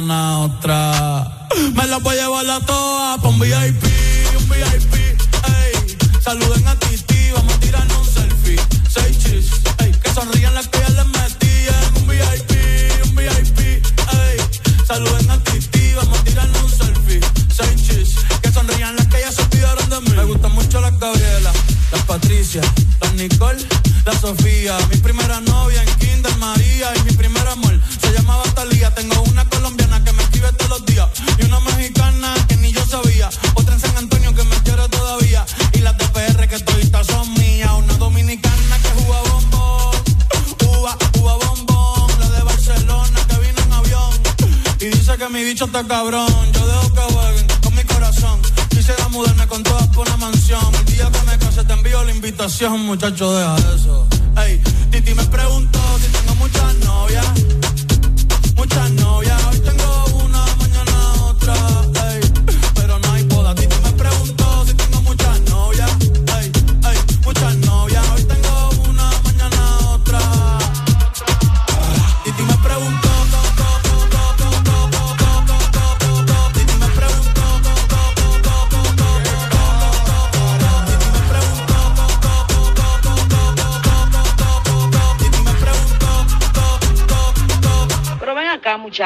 Me las voy a llevar a todas pa' un VIP, un VIP, ey. Saluden a Titi, vamos a tirarnos un selfie. Seis chis, ey. Que sonrían las que ya les metí en un VIP, un VIP, ey. Saluden a Titi, vamos a tirarnos un selfie. Seis chis, que sonrían las que ya se olvidaron de mí. Me gustan mucho las Gabriela, las Patricia, las Nicole, la Sofía. Mi primera novia en Kinder María y mi primer amor y una mexicana que ni yo sabía. Otra en San Antonio que me quiere todavía y las de PR que toditas son mías. Una dominicana que juega bombón, uva, uva bombón. La de Barcelona que vino en avión y dice que mi bicho está cabrón. Yo dejo que jueguen con mi corazón. Quisiera mudarme con todas por una mansión. El día que me case te envío la invitación, muchacho, deja eso. Ey, Titi me preguntó si tengo muchas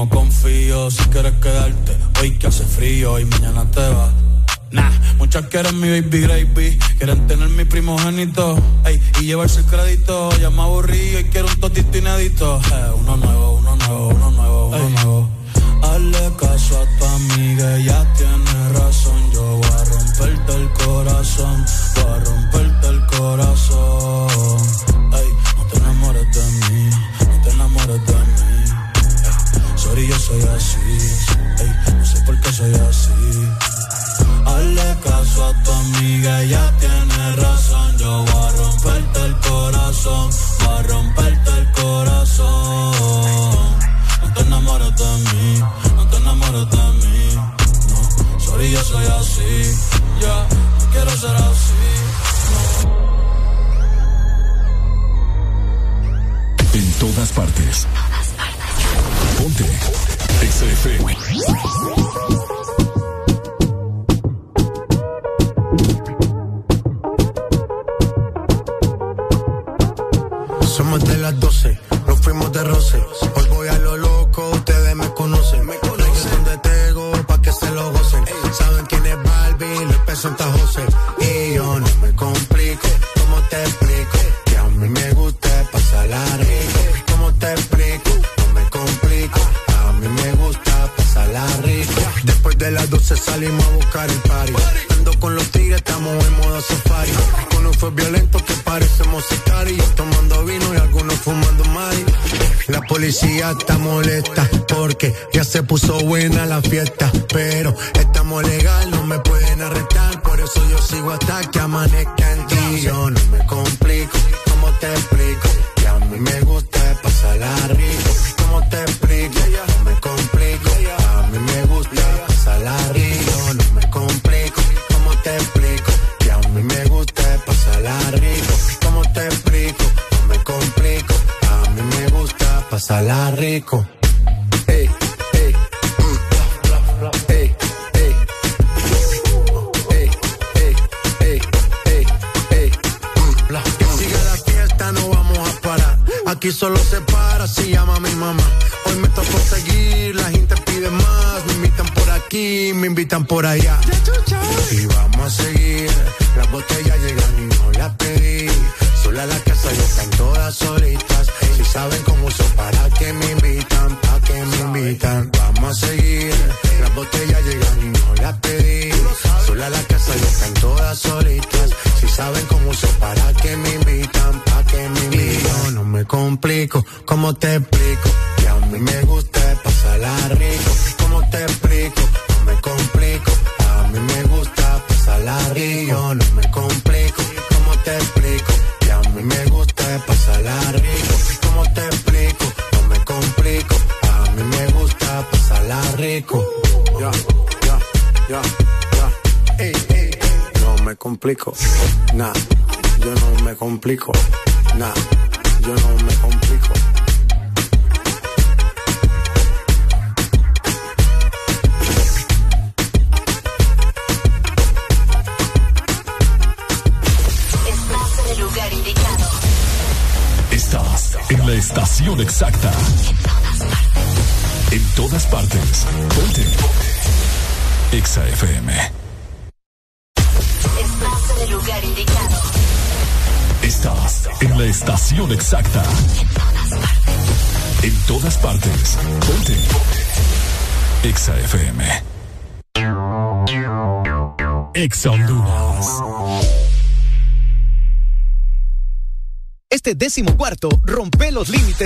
mismo confío. Si quieres quedarte hoy que hace frío y mañana te vas. Nah, muchas quieren mi baby gravy, quieren tener mi primogénito, ey, y llevarse el crédito. Ya me aburrí y quiero un totito inédito. Eh, uno nuevo, uno nuevo, uno nuevo, uno nuevo. Hazle caso a tu amiga, ya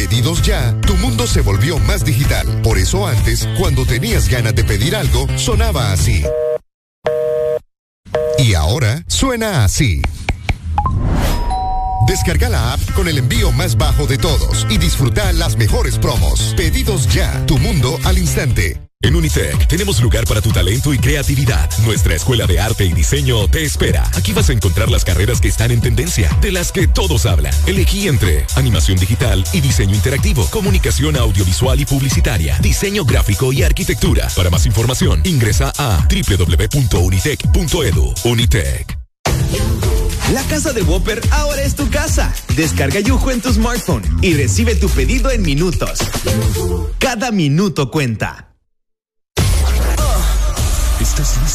Pedidos Ya, tu mundo se volvió más digital. Por eso antes, cuando tenías ganas de pedir algo, sonaba así. Y ahora suena así. Descarga la app con el envío más bajo de todos y disfruta las mejores promos. Pedidos ya, tu mundo al instante. En Unitec tenemos lugar para tu talento y creatividad. Nuestra escuela de arte y diseño te espera. Aquí vas a encontrar las carreras que están en tendencia, de las que todos hablan. Elegí entre animación digital y diseño interactivo, comunicación audiovisual y publicitaria, diseño gráfico y arquitectura. Para más información, ingresa a www.unitec.edu. Unitec. La casa de Whopper ahora es tu casa. Descarga Yujo en tu smartphone y recibe tu pedido en minutos. Cada minuto cuenta.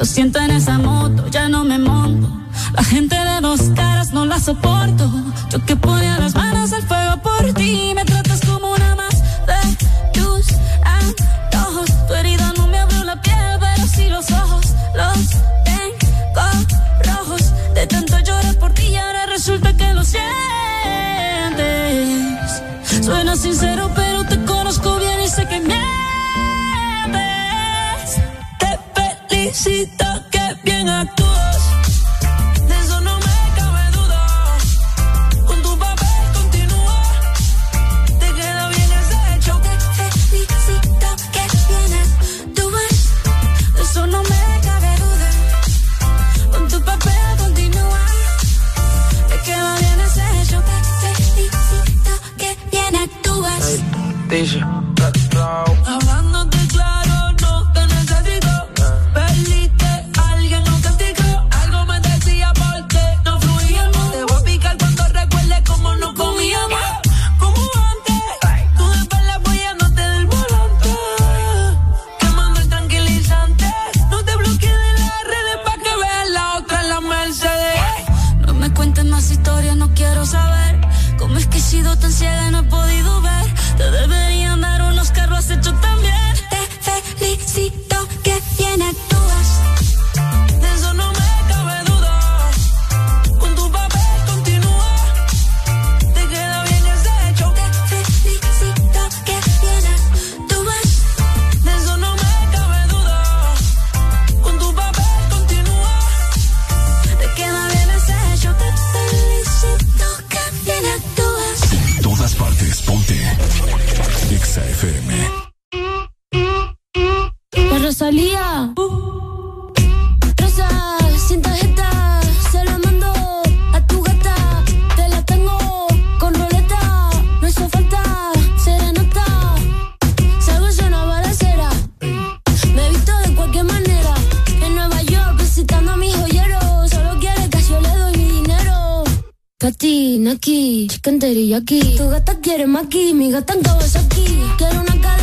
Lo siento en esa moto, ya no me monto. La gente de dos caras no la soporto. Yo que ponía las manos al fuego necesito aquí. Tu gata quiere más aquí, mi gata en aquí. Quiero una cadena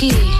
key.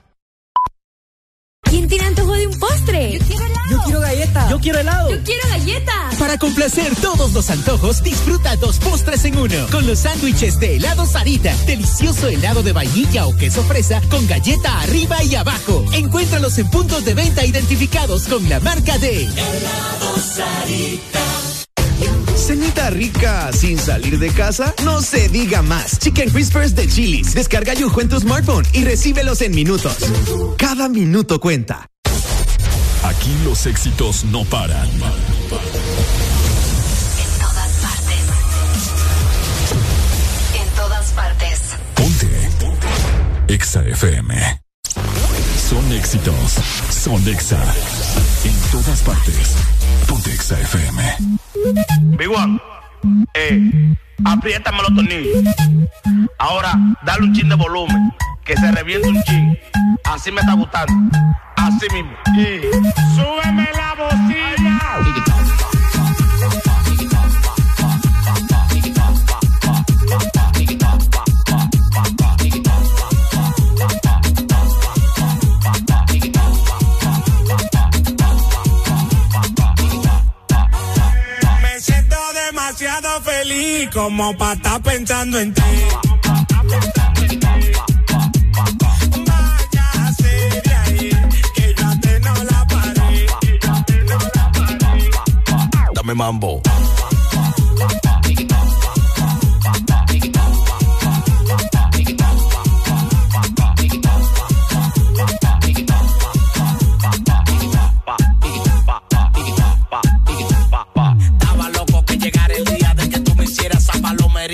Antojos, disfruta dos postres en uno. Con los sándwiches de helado Sarita. Delicioso helado de vainilla o queso fresa con galleta arriba y abajo. Encuéntralos en puntos de venta identificados con la marca de Helado Sarita. Cenita rica sin salir de casa, no se diga más. Chicken Crispers de Chili's. Descarga Yujo en tu smartphone y recíbelos en minutos. Cada minuto cuenta. Aquí los éxitos no paran. En todas Exa FM. Son éxitos. Son Exa. En todas partes. Ponte Exa FM. Big One, eh, apriétame los tornillos. Ahora, dale un chin de volumen, que se reviente un chin. Así me está gustando. Así mismo. Y súbeme la bocina. Feliz como para estar pensando en ti. Váyase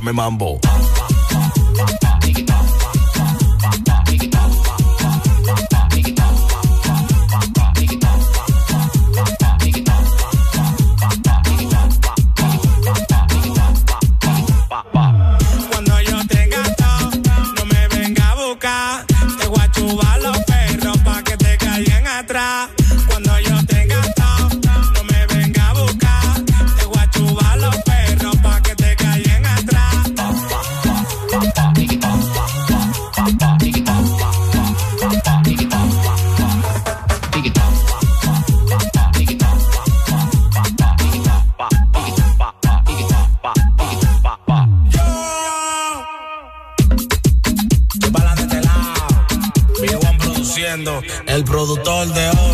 Dame mambo. Productor de oro,